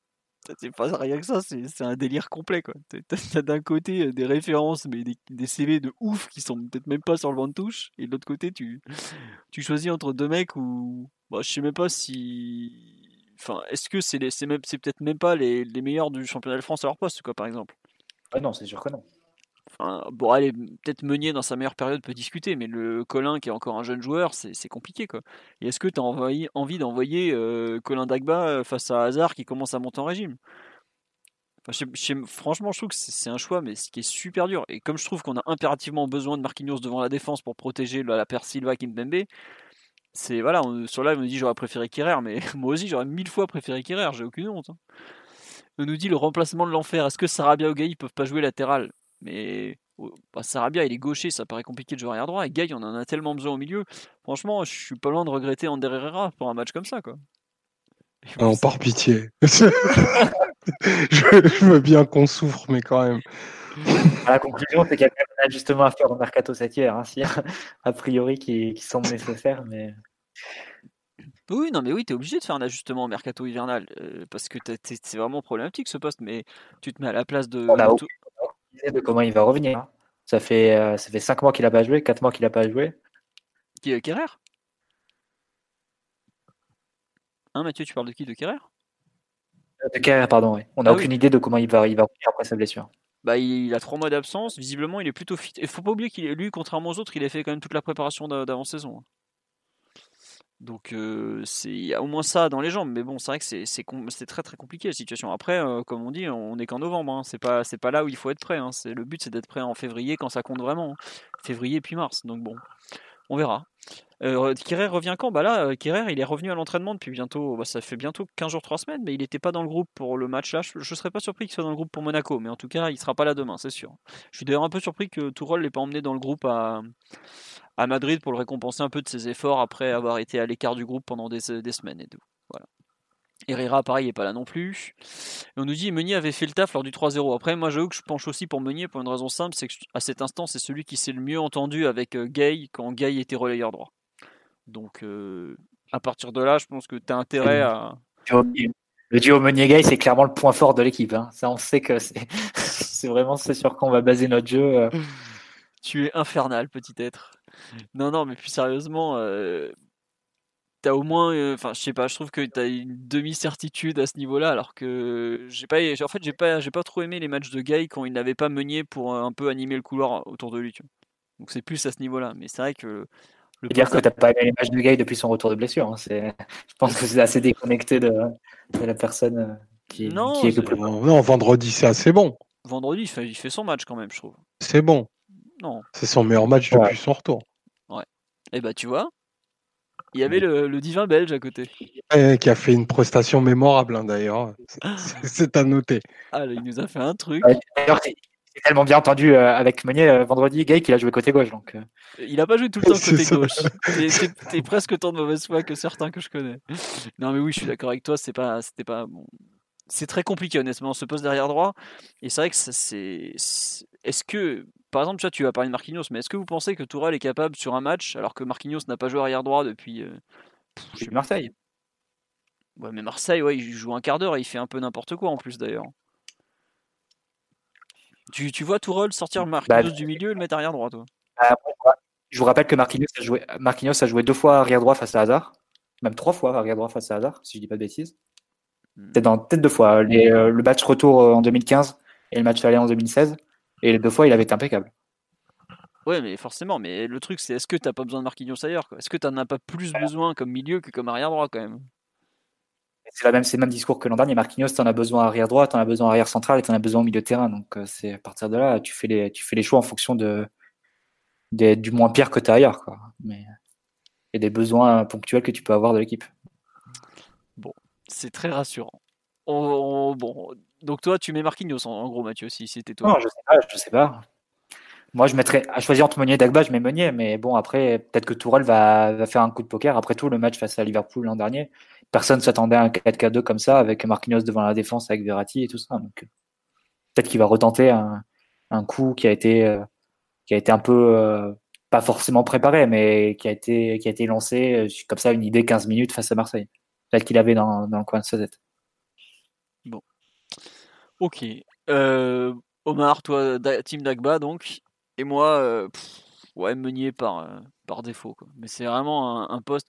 C'est pas rien que ça, c'est un délire complet. T'as d'un côté euh, des références, mais des, CV de ouf qui sont peut-être même pas sur le banc de touche, et de l'autre côté, tu, tu choisis entre deux mecs où bah, je sais même pas si. Enfin, est-ce que c'est c'est peut-être même pas les, les, meilleurs du championnat de France à leur poste, quoi, par exemple? Ah non, c'est sûr que non. Enfin, bon, allez, peut-être Meunier dans sa meilleure période peut discuter, mais le Colin qui est encore un jeune joueur, c'est compliqué, quoi. Et est-ce que tu as envie, d'envoyer euh, Colin Dagba euh, face à Hazard qui commence à monter en régime? Franchement, je trouve que c'est un choix, mais ce qui est super dur. Et comme je trouve qu'on a impérativement besoin de Marquinhos devant la défense pour protéger la, la paire Silva Kimpembe, C'est voilà, on- sur live on nous dit j'aurais préféré Kerrer, mais (laughs) moi aussi j'aurais mille fois préféré Kerrer, j'ai aucune honte. hein. On nous dit le remplacement de l'enfer. Est-ce que Sarabia ou ils peuvent pas jouer latéral? Mais oh, bah, Sarabia il est gaucher, ça paraît compliqué de jouer arrière droit. Et Gay on en a tellement besoin au milieu. Franchement, je suis pas loin de regretter Ander Herrera pour un match comme ça quoi. Et Ah, Non, bon, par pitié. (laughs) je, je veux bien qu'on souffre, mais quand même. La conclusion, c'est qu'il y a quand même un ajustement à faire au mercato cet hiver, hein, s'il y a priori qui, qui semble nécessaire, mais Oui, non, mais oui, t'es obligé de faire un ajustement au mercato hivernal euh, parce que c'est vraiment problématique ce poste. Mais tu te mets à la place de. on a aucune de comment il va revenir. hein. Ça fait euh, ça fait cinq mois qu'il a pas joué, quatre mois qu'il a pas joué. Qui, euh, Kerrer? Hein, Mathieu, tu parles de qui? De Kerrer? Euh, De carrière, pardon. oui. On n'a Ah oui. aucune idée de comment il va il va revenir après sa blessure. Bah, il, il a trois mois d'absence. Visiblement, il est plutôt fit. Et faut pas oublier qu'il est lui, contrairement aux autres, il a fait quand même toute la préparation d'a- d'avant-saison. Donc, euh, il y a au moins ça dans les jambes. Mais bon, c'est vrai que c'est très très compliqué la situation. Après, euh, comme on dit, on est qu'en novembre. hein. C'est pas pas là où il faut être prêt. hein. Le but, c'est d'être prêt en février quand ça compte vraiment. hein. Février puis mars. Donc bon, on verra. Euh, Kerrer revient quand? Bah là, euh, Kerrer, il est revenu à l'entraînement depuis bientôt. Bah, ça fait bientôt 15 jours, 3 semaines, mais il n'était pas dans le groupe pour le match là. Je, je serais pas surpris qu'il soit dans le groupe pour Monaco, mais en tout cas, il sera pas là demain, c'est sûr. Je suis d'ailleurs un peu surpris que Tourol l'ait pas emmené dans le groupe à, Madrid pour le récompenser un peu de ses efforts après avoir été à l'écart du groupe pendant des, des semaines et tout. Voilà. Herrera, pareil, est pas là non plus. Et on nous dit Meunier avait fait le taf lors du 3-0. Après, moi, j'avoue que je penche aussi pour Meunier pour une raison simple c'est qu'à cet instant, c'est celui qui s'est le mieux entendu avec euh, Gay quand Gay était relayeur droit. Donc, euh, à partir de là, je pense que tu as intérêt à. Le duo Meunier-Gay, c'est clairement le point fort de l'équipe. hein. Ça, on sait que c'est (laughs) c'est vraiment c'est sur quoi on va baser notre jeu. euh. Tu es infernal, petit être. Non, non, mais plus sérieusement, euh, t'as au moins, euh, enfin, je sais pas, je trouve que t'as une demi-certitude à ce niveau-là, alors que j'ai pas, en fait, j'ai pas, j'ai pas trop aimé les matchs de Gay quand il n'avait pas meunier pour euh, un peu animer le couloir autour de lui. tu vois. Donc c'est plus à ce niveau-là, mais c'est vrai que le dire que t'as pas aimé les matchs de Gay depuis son retour de blessure. hein. C'est- Je pense que c'est assez déconnecté de, de la personne euh, qui, Non, qui est le plus. Non, non, vendredi, c'est assez bon. vendredi, il fait, il fait son match quand même, je trouve. C'est bon. Non. C'est son meilleur match Ouais. depuis son retour. Et bah tu vois, il y avait le, le divin belge à côté. Et qui a fait une prestation mémorable, hein, d'ailleurs. (laughs) C'est- à noter. Ah, là, il nous a fait un truc. Ouais, D'ailleurs, c'est tellement bien entendu euh, avec Meunier euh, vendredi, Gay, qu'il a joué côté gauche. Donc, euh, Il a pas joué tout le temps côté ça. gauche. T'es- presque autant de mauvaise foi que certains que je connais. Non mais oui, je suis d'accord avec toi. C'est pas, c'était pas bon. C'est très compliqué honnêtement. On se pose derrière droit et c'est vrai que ça, c'est- Est-ce que, par exemple, tu vois, tu vas parler de Marquinhos, mais est-ce que vous pensez que Tourelle est capable sur un match alors que Marquinhos n'a pas joué arrière droit depuis. euh, je sais depuis Marseille. Ouais, mais Marseille, ouais, il joue un quart d'heure et il fait un peu n'importe quoi en plus d'ailleurs. Tu, tu vois Tourelle sortir Marquinhos Bah, du milieu et le mettre arrière droit, toi? Euh, Je vous rappelle que Marquinhos a joué, Marquinhos a joué deux fois arrière droit face à Hazard, même trois fois arrière droit face à Hazard, si je dis pas de bêtises. Hmm. Peut-être deux fois. Les, euh, le match retour euh, en 2015 et le match aller en 2016. Et les deux fois, il avait été impeccable. Ouais, mais forcément. Mais le truc, c'est est-ce que t'as pas besoin de Marquinhos ailleurs Est-ce que t'en as pas plus besoin comme milieu que comme arrière droit quand même? C'est la même, c'est le même discours que l'an dernier. Marquinhos, t'en as besoin arrière droit, t'en as besoin arrière central et t'en as besoin au milieu de terrain. Donc euh, c'est à partir de là, tu fais les, tu fais les choix en fonction de, des- du moins pire que t'as ailleurs, quoi. Mais et des besoins ponctuels que tu peux avoir de l'équipe. C'est très rassurant. On- on- bon, donc toi, tu mets Marquinhos en, gros, Mathieu, si c'était toi. Non, je sais pas, sais pas. Moi, je mettrais à choisir entre Meunier et Dagba, je mets Meunier, mais bon, après, peut-être que Tourelle va, faire un coup de poker. Après tout, le match face à Liverpool l'an dernier, personne s'attendait à un 4K2 comme ça, avec Marquinhos devant la défense, avec Verratti et tout ça. Donc, peut-être qu'il va retenter un, un coup qui a été, euh, qui a été un peu, euh, pas forcément préparé, mais qui a été, qui a été lancé, euh, comme ça, une idée 15 minutes face à Marseille. Peut-être qu'il avait dans, dans le coin de sa tête. Ok. Euh, Omar, toi, Team Dagba, donc. Et moi, euh, ouais, Meunier par, euh, par défaut. quoi. Mais c'est vraiment un, poste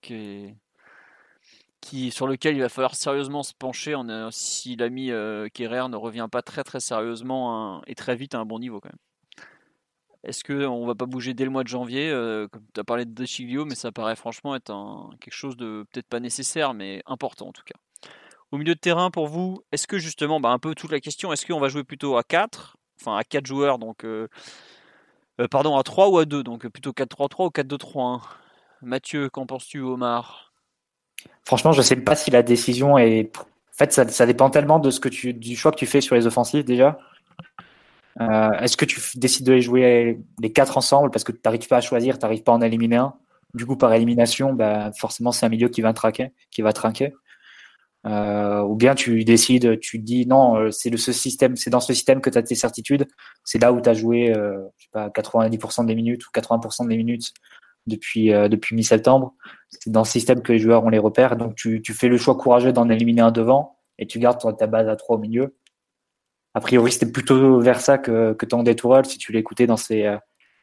qui sur lequel il va falloir sérieusement se pencher en, si l'ami Kerrer ne revient pas très très sérieusement hein, et très vite à un bon niveau quand même. Est-ce qu'on va pas bouger dès le mois de janvier Comme tu as parlé de De Chilio, mais ça paraît franchement être quelque chose de peut-être pas nécessaire, mais important en tout cas. Au milieu de terrain, pour vous, est-ce que justement, bah, un peu toute la question, est-ce qu'on va jouer plutôt à 4 Enfin, à 4 joueurs, donc. euh, euh, pardon, à 3 ou à 2 Donc euh, plutôt 4-3-3 ou 4-2-3-1 Mathieu, qu'en penses-tu, Omar? Franchement, je ne sais pas si la décision est. En fait, ça, dépend tellement de ce que tu, du choix que tu fais sur les offensives déjà. Est-ce que tu décides de jouer les quatre ensemble parce que tu n'arrives pas à choisir, tu n'arrives pas à en éliminer un? Du coup, par élimination, bah, forcément, c'est un milieu qui va qui va trinquer. Euh, ou bien tu décides, tu dis non, euh, c'est ce système, c'est dans ce système que tu as tes certitudes, c'est là où tu as joué euh, je sais pas, 90% des minutes ou 80% des minutes depuis, depuis mi-septembre. C'est dans ce système que les joueurs ont les repères. Donc tu, tu fais le choix courageux d'en éliminer un devant et tu gardes ta base à trois au milieu. A priori, c'était plutôt vers ça que, que tendait Tourelle, si tu l'écoutais dans ses,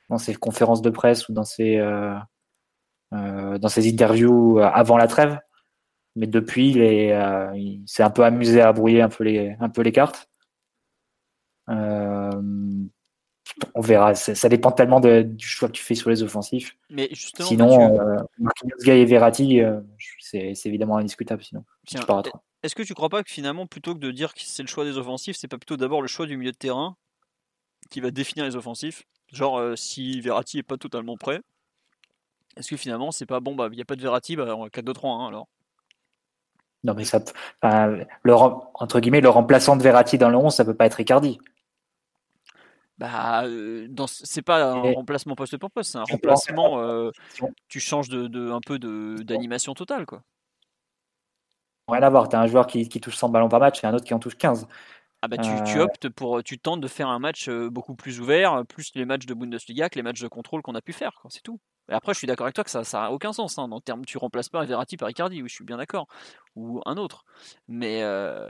dans ses conférences de presse ou dans ses, dans ses interviews avant la trêve mais depuis, euh, il s'est un peu amusé à brouiller un peu les, un peu les cartes. Euh, on verra. Ça, dépend tellement du choix que tu fais sur les offensifs. Mais justement, sinon, euh, Marquinhos, Gay et Verratti, c'est évidemment indiscutable. Sinon, est-ce que tu crois pas que finalement, plutôt que de dire que c'est le choix des offensifs, c'est pas plutôt d'abord le choix du milieu de terrain qui va définir les offensifs? Genre, si Verratti est pas totalement prêt, est-ce que finalement, c'est pas bon, bah, il n'y a pas de Verratti, bah, 4-2-3, alors? Non, mais ça, le, entre guillemets, le remplaçant de Verratti dans le 11, ça peut pas être Ricardi. Bah, euh, c'est pas un remplacement poste pour poste, c'est un remplacement. Euh, tu changes de, un peu d'animation totale, quoi. Rien à voir. Tu as un joueur qui, touche 100 ballons par match et un autre qui en touche 15. Ah bah tu, tu, euh. optes pour, tu tentes de faire un match beaucoup plus ouvert, plus les matchs de Bundesliga que les matchs de contrôle qu'on a pu faire, c'est tout. Après, je suis d'accord avec toi que ça n'a aucun sens. Hein. En termes, tu remplaces pas Verratti par Icardi, oui, je suis bien d'accord. Ou un autre. Mais euh,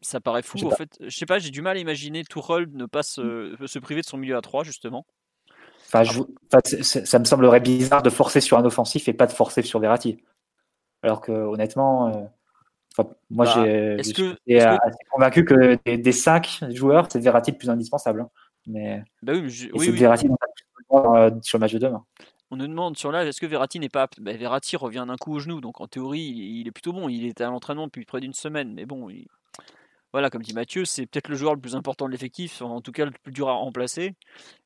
ça paraît fou. En fait, je sais pas, j'ai du mal à imaginer Tourelle ne pas se, se, priver de son milieu à 3, justement. Enfin, ça me semblerait bizarre de forcer sur un offensif et pas de forcer sur Verratti. Alors que, honnêtement, euh, moi, bah, j'ai, je assez convaincu que des, 5 joueurs, c'est Verratti le plus indispensable. Hein. Mais, bah oui, mais oui, Verratti euh, sur le match de demain. On nous demande sur l'âge, est-ce que Verratti n'est pas apte ben, Verratti revient d'un coup au genou, donc en théorie, il est plutôt bon. Il était à l'entraînement depuis près d'une semaine, mais bon, voilà, comme dit Mathieu, c'est peut-être le joueur le plus important de l'effectif, en tout cas le plus dur à remplacer.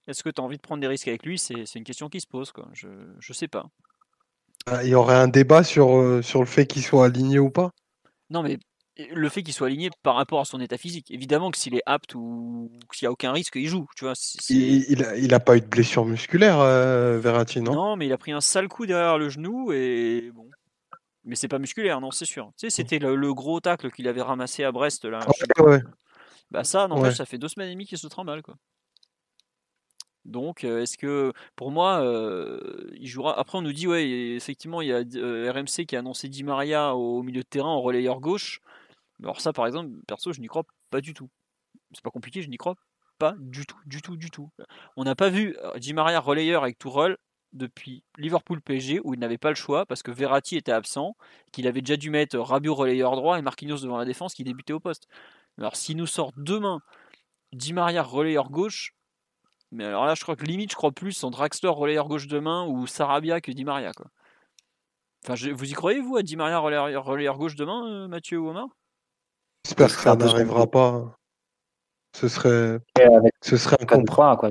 Est-ce que tu as envie de prendre des risques avec lui? C'est une question qui se pose, quoi. Je ne sais pas. Ah, il y aurait un débat sur, euh, sur le fait qu'il soit aligné ou pas? Non, mais le fait qu'il soit aligné par rapport à son état physique. Évidemment que s'il est apte ou s'il n'y a aucun risque, il joue. Tu vois, il, n'a pas eu de blessure musculaire, euh, Verratti, non? Non, mais il a pris un sale coup derrière le genou et bon. Mais c'est pas musculaire, non, c'est sûr. Tu sais, c'était le, gros tacle qu'il avait ramassé à Brest là. Bah ça, non, ça fait deux semaines et demie qu'il se mal quoi. Donc, euh, est-ce que pour moi, euh, il jouera. Après, on nous dit, ouais, effectivement, il y a RMC qui a annoncé Di Maria au milieu de terrain en relayeur gauche. Alors ça, par exemple, perso, je n'y crois pas du tout. C'est pas compliqué, je n'y crois pas du tout, du tout, du tout. On n'a pas vu euh, Di Maria relayeur avec Tourelle depuis Liverpool PSG où il n'avait pas le choix parce que Verratti était absent, qu'il avait déjà dû mettre Rabiot relayeur droit et Marquinhos devant la défense qui débutait au poste. Alors s'il nous sort demain Di Maria relayeur gauche, mais alors là je crois que limite je crois plus en Draxler relayeur gauche demain ou Sarabia que Di Maria quoi. Enfin, vous y croyez vous à Di Maria relayeur, relayeur gauche demain, euh, Mathieu ou Omar? J'espère que ça n'arrivera pas. Ce serait, ce serait un contrat. Quoi.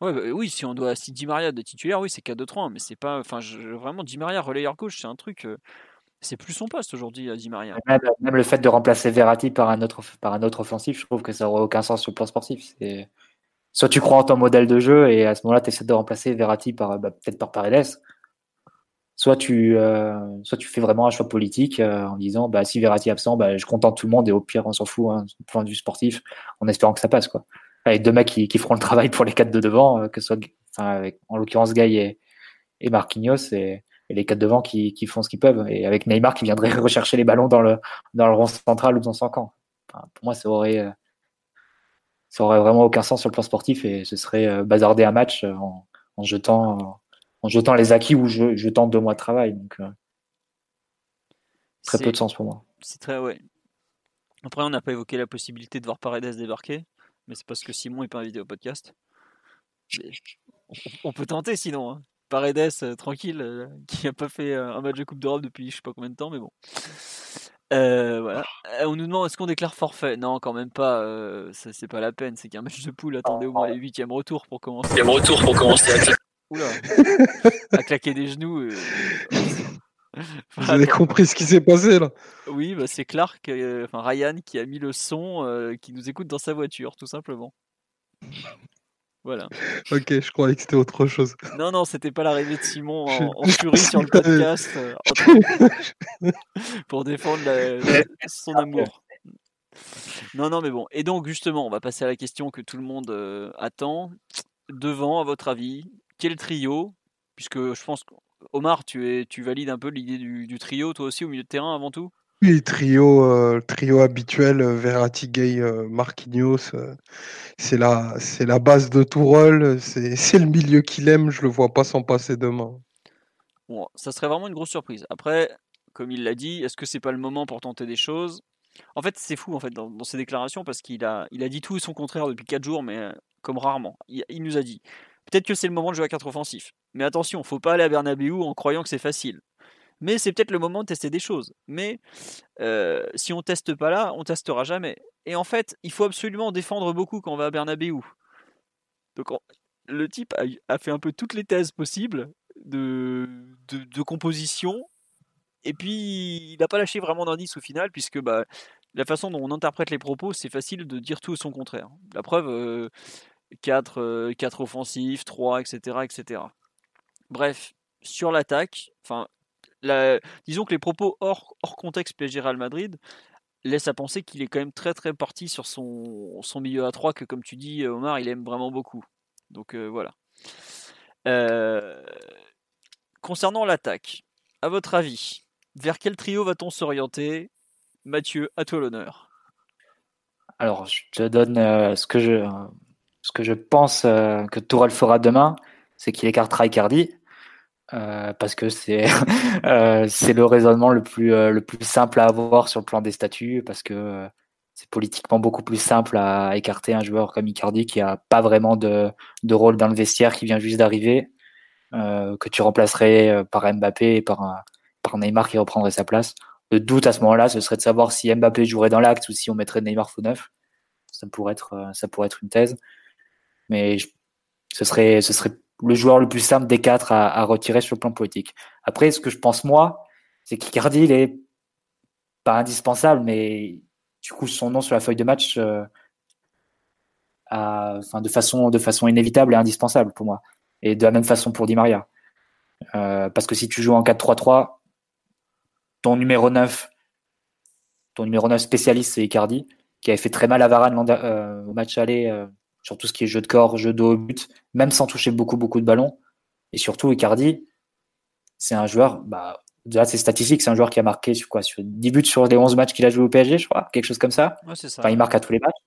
Ouais, bah, oui, si on doit si Di Maria de titulaire, oui, c'est 4-2-3, mais c'est pas. Enfin, vraiment, Di Maria relayeur gauche, c'est un truc. Euh, c'est plus son poste aujourd'hui, Di Maria. Même, le fait de remplacer Verratti par un autre par un autre offensif, je trouve que ça n'aurait aucun sens sur le plan sportif. Soit tu crois en ton modèle de jeu et à ce moment-là, tu essaies de remplacer Verratti par bah, peut-être par Paredes soit tu, euh, soit tu fais vraiment un choix politique euh, en disant bah, si Verratti est absent, bah, je contente tout le monde et au pire, on s'en fout, hein, du point de vue sportif, en espérant que ça passe. Quoi. Avec deux mecs qui, qui feront le travail pour les quatre de devant, euh, que ce soit avec, en l'occurrence Guy et, et Marquinhos, et, les quatre devant qui, qui font ce qu'ils peuvent. Et avec Neymar qui viendrait (laughs) rechercher les ballons dans le, dans le rond central ou dans son camp. Pour moi, ça aurait, ça aurait vraiment aucun sens sur le plan sportif et ce serait bazarder un match en jetant en jetant les acquis ou je, je tente deux mois de travail. Donc, euh, très peu de sens pour moi. C'est très, ouais. Après, on n'a pas évoqué la possibilité de voir Paredes débarquer, mais c'est parce que Simon n'est pas invité au podcast. on, peut tenter sinon. Hein. Paredes, euh, tranquille, euh, qui n'a pas fait un match de Coupe d'Europe depuis je sais pas combien de temps, mais bon. voilà. On nous demande est-ce qu'on déclare forfait? Non, quand même pas. ça c'est pas la peine. C'est qu'un match de poule. Attendez au moins les huitièmes retours pour commencer. retour pour commencer. Oula, (laughs) à claquer des genoux. euh. (laughs) Vous avez compris ce qui s'est passé là Oui, bah, c'est Clark, euh, enfin Ryan, qui a mis le son, euh, qui nous écoute dans sa voiture, tout simplement. Voilà. Ok, je croyais que c'était autre chose. Non, non, c'était pas l'arrivée de Simon en, en furie sur le podcast euh, en (laughs) pour défendre la- son amour. Non, non, mais bon. Et donc, justement, on va passer à la question que tout le monde euh, attend. Devant, à votre avis, quel trio Puisque je pense que Omar, tu, es, tu valides un peu l'idée du, du trio, toi aussi, au milieu de terrain avant tout? Oui, trio, euh, trio habituel, euh, Verratti, Gay, euh, Marquinhos, c'est la, la base de tout rôle, (laughs) c'est le milieu qu'il aime, je le vois pas s'en passer demain. Bon, ça serait vraiment une grosse surprise. Après, comme il l'a dit, est-ce que c'est pas le moment pour tenter des choses? En fait, c'est fou en fait dans, dans ses déclarations parce qu'il a, il a dit tout et son contraire depuis 4 jours, mais comme rarement. Il, il nous a dit peut-être que c'est le moment de jouer à 4 offensifs. Mais attention, faut pas aller à Bernabeu en croyant que c'est facile. Mais c'est peut-être le moment de tester des choses. Mais euh, si on teste pas là, on testera jamais. Et en fait, il faut absolument défendre beaucoup quand on va à Bernabeu. Donc on- le type a, fait un peu toutes les thèses possibles de, de, composition. Et puis, il n'a pas lâché vraiment d'indice au final, puisque bah, la façon dont on interprète les propos, c'est facile de dire tout et son contraire. La preuve, 4, offensifs, 3, etc., etc. Bref, sur l'attaque, enfin, disons que les propos hors, contexte PSG Real Madrid laissent à penser qu'il est quand même très très parti sur son, son milieu à 3 que comme tu dis Omar il aime vraiment beaucoup. Donc euh, voilà. Euh, concernant l'attaque, à votre avis, vers quel trio va-t-on s'orienter? Mathieu, à toi l'honneur. Alors, je te donne euh, ce, que je, ce que je pense euh, que Tourelle fera demain, c'est qu'il écartera Icardi. euh, parce que c'est (laughs) euh, c'est le raisonnement le plus le plus simple à avoir sur le plan des statuts parce que c'est politiquement beaucoup plus simple à écarter un joueur comme Icardi qui a pas vraiment de, de rôle dans le vestiaire qui vient juste d'arriver que tu remplacerais par Mbappé et par un, par Neymar qui reprendrait sa place le doute à ce moment-là ce serait de savoir si Mbappé jouerait dans l'acte ou si on mettrait Neymar faux neuf ça pourrait être ça pourrait être une thèse mais je, ce serait ce serait le joueur le plus simple des quatre à, à, retirer sur le plan politique. Après, ce que je pense moi, c'est qu'Icardi, il est pas indispensable, mais du coup, son nom sur la feuille de match, euh, à, enfin, de façon, de façon inévitable et indispensable pour moi. Et de la même façon pour Di Maria. Euh, parce que si tu joues en 4-3-3, ton numéro 9, ton numéro 9 spécialiste, c'est Icardi, qui avait fait très mal à Varane euh, au match aller sur tout ce qui est jeu de corps, jeu de haut but, même sans toucher beaucoup, beaucoup de ballons. Et surtout, Icardi, c'est un joueur, bah, déjà, c'est statistique, c'est un joueur qui a marqué sur quoi, sur 10 buts sur les 11 matchs qu'il a joué au PSG, je crois, quelque chose comme ça. Ouais, ça enfin, il marque à tous les matchs.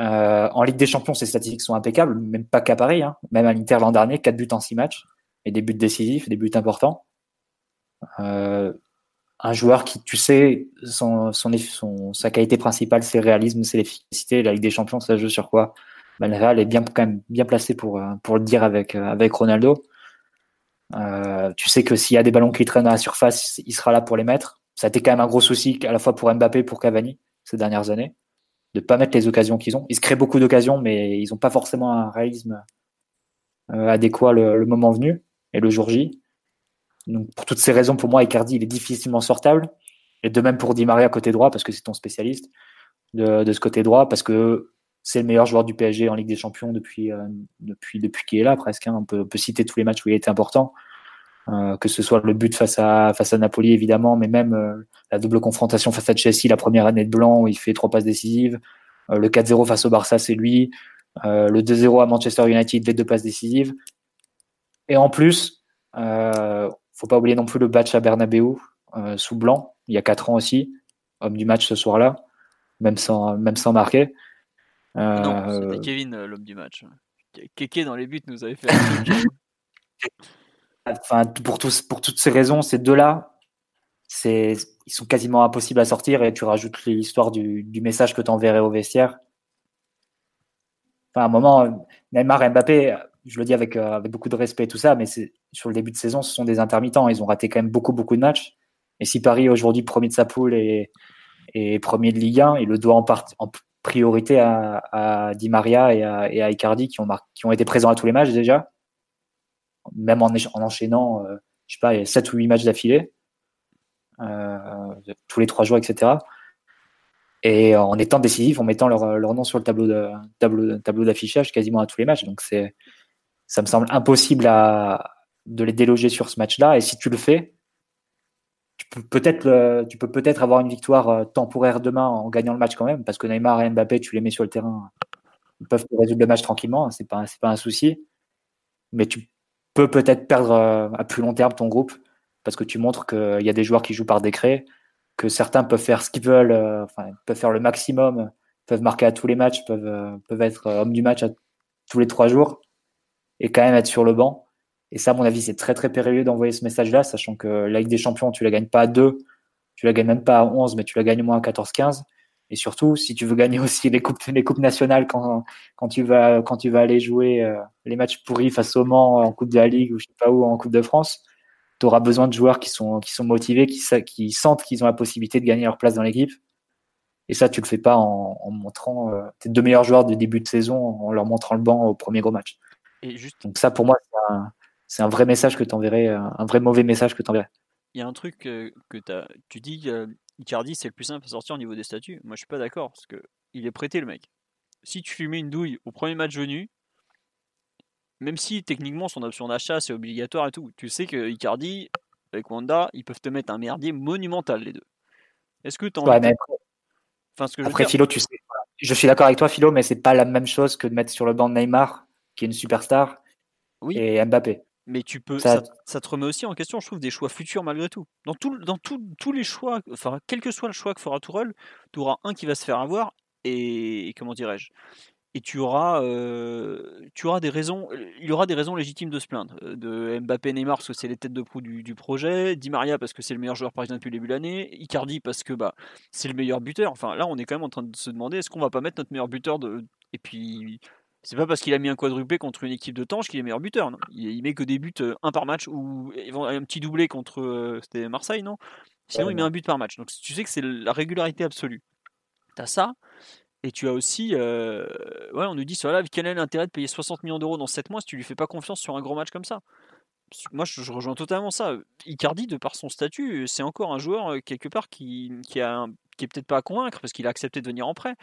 Euh, en Ligue des Champions, ses statistiques sont impeccables, même pas qu'à Paris, hein. même à l'Inter l'an dernier, 4 buts en 6 matchs, et des buts décisifs, des buts importants. Euh, un joueur qui, tu sais, son, son, sa qualité principale, c'est le réalisme, c'est l'efficacité. La Ligue des Champions, ça joue sur quoi? Ben, Le est bien, quand même bien placé pour, pour le dire avec, avec Ronaldo. Euh, tu sais que s'il y a des ballons qui traînent à la surface, il sera là pour les mettre. Ça a été quand même un gros souci, à la fois pour Mbappé pour Cavani, ces dernières années, de ne pas mettre les occasions qu'ils ont. Ils se créent beaucoup d'occasions, mais ils n'ont pas forcément un réalisme euh, adéquat le moment venu et le jour J. Donc, pour toutes ces raisons, pour moi, Icardi, il est difficilement sortable. Et de même pour Di Maria côté droit, parce que c'est ton spécialiste de, de, ce côté droit, parce que c'est le meilleur joueur du PSG en Ligue des Champions depuis, euh, depuis, depuis qu'il est là, presque. Hein. On, peut, on, peut, citer tous les matchs où il était important. Euh, que ce soit le but face à, face à Napoli, évidemment, mais même euh, la double confrontation face à Chelsea, la première année de Blanc, où il fait trois passes décisives. Euh, le 4-0 face au Barça, c'est lui. Euh, le 2-0 à Manchester United, les deux passes décisives. Et en plus, euh, faut pas oublier non plus le match à Bernabeu euh, sous blanc, il y a quatre ans aussi, homme du match ce soir-là, même sans, même sans marquer. Euh... Non, c'était Kevin l'homme du match. Kéké dans les buts nous avait fait (laughs) enfin, pour, tous, pour toutes ces raisons, ces deux-là, ils sont quasiment impossibles à sortir et tu rajoutes l'histoire du, du, message que tu enverrais au vestiaire. Enfin, à un moment, Neymar et Mbappé, je le dis avec, euh, avec beaucoup de respect et tout ça, mais sur le début de saison, ce sont des intermittents. Ils ont raté quand même beaucoup, beaucoup de matchs. Et si Paris aujourd'hui premier de sa poule et, premier de Ligue 1, il le doit en, priorité à, Di Maria et à, Icardi qui ont, été présents à tous les matchs déjà. même en, enchaînant, je sais pas, 7 ou 8 matchs d'affilée, tous les 3 jours, etc. Et en étant décisif, en mettant leur, leur nom sur le tableau de tableau, tableau d'affichage quasiment à tous les matchs. Donc c'est, ça me semble impossible à, de les déloger sur ce match-là. Et si tu le fais, tu peux peut-être, avoir une victoire temporaire demain en gagnant le match quand même, parce que Neymar et Mbappé, tu les mets sur le terrain, ils peuvent résoudre le match tranquillement. C'est pas, c'est pas un souci. Mais tu peux peut-être perdre à plus long terme ton groupe, parce que tu montres qu'il y a des joueurs qui jouent par décret que certains peuvent faire ce qu'ils veulent, euh, enfin, peuvent faire le maximum, peuvent marquer à tous les matchs, peuvent, euh, peuvent être euh, homme du match à tous les trois jours et quand même être sur le banc. Et ça, à mon avis, c'est très très périlleux d'envoyer ce message-là, sachant que la des Champions, tu la gagnes pas à 2, tu la gagnes même pas à 11, mais tu la gagnes au moins à 14-15. Et surtout, si tu veux gagner (laughs) aussi les coupes, les coupes nationales quand, quand, tu vas, quand tu vas aller jouer les matchs pourris face au Mans en Coupe de la Ligue ou je sais pas où en Coupe de France, tu auras besoin de joueurs qui sont, qui sont motivés, qui, qui sentent qu'ils ont la possibilité de gagner leur place dans l'équipe. Et ça, tu le fais pas en, montrant euh, tes deux meilleurs joueurs du début de saison, en leur montrant le banc au premier gros match. Et juste... Donc ça, pour moi, c'est un, vrai message que tu enverrais, un vrai mauvais message que tu enverrais. Il y a un truc que, as, tu dis, euh, Icardi, c'est le plus simple à sortir au niveau des statuts. Moi, je suis pas d'accord, parce que il est prêté, le mec. Si tu lui mets une douille au premier match venu, même si techniquement son option d'achat c'est obligatoire et tout, tu sais que Icardi avec Wanda, ils peuvent te mettre un merdier monumental les deux. Est-ce que tu ouais, enfin, ce que Après, Philo, tu sais, je suis d'accord avec toi, Philo, mais c'est pas la même chose que de mettre sur le banc de Neymar, qui est une superstar, oui. et Mbappé. Mais tu peux, ça... te remet aussi en question, je trouve, des choix futurs malgré tout. Dans, tout, dans tous les choix, enfin, quel que soit le choix que fera Tourelle, tu auras un qui va se faire avoir, et comment dirais-je et tu auras, tu auras des raisons, il y aura des raisons légitimes de se plaindre. De Mbappé, Neymar parce que c'est les têtes de proue du, projet, Di Maria parce que c'est le meilleur joueur parisien depuis le début de l'année, Icardi parce que bah c'est le meilleur buteur. Enfin là, on est quand même en train de se demander est-ce qu'on va pas mettre notre meilleur buteur de et puis c'est pas parce qu'il a mis un quadruplé contre une équipe de Tange qu'il est meilleur buteur. Non? Il, met que des buts un par match ou un petit doublé contre c'était Marseille, non? Sinon, il met un but par match. Donc tu sais que c'est la régularité absolue. T'as ça. Et tu as aussi, euh, ouais, on nous dit, voilà, quel est l'intérêt de payer 60 millions d'euros dans 7 mois si tu lui fais pas confiance sur un gros match comme ça? Moi, je, rejoins totalement ça. Icardi, de par son statut, c'est encore un joueur, euh, quelque part, qui, qui, a qui est peut-être pas à convaincre parce qu'il a accepté de venir en prêt,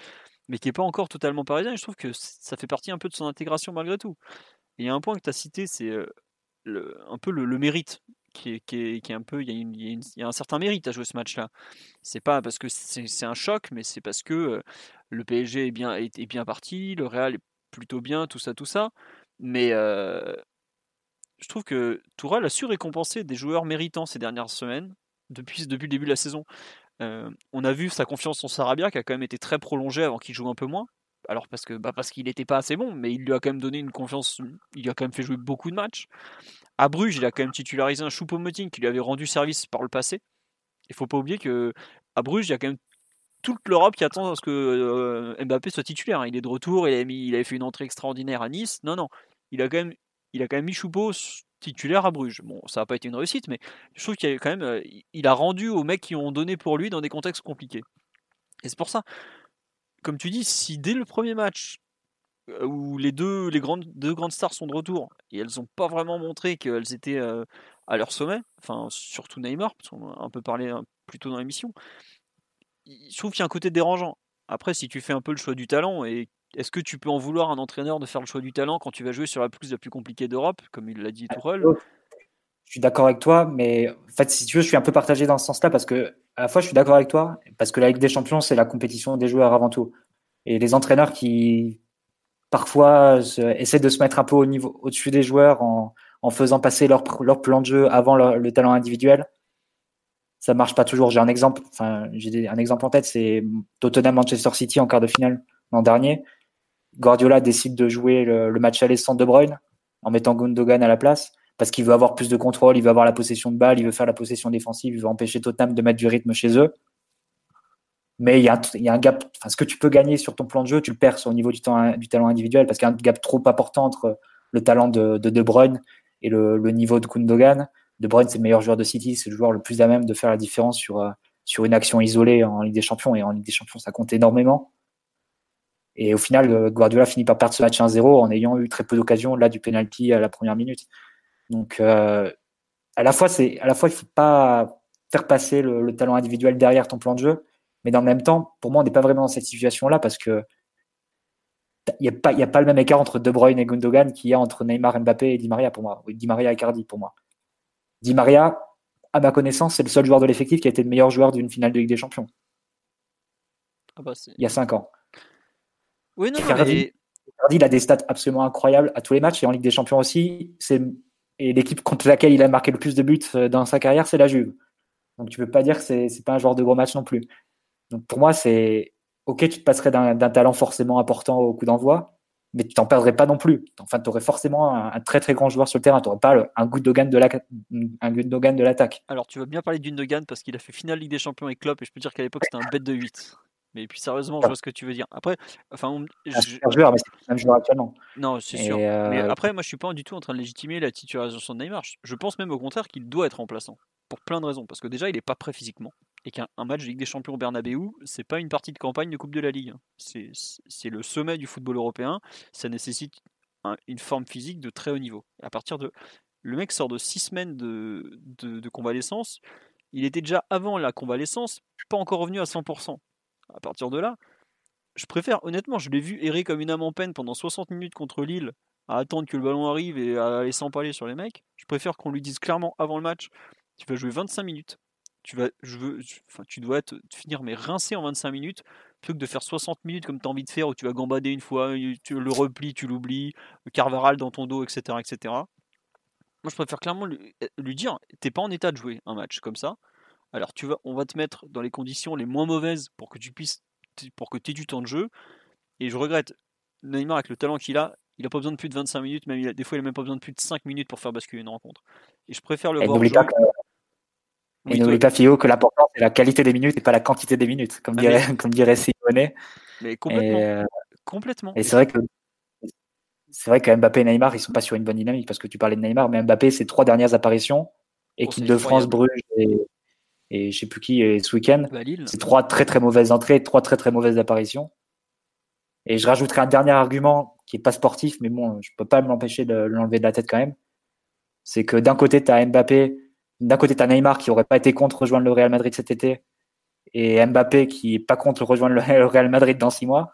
mais qui est pas encore totalement parisien. Et je trouve que ça fait partie un peu de son intégration malgré tout. Il y a un point que tu as cité, c'est un peu le, mérite qui est, qui, est, un peu, il y, a un certain mérite à jouer ce match-là. C'est pas parce que c'est un choc, mais c'est parce que le PSG est bien, est, bien parti, le Real est plutôt bien, tout ça, tout ça. Mais je trouve que Tourelle a su récompenser des joueurs méritants ces dernières semaines, depuis, depuis le début de la saison. On a vu sa confiance en Sarabia qui a quand même été très prolongée avant qu'il joue un peu moins. Alors parce que bah parce qu'il n'était pas assez bon, mais il lui a quand même donné une confiance, il lui a quand même fait jouer beaucoup de matchs. À Bruges, il a quand même titularisé un Choupo-Moting qui lui avait rendu service par le passé. Il faut pas oublier que à Bruges, il y a quand même toute l'Europe qui attend à ce que euh, Mbappé soit titulaire. Hein. Il est de retour, il, a mis, il avait fait une entrée extraordinaire à Nice. Non, non, il a quand même, il a quand même mis Choupo titulaire à Bruges. Bon, ça n'a pas été une réussite, mais je trouve qu'il a quand même, euh, il a rendu aux mecs qui ont donné pour lui dans des contextes compliqués. Et c'est pour ça, comme tu dis, si dès le premier match euh, où les deux, les grandes, deux grandes stars sont de retour et elles n'ont pas vraiment montré qu'elles étaient à leur sommet, enfin surtout Neymar, parce qu'on a un peu parlé plus tôt dans l'émission, je trouve qu'il y a un côté dérangeant. Après, si tu fais un peu le choix du talent, et est-ce que tu peux en vouloir un entraîneur de faire le choix du talent quand tu vas jouer sur la plus la plus compliquée d'Europe, comme il l'a dit Tourelle? Je suis d'accord avec toi, mais en fait, si tu veux, je suis un peu partagé dans ce sens-là parce que à la fois, je suis d'accord avec toi parce que la Ligue des Champions, c'est la compétition des joueurs avant tout, et les entraîneurs qui parfois essaient de se mettre un peu au niveau au-dessus des joueurs en, en faisant passer leur, leur plan de jeu avant le talent individuel ça marche pas toujours. J'ai un exemple, enfin, j'ai un exemple en tête, c'est Tottenham Manchester City en quart de finale l'an dernier. Guardiola décide de jouer le, match aller sans De Bruyne en mettant Gundogan à la place parce qu'il veut avoir plus de contrôle, il veut avoir la possession de balle, il veut faire la possession défensive, il veut empêcher Tottenham de mettre du rythme chez eux. Mais il y, a un, gap, enfin, ce que tu peux gagner sur ton plan de jeu, tu le perds au niveau du, talent individuel parce qu'il y a un gap trop important entre le talent de De, Bruyne et le, le niveau de Gundogan. De Bruyne, c'est le meilleur joueur de City, c'est le joueur le plus à même de faire la différence sur, euh, sur une action isolée en Ligue des Champions. Et en Ligue des Champions, ça compte énormément. Et au final, euh, Guardiola finit par perdre ce match 1-0 en ayant eu très peu d'occasions, là, du penalty à la première minute. Donc, à la fois, c'est à la fois, il faut pas faire passer le, talent individuel derrière ton plan de jeu, mais dans le même temps, pour moi, on n'est pas vraiment dans cette situation-là parce que il n'y a, pas, a pas le même écart entre De Bruyne et Gundogan qu'il y a entre Neymar, Mbappé et Di Maria pour moi. Di Maria et Cardi pour moi. Di Maria, à ma connaissance, c'est le seul joueur de l'effectif qui a été le meilleur joueur d'une finale de Ligue des Champions. Ah bah, il y a 5 ans. Oui, non, Cardi, il a des stats absolument incroyables à tous les matchs et en Ligue des Champions aussi. Et l'équipe contre laquelle il a marqué le plus de buts euh, dans sa carrière, c'est la Juve. Donc tu peux pas dire que c'est, c'est pas un joueur de gros match non plus. Donc pour moi, c'est ok, tu te passerais d'un, talent forcément important au coup d'envoi, mais tu t'en perdrais pas non plus. Enfin, tu aurais forcément un, très très grand joueur sur le terrain. Tu n'aurais pas un Gundogan de, la, un de l'attaque. Alors tu veux bien parler de Gundogan parce qu'il a fait finale Ligue des Champions avec Klopp et je peux dire qu'à l'époque c'était un bête de 8. Mais puis sérieusement, je vois ce que tu veux dire. Après, enfin, mais c'est joueur actuellement. Non, c'est sûr. Euh, mais après, moi, je suis pas du tout en train de légitimer la titularisation de Neymar. Je pense même au contraire qu'il doit être remplaçant pour plein de raisons. Parce que déjà, il n'est pas prêt physiquement. Et qu'un match de Ligue des Champions au Bernabeu, c'est pas une partie de campagne de Coupe de la Ligue. C'est le sommet du football européen. Ça nécessite une forme physique de très haut niveau. à partir de. Le mec sort de six semaines de, de, convalescence. Il était déjà avant la convalescence, pas encore revenu à 100%. À partir de là, je préfère, honnêtement, je l'ai vu errer comme une âme en peine pendant 60 minutes contre Lille, à attendre que le ballon arrive et à aller s'empaler sur les mecs. Je préfère qu'on lui dise clairement avant le match tu vas jouer 25 minutes. Tu, vas, je veux, tu dois être, finir mais rincé en 25 minutes plutôt que de faire 60 minutes comme tu as envie de faire où tu vas gambader une fois, tu le repli, tu l'oublies, le carvaral dans ton dos, etc. etc. Moi, je préfère clairement lui, lui dire t'es pas en état de jouer un match comme ça. Alors, tu vas, on va te mettre dans les conditions les moins mauvaises pour que tu puisses, pour que tu aies du temps de jeu. Et je regrette, Neymar, avec le talent qu'il a, il n'a pas besoin de plus de 25 minutes, même des fois il n'a même pas besoin de plus de 5 minutes pour faire basculer une rencontre. Et je préfère le voir jouer. Et n'oublie pas, Fio, que l'important, c'est la qualité des minutes et pas la quantité des minutes, comme, ah, dirait, comme dirait Simone. Mais complètement. Et, euh, complètement. Et c'est vrai que c'est vrai que Mbappé et Neymar, ils sont pas sur une bonne dynamique parce que tu parlais de Neymar, mais Mbappé, ses trois dernières apparitions, équipe oh, de France, Bruges et, et je sais plus qui ce week-end, bah, c'est trois très très mauvaises entrées, trois très très mauvaises apparitions. Et je rajouterai un dernier argument qui est pas sportif, mais bon, je peux pas m'empêcher de l'enlever de la tête quand même. C'est que d'un côté, tu as Mbappé d'un côté, tu as Neymar qui aurait pas été contre rejoindre le Real Madrid cet été et Mbappé qui est pas contre rejoindre le (laughs) Real Madrid dans six mois.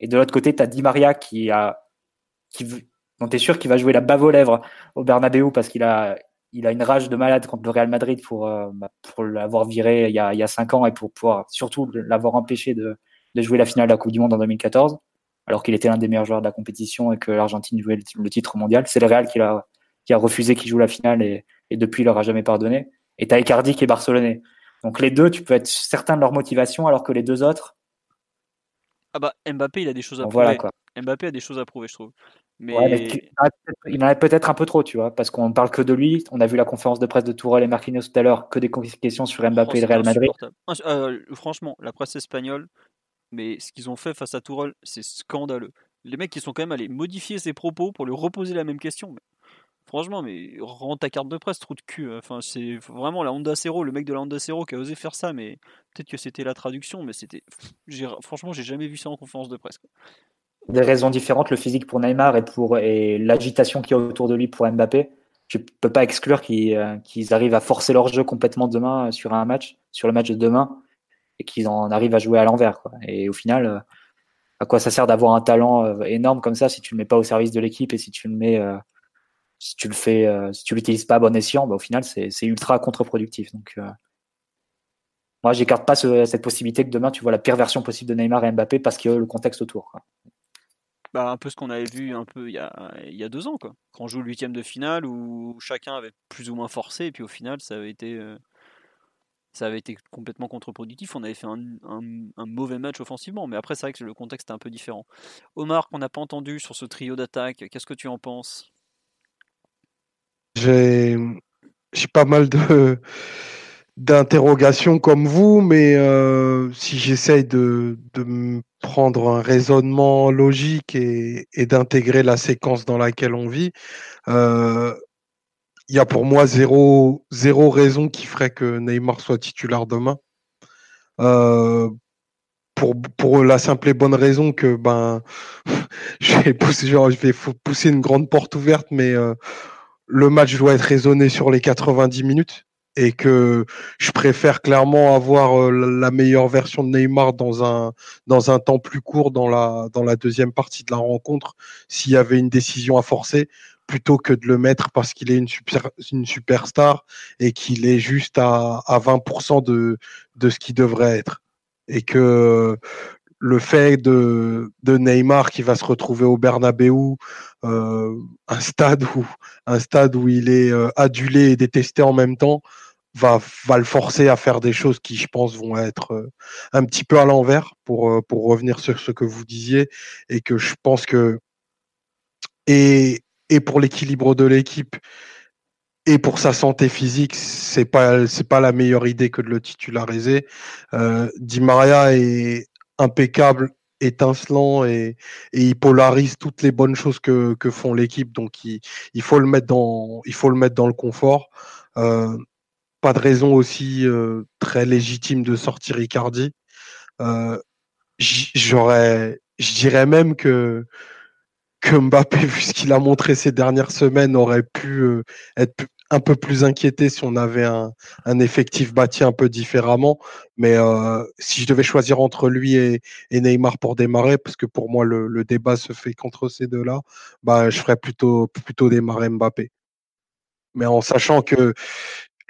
Et de l'autre côté, tu as Di Maria qui a, qui, dont tu es sûr qu'il va jouer la bave aux lèvres au Bernabeu parce qu'il a, il a une rage de malade contre le Real Madrid pour, euh, bah, pour l'avoir viré il y, a, il y a cinq ans et pour pouvoir surtout l'avoir empêché de, de jouer la finale de la Coupe du Monde en 2014 alors qu'il était l'un des meilleurs joueurs de la compétition et que l'Argentine jouait le, titre mondial. C'est le Real qui a, qui a refusé qu'il joue la finale et, et depuis, il leur a jamais pardonné. Et t'as Icardi qui est barcelonais. Donc les deux, tu peux être certain de leur motivation, alors que les deux autres. Ah bah Mbappé, il a des choses à prouver. Voilà, quoi. Mbappé a des choses à prouver, je trouve. Mais... il en a peut-être un peu trop, tu vois, parce qu'on parle que de lui. On a vu la conférence de presse de Tourelle et Marquinhos tout à l'heure, que des questions sur Mbappé et le Real Madrid. Euh, franchement, la presse espagnole, mais ce qu'ils ont fait face à Tourelle, c'est scandaleux. Les mecs, qui sont quand même allés modifier ses propos pour lui reposer la même question. Mais Franchement, mais rends ta carte de presse, trou de cul. Enfin, c'est vraiment la Honda Cero, le mec de la Honda Cero qui a osé faire ça, mais peut-être que c'était la traduction, mais c'était. Franchement, j'ai jamais vu ça en conférence de presse. Des raisons différentes, le physique pour Neymar et pour et l'agitation qui est autour de lui pour Mbappé. Je peux pas exclure euh, qu'ils arrivent à forcer leur jeu complètement demain sur un match, sur le match de demain, et qu'ils en arrivent à jouer à l'envers. Et au final, euh, à quoi ça sert d'avoir un talent euh, énorme comme ça si tu ne le mets pas au service de l'équipe et si tu le mets si tu le fais, euh, si tu l'utilises pas à bon escient, bah, au final, c'est ultra contre-productif. Donc, euh, moi, j'écarte pas cette possibilité que demain, tu vois la pire version possible de Neymar et Mbappé parce qu'il y a le contexte autour. Bah, un peu ce qu'on avait vu un peu il y a, deux ans, quoi. Quand on joue le huitième de finale où chacun avait plus ou moins forcé, et puis au final, ça avait été, euh, complètement contre-productif. On avait fait un, un, mauvais match offensivement, mais après, c'est vrai que le contexte est un peu différent. Omar, qu'on n'a pas entendu sur ce trio d'attaque, qu'est-ce que tu en penses? J'ai pas mal de d'interrogations comme vous, mais euh, si j'essaye de, de prendre un raisonnement logique et, et d'intégrer la séquence dans laquelle on vit, euh, il y a pour moi zéro, zéro raison qui ferait que Neymar soit titulaire demain. Euh, pour, pour la simple et bonne raison que ben (laughs) je vais pousser, genre, je vais pousser une grande porte ouverte, mais le match doit être raisonné sur les 90 minutes et que je préfère clairement avoir euh, la meilleure version de Neymar dans un dans un temps plus court dans la dans la deuxième partie de la rencontre s'il y avait une décision à forcer plutôt que de le mettre parce qu'il est une super une superstar et qu'il est juste à, à 20% de de ce qu'il devrait être. Et que le fait de, de Neymar qui va se retrouver au Bernabeu, euh, un stade où un stade où il est euh, adulé et détesté en même temps, va, le forcer à faire des choses qui, je pense, vont être euh, un petit peu à l'envers pour, euh, pour revenir sur ce que vous disiez et que je pense que et, et pour l'équilibre de l'équipe et pour sa santé physique, c'est pas c'est pas la meilleure idée que de le titulariser. Euh, Di Maria est impeccable, étincelant et, il polarise toutes les bonnes choses que, que font l'équipe. Donc il, il, faut le mettre dans il faut le mettre dans le confort. Pas de raison aussi euh, très légitime de sortir Icardi. Euh, J'aurais, je dirais même que Mbappé, vu ce qu'il a montré ces dernières semaines, aurait pu euh, être un peu plus inquiété si on avait un, effectif bâti un peu différemment. Mais si je devais choisir entre lui et, Neymar pour démarrer, parce que pour moi le, débat se fait qu'entre ces deux-là, bah, je ferais plutôt démarrer Mbappé. Mais en sachant que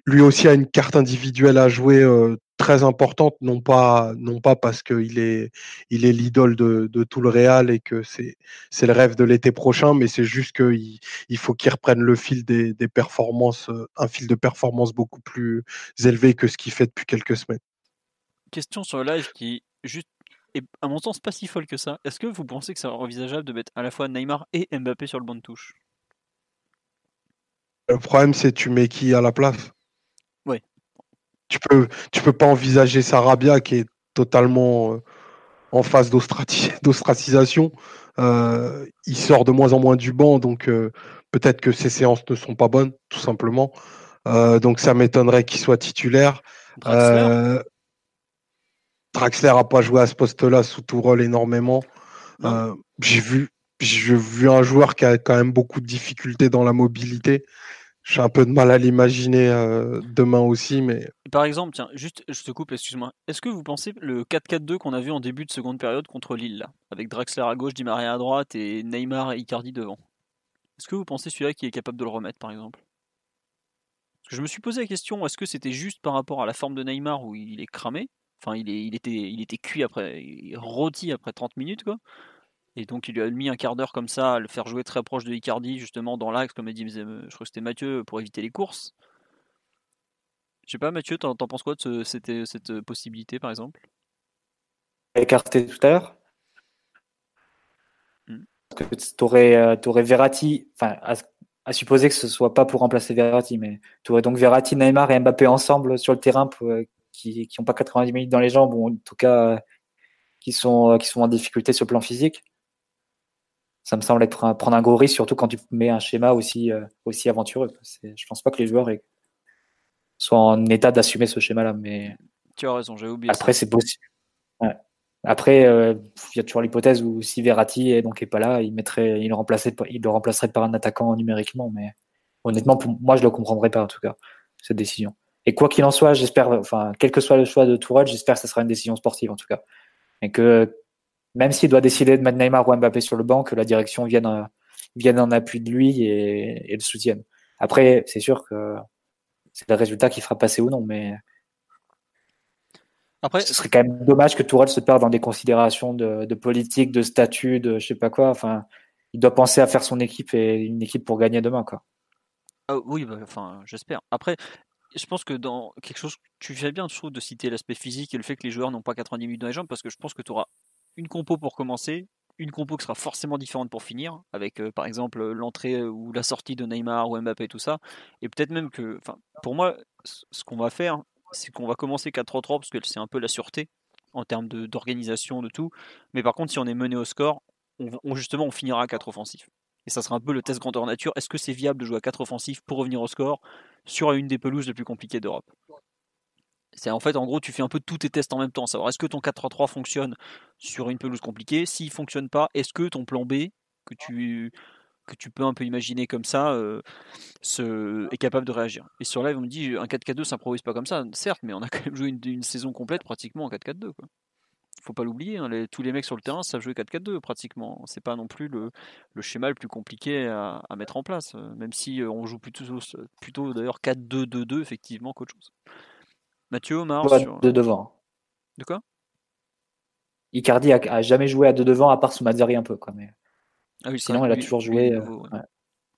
lui aussi a une carte individuelle à jouer euh, très importante, non pas, non pas parce qu'il est, il est l'idole de, de, tout le Real et que c'est, c'est le rêve de l'été prochain, mais c'est juste qu'il il faut qu'il reprenne le fil des, des performances, euh, un fil de performance beaucoup plus élevé que ce qu'il fait depuis quelques semaines. Question sur le live qui juste est à mon sens pas si folle que ça. Est-ce que vous pensez que c'est envisageable de mettre à la fois Neymar et Mbappé sur le banc de touche? Le problème c'est tu mets qui à la place? Tu peux, tu peux pas envisager Sarabia qui est totalement euh, en phase (laughs) d'ostracisation. Euh, il sort de moins en moins du banc, donc euh, peut-être que ses séances ne sont pas bonnes, tout simplement. Euh, donc ça m'étonnerait qu'il soit titulaire. Draxler, Draxler a pas joué à ce poste-là sous tout rôle énormément. j'ai vu, j'ai vu un joueur qui a quand même beaucoup de difficultés dans la mobilité. J'ai un peu de mal à l'imaginer euh, demain aussi, mais. Par exemple, tiens, juste, je te coupe, excuse-moi. Est-ce que vous pensez le 4-4-2 qu'on a vu en début de seconde période contre Lille, là, avec Draxler à gauche, Di Maria à droite et Neymar et Icardi devant? Est-ce que vous pensez celui-là qui est capable de le remettre, par exemple? Parce que je me suis posé la question, est-ce que c'était juste par rapport à la forme de Neymar où il est cramé? Enfin, il, est, il, était, il était cuit après, rôti après 30 minutes, quoi. Et donc il lui a mis un quart d'heure comme ça à le faire jouer très proche de Icardi, justement dans l'axe, comme a dit, je crois que c'était Mathieu, pour éviter les courses. Je sais pas, Mathieu, t'en, penses quoi de ce, cette, cette, possibilité par exemple? Écarté tout à l'heure? Hmm. Tu aurais, aurais, Verratti, enfin, à, à, supposer que ce soit pas pour remplacer Verratti, mais tu aurais donc Verratti, Neymar et Mbappé ensemble sur le terrain pour, qui n'ont pas 90 minutes dans les jambes, ou en tout cas qui sont, qui sont en difficulté sur le plan physique ça me semble être un, prendre un gros risque, surtout quand tu mets un schéma aussi, euh, aussi aventureux. Je pense pas que les joueurs soient en état d'assumer ce schéma-là. Mais tu as raison, j'ai oublié. Après, c'est possible. Ouais. Après, euh, il y a toujours l'hypothèse où si Verratti est donc est pas là, il mettrait, il le remplacerait, il le remplacerait par un attaquant numériquement. Mais honnêtement, pour moi, je le comprendrais pas en tout cas cette décision. Et quoi qu'il en soit, j'espère, enfin, quel que soit le choix de Tourelle, j'espère que ce sera une décision sportive en tout cas, et que même s'il doit décider de mettre Neymar ou Mbappé sur le banc, que la direction vienne, vienne en appui de lui et, et le soutienne. Après, c'est sûr que c'est le résultat qui fera passer ou non, mais après, ce serait quand même dommage que Tourelle se perde dans des considérations de, de, politique, de statut, de je sais pas quoi. Enfin, il doit penser à faire son équipe et une équipe pour gagner demain, quoi. Ah, oui, bah, enfin, j'espère. Après, je pense que dans quelque chose, tu fais bien, je trouve, de citer l'aspect physique et le fait que les joueurs n'ont pas 90 minutes dans les jambes, parce que je pense que tu auras une compo pour commencer, une compo qui sera forcément différente pour finir, avec euh, par exemple l'entrée ou la sortie de Neymar ou Mbappé tout ça. Et peut-être même que, pour moi, ce qu'on va faire, c'est qu'on va commencer 4-3-3 parce que c'est un peu la sûreté en termes d'organisation, de, tout. Mais par contre, si on est mené au score, justement, on finira à 4 offensifs. Et ça sera un peu le test grandeur nature. Est-ce que c'est viable de jouer à 4 offensifs pour revenir au score sur une des pelouses les plus compliquées d'Europe? C'est en fait, en gros, tu fais un peu tous tes tests en même temps. Savoir est-ce que ton 4-3-3 fonctionne sur une pelouse compliquée S'il fonctionne pas, est-ce que ton plan B, que tu que tu peux un peu imaginer comme ça est capable de réagir? Et sur live, on me dit un 4-4-2 s'improvise pas comme ça, certes, mais on a quand même joué une, saison complète pratiquement en 4-4-2. Faut pas l'oublier, hein, tous les mecs sur le terrain savent jouer 4-4-2 pratiquement. C'est pas non plus le, schéma le plus compliqué à, mettre en place, même si on joue plutôt, plutôt d'ailleurs 4-2-2-2 effectivement qu'autre chose. Mathieu, Omar sur... De devant. De quoi? Icardi a, jamais joué à deux devant à part sous Mazzari un peu. Quoi, mais... Ah oui, Sinon, il a toujours joué. Euh,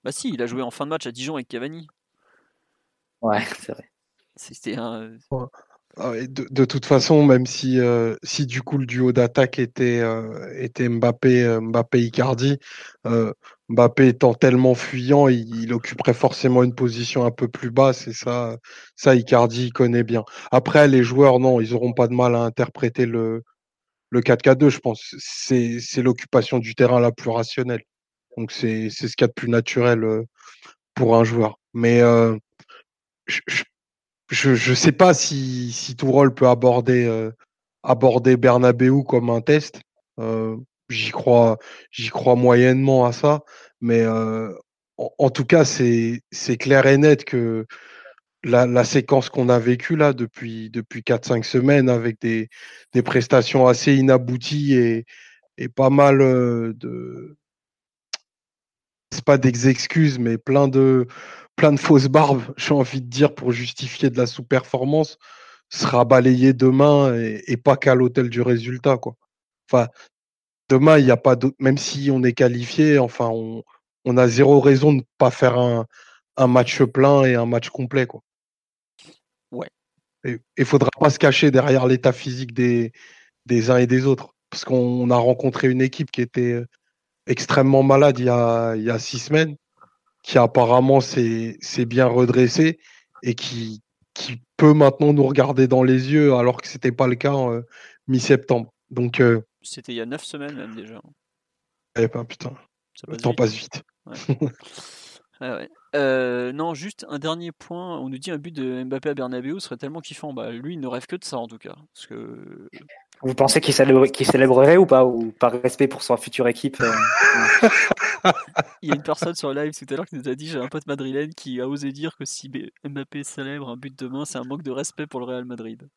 bah si, il a joué en fin de match à Dijon avec Cavani. Ouais, (laughs) c'est vrai. C'était un. Ah de, toute façon, même si, euh, si du coup le duo d'attaque était, euh, était Mbappé, Mbappé Icardi, Mbappé étant tellement fuyant, il, occuperait forcément une position un peu plus basse et ça, ça Icardi il connaît bien. Après, les joueurs, non, ils n'auront pas de mal à interpréter le, le 4K2, je pense, c'est l'occupation du terrain la plus rationnelle. Donc c'est ce qu'il y a de plus naturel euh, pour un joueur. Mais euh, je ne sais pas si, si Tourol peut aborder, euh, aborder Bernabeu comme un test. J'y crois, j'y crois moyennement à ça. Mais en, tout cas, c'est clair et net que la, séquence qu'on a vécue là depuis, depuis 4-5 semaines avec des, des, prestations assez inabouties et, et pas mal euh, de. C'est pas des excuses, mais plein de, plein de fausses barbes, (laughs) j'ai envie de dire, pour justifier de la sous-performance, sera balayé demain et, pas qu'à l'hôtel du résultat. Quoi. Enfin, demain, il n'y a pas d'autre. Même si on est qualifié, enfin, on, on a zéro raison de ne pas faire un, un match plein et un match complet. Quoi. Ouais. Il ne faudra pas se cacher derrière l'état physique des, des uns et des autres. Parce qu'on a rencontré une équipe qui était euh, extrêmement malade il y a, il y a six semaines, qui apparemment s'est bien redressée et qui, qui peut maintenant nous regarder dans les yeux alors que ce n'était pas le cas euh, mi-septembre. Donc euh, c'était il y a neuf semaines même déjà. Eh ben putain, le temps passe vite. (laughs) Euh, non, juste un dernier point. On nous dit un but de Mbappé à Bernabeu serait tellement kiffant. Bah, lui, il ne rêve que de ça en tout cas. Parce que... Vous pensez qu'il célébrerait ou pas? Ou par respect pour sa future équipe euh, (laughs) Il y a une personne sur live tout à l'heure qui nous a dit j'ai un pote madrilène qui a osé dire que si Mbappé célèbre un but demain, c'est un manque de respect pour le Real Madrid.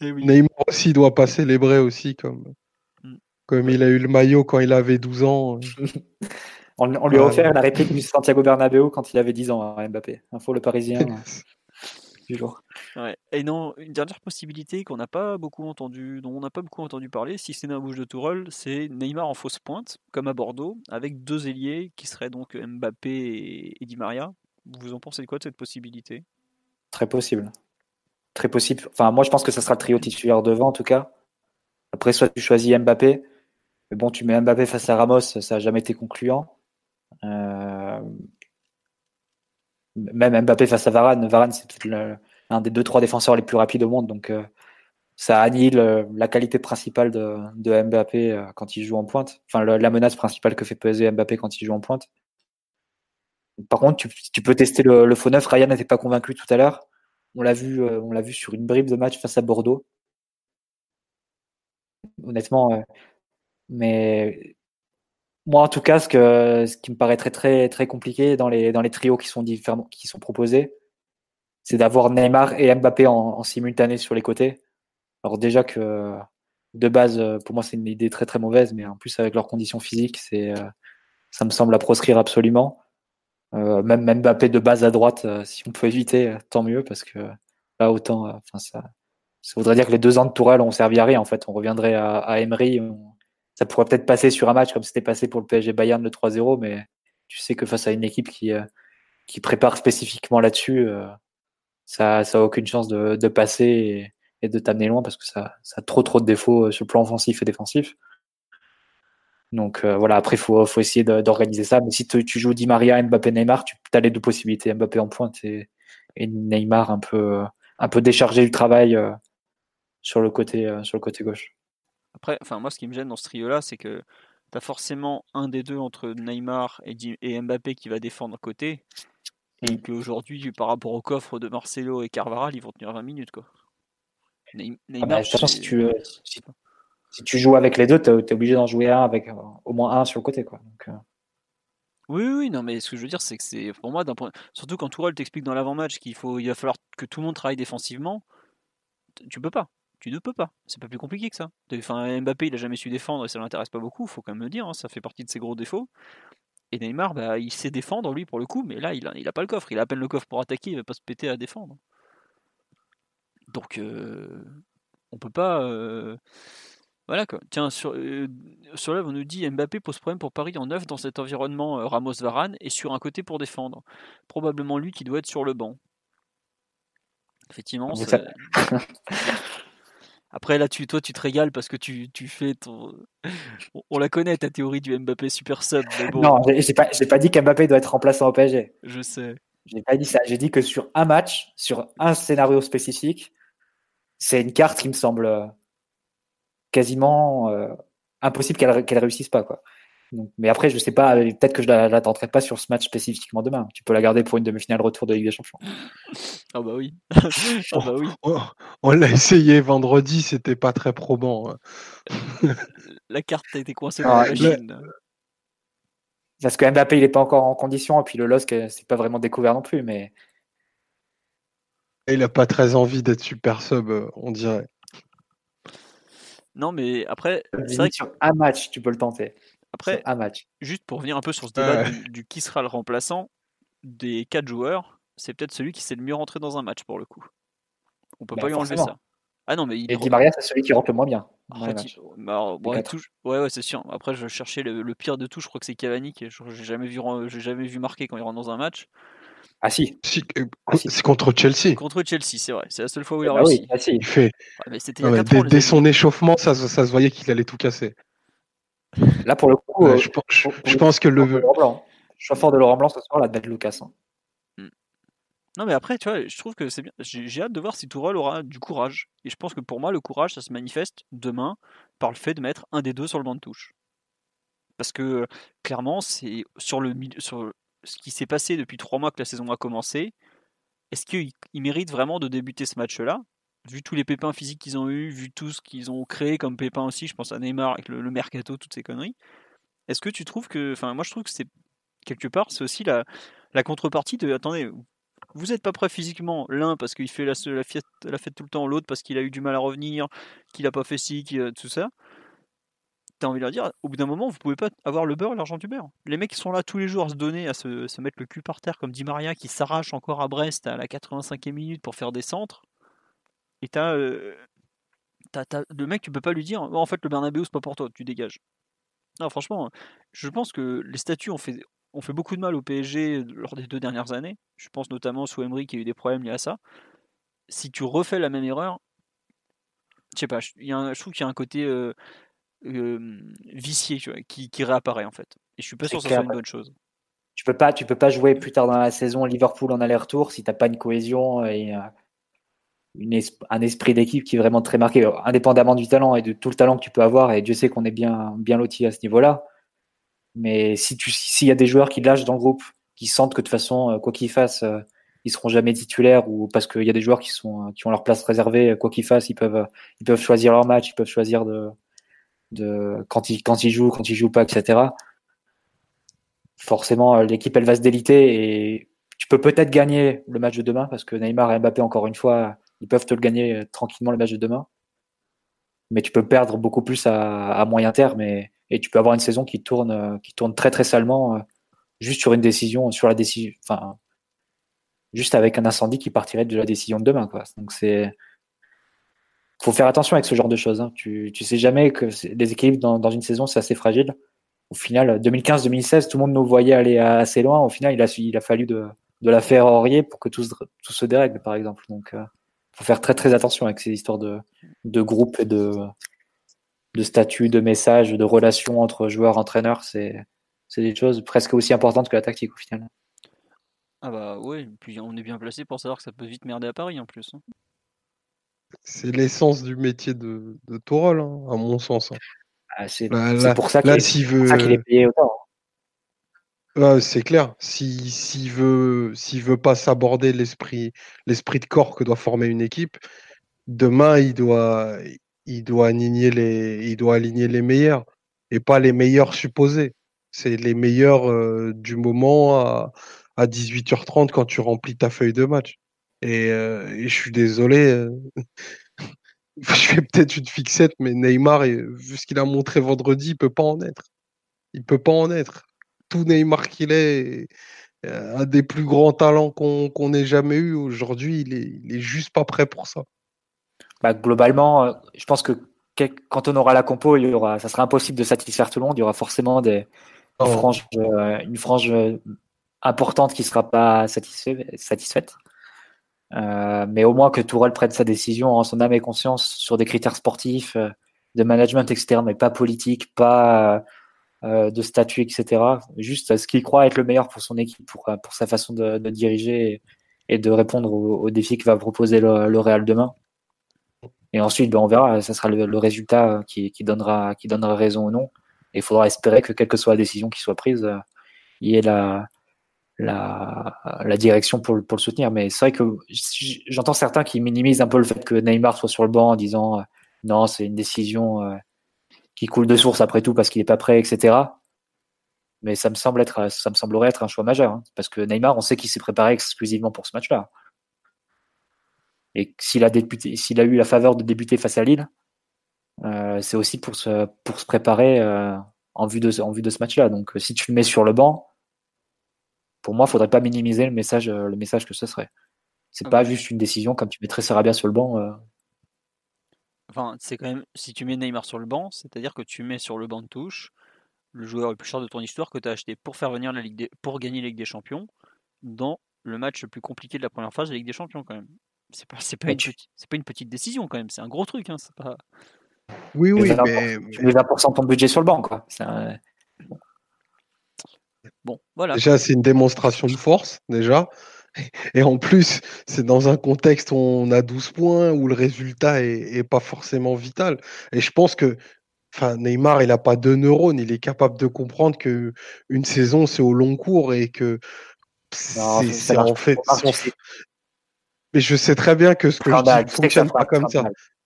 Eh Neymar aussi doit pas célébrer aussi comme, mm. comme il a eu le maillot quand il avait 12 ans. (laughs) On, lui a offert la réplique du Santiago Bernabéu quand il avait 10 ans à Mbappé. Info le Parisien (laughs) du jour. Et non, une dernière possibilité qu'on n'a pas beaucoup entendu, dont on n'a pas beaucoup entendu parler, si c'est dans la bouche de Tourelle, c'est Neymar en fausse pointe, comme à Bordeaux, avec deux ailiers qui seraient donc Mbappé et, Di Maria. Vous en pensez quoi de cette possibilité? Très possible. Très possible. Enfin, moi, je pense que ça sera le trio titulaire devant, en tout cas. Après, soit tu choisis Mbappé, mais bon, tu mets Mbappé face à Ramos, ça n'a jamais été concluant. Euh, même Mbappé face à Varane, Varane c'est un des deux trois défenseurs les plus rapides au monde, donc euh, ça annihile euh, la qualité principale de, de, Mbappé quand il joue en pointe. Enfin, la menace principale que fait peser Mbappé quand il joue en pointe. Par contre, tu, peux tester le, faux neuf. Ryan n'était pas convaincu tout à l'heure. On l'a vu, on l'a vu sur une bribe de match face à Bordeaux. Honnêtement, mais moi, en tout cas, ce, qui me paraît très, compliqué dans les, trios qui sont, proposés, c'est d'avoir Neymar et Mbappé en, simultané sur les côtés. Alors, déjà que de base, pour moi, c'est une idée très, très mauvaise, mais en plus, avec leurs conditions physiques, c'est, ça me semble à proscrire absolument. Euh, même Mbappé de base à droite, euh, si on peut éviter, tant mieux, parce que là, autant, enfin, ça, ça voudrait dire que les deux ans de Tourelle ont servi à rien, en fait. On reviendrait à, à Emery, ça pourrait peut-être passer sur un match comme c'était passé pour le PSG Bayern le 3-0, mais tu sais que face à une équipe qui, euh, qui prépare spécifiquement là-dessus, euh, ça n'a aucune chance de, de passer et, de t'amener loin parce que ça, ça, a trop trop de défauts euh, sur le plan offensif et défensif. Donc voilà, après, il faut, faut, essayer d'organiser ça. Mais si tu joues Di Maria, Mbappé, Neymar, tu as les deux possibilités. Mbappé en pointe et, et Neymar un peu, un peu déchargé du travail sur, le côté, sur le côté gauche. Après, enfin, moi, ce qui me gêne dans ce trio-là, c'est que tu as forcément un des deux entre Neymar et, Mbappé qui va défendre côté. Et mm. qu'aujourd'hui, par rapport au coffre de Marcelo et Carvaral, ils vont tenir 20 minutes. Quoi. Neymar, ah bah, si tu si tu joues avec les deux, tu es, obligé d'en jouer un avec au moins un sur le côté. Quoi. Oui, oui, non, mais ce que je veux dire, c'est que c'est pour moi, point... surtout quand Tourelle t'explique dans l'avant-match qu'il faut, il va falloir que tout le monde travaille défensivement, tu peux pas. Tu ne peux pas. C'est pas plus compliqué que ça. Enfin, Mbappé, il a jamais su défendre et ça l'intéresse pas beaucoup, faut quand même le dire, hein, ça fait partie de ses gros défauts. Et Neymar, bah, il sait défendre lui pour le coup, mais là, il a pas le coffre. Il a à peine le coffre pour attaquer, il va pas se péter à défendre. Donc, euh, on peut pas. Euh, voilà quoi. Tiens, sur, euh, sur là, on nous dit Mbappé pose problème pour Paris en neuf dans cet environnement Ramos-Varane et sur un côté pour défendre. Probablement lui qui doit être sur le banc. Effectivement. (laughs) (laughs) Après, là, tu, toi, tu te régales parce que tu, tu fais ton. On la connaît, ta théorie du Mbappé super sub. Non, j'ai pas, pas dit qu'Mbappé doit être remplaçant au PSG. Je sais. J'ai pas dit ça. J'ai dit que sur un match, sur un scénario spécifique, c'est une carte qui me semble euh, quasiment euh, impossible qu'elle qu'elle réussisse pas. Quoi mais après, je sais pas, euh, peut-être que je la, la tenterai pas sur ce match spécifiquement demain. Tu peux la garder pour une demi-finale retour de Ligue des Champions. (laughs) Ah bah oui. (laughs) ah bah oui. On, l'a essayé vendredi, c'était pas très probant. Hein. (laughs) la carte a été coincée dans la machine. Parce que Mbappé, il est pas encore en condition, et puis le LOSC, euh, c'est pas vraiment découvert non plus, mais. il a pas très envie d'être super sub, on dirait. Non, mais après, c'est vrai que sur un match, tu peux le tenter. Après, un match. juste pour revenir un peu sur ce débat du, qui sera le remplaçant des quatre joueurs, c'est peut-être celui qui s'est le mieux rentré dans un match pour le coup. On peut bah, pas lui enlever ça. Ah non, mais il... Et Di Maria, c'est celui qui rentre le moins bien. Bah, ouais, ouais, c'est sûr. Après, je cherchais le, pire de tout. Je crois que c'est Cavani. Que j'ai jamais vu, j'ai jamais vu marquer quand il rentre dans un match. Ah si. Euh, ah, c'est contre Chelsea. Contre Chelsea, c'est vrai. C'est la seule fois où il a ah réussi. Ah il fait. dès, son échauffement, ça, ça se voyait qu'il allait tout casser. Là, pour le coup, euh, je, pense que le. Je suis fort de Laurent Blanc ce soir, la bête Lucas. Hein. Hmm. Non, mais après, tu vois, je trouve que c'est bien. J'ai hâte de voir si Tourelle aura du courage. Et je pense que pour moi, le courage, ça se manifeste demain par le fait de mettre un des deux sur le banc de touche. Parce que clairement, c'est sur le sur ce qui s'est passé depuis trois mois que la saison a commencé. Est-ce qu'il mérite vraiment de débuter ce match-là vu tous les pépins physiques qu'ils ont eu, vu tout ce qu'ils ont créé comme pépins aussi, je pense à Neymar avec le, mercato, toutes ces conneries. Est-ce que tu trouves que, enfin, moi je trouve que c'est quelque part, c'est aussi la, la contrepartie de, attendez, vous n'êtes pas prêt physiquement, l'un parce qu'il fait la, la, fête, la fête tout le temps, l'autre parce qu'il a eu du mal à revenir, qu'il n'a pas fait ci, tout ça. T'as envie de leur dire, au bout d'un moment, vous pouvez pas avoir le beurre et l'argent du beurre. Les mecs qui sont là tous les jours à se donner, à se, mettre le cul par terre, comme dit Maria, qui s'arrache encore à Brest à la 85e minute pour faire des centres. Et t'as, le mec, tu peux pas lui dire «Oh, en fait, le Bernabeu, c'est pas pour toi, tu dégages. Non, franchement, je pense que les statuts ont fait, ont fait beaucoup de mal au PSG lors des deux dernières années. Je pense notamment sous Emery qui a eu des problèmes liés à ça. Si tu refais la même erreur, je sais pas, je, y a je trouve qu'il y a un côté vicié qui, qui, réapparaît en fait. Et je suis pas sûr que ce soit une bonne chose. Tu peux pas, tu peux pas jouer plus tard dans la saison Liverpool en aller-retour si t'as pas une cohésion et un esprit d'équipe qui est vraiment très marqué, indépendamment du talent et de tout le talent que tu peux avoir. Et Dieu sait qu'on est bien, bien loti à ce niveau-là. Mais si tu, s'il y a des joueurs qui lâchent dans le groupe, qui sentent que de toute façon, euh, quoi qu'ils fassent, euh, ils seront jamais titulaires ou parce qu'il y a des joueurs qui sont, euh, qui ont leur place réservée, quoi qu'ils fassent, ils peuvent, ils peuvent choisir leur match, ils peuvent choisir de, de quand ils, quand ils jouent, quand ils jouent pas, etc. Forcément, l'équipe, elle va se déliter et tu peux peut-être gagner le match de demain parce que Neymar et Mbappé, encore une fois, ils peuvent te le gagner euh, tranquillement le match de demain. Mais tu peux perdre beaucoup plus à, moyen terme et, tu peux avoir une saison qui tourne, euh, qui tourne très très salement euh, juste sur une décision, sur la décision, enfin, juste avec un incendie qui partirait de la décision de demain. Quoi. Donc c'est, faut faire attention avec ce genre de choses. Hein. Tu, sais jamais que les équilibres dans, une saison c'est assez fragile. Au final, 2015-2016, tout le monde nous voyait aller assez loin. Au final, il a, fallu de, la faire Aurier pour que tout, se dérègle, par exemple. Donc, faut faire très très attention avec ces histoires de, de groupe et de, de statut, de messages, de relations entre joueurs, entraîneurs. C'est, c'est des choses presque aussi importantes que la tactique au final. Ah bah oui, puis on est bien placé pour savoir que ça peut vite merder à Paris en plus. Hein. C'est l'essence du métier de, de Tourol, hein, à mon sens. Hein. Ah, c'est, pour ça qu'il, est payé autant c'est clair. S'il veut, s'il veut pas s'aborder l'esprit, l'esprit de corps que doit former une équipe, demain il doit, il doit aligner les, il doit aligner les meilleurs et pas les meilleurs supposés. C'est les meilleurs euh, du moment à, à 18h30 quand tu remplis ta feuille de match. Et, euh, et je suis désolé, euh, (laughs) je fais peut-être une fixette, mais Neymar, vu ce qu'il a montré vendredi, il peut pas en être. Il peut pas en être. Tout Neymar qu'il est, euh, un des plus grands talents qu'on ait jamais eu aujourd'hui, il est, il est juste pas prêt pour ça. Bah, globalement, je pense que quand on aura la compo, il y aura, ça sera impossible de satisfaire tout le monde. Il y aura forcément des, oh. une frange importante qui sera pas satisfait, satisfaite. Euh, mais au moins que Tourelle prenne sa décision en son âme et conscience sur des critères sportifs, euh, de management externe, mais pas politique, pas euh, de statut, etc. Juste ce qu'il croit être le meilleur pour son équipe, pour, pour sa façon de, de diriger et, de répondre aux, défis que va proposer le, le, Real demain? Et ensuite, ben, on verra, ça sera le, le résultat qui, qui, donnera, qui donnera raison ou non. Et il faudra espérer que, quelle que soit la décision qui soit prise, il y ait la, la, direction pour, pour le soutenir. Mais c'est vrai que j'entends certains qui minimisent un peu le fait que Neymar soit sur le banc en disant euh, non, c'est une décision euh, qui coule de source après tout parce qu'il n'est pas prêt, etc. Mais ça me semble être, ça me semblerait être un choix majeur hein, parce que Neymar, on sait qu'il s'est préparé exclusivement pour ce match-là. Et s'il a débuté, s'il a eu la faveur de débuter face à Lille, euh, c'est aussi pour se, pour se préparer en vue de, en vue de ce match-là. Donc, si tu le mets sur le banc, pour moi, il ne faudrait pas minimiser le message, euh, le message que ce serait. C'est pas juste une décision comme tu mettrais Sarabia sur le banc. Euh. Enfin, c'est quand même si tu mets Neymar sur le banc, c'est-à-dire que tu mets sur le banc de touche le joueur le plus cher de ton histoire que tu as acheté pour faire venir la Ligue pour gagner la Ligue des Champions dans le match le plus compliqué de la première phase de la Ligue des Champions quand même. C'est pas c'est pas, une, pas une petite décision quand même, c'est un gros truc hein, pas... Oui oui, mais tu mets 20% de ton budget sur le banc quoi. Bon, voilà. Déjà, c'est une démonstration de force, déjà. (laughs) Et en plus, c'est dans un contexte où on a 12 points, où le résultat est, pas forcément vital. Et je pense que enfin, Neymar, il n'a pas de neurones. Il est capable de comprendre que une saison, c'est au long cours et que c'est en fait. Mais je sais très bien que ce que je dis ne fonctionne pas comme ça.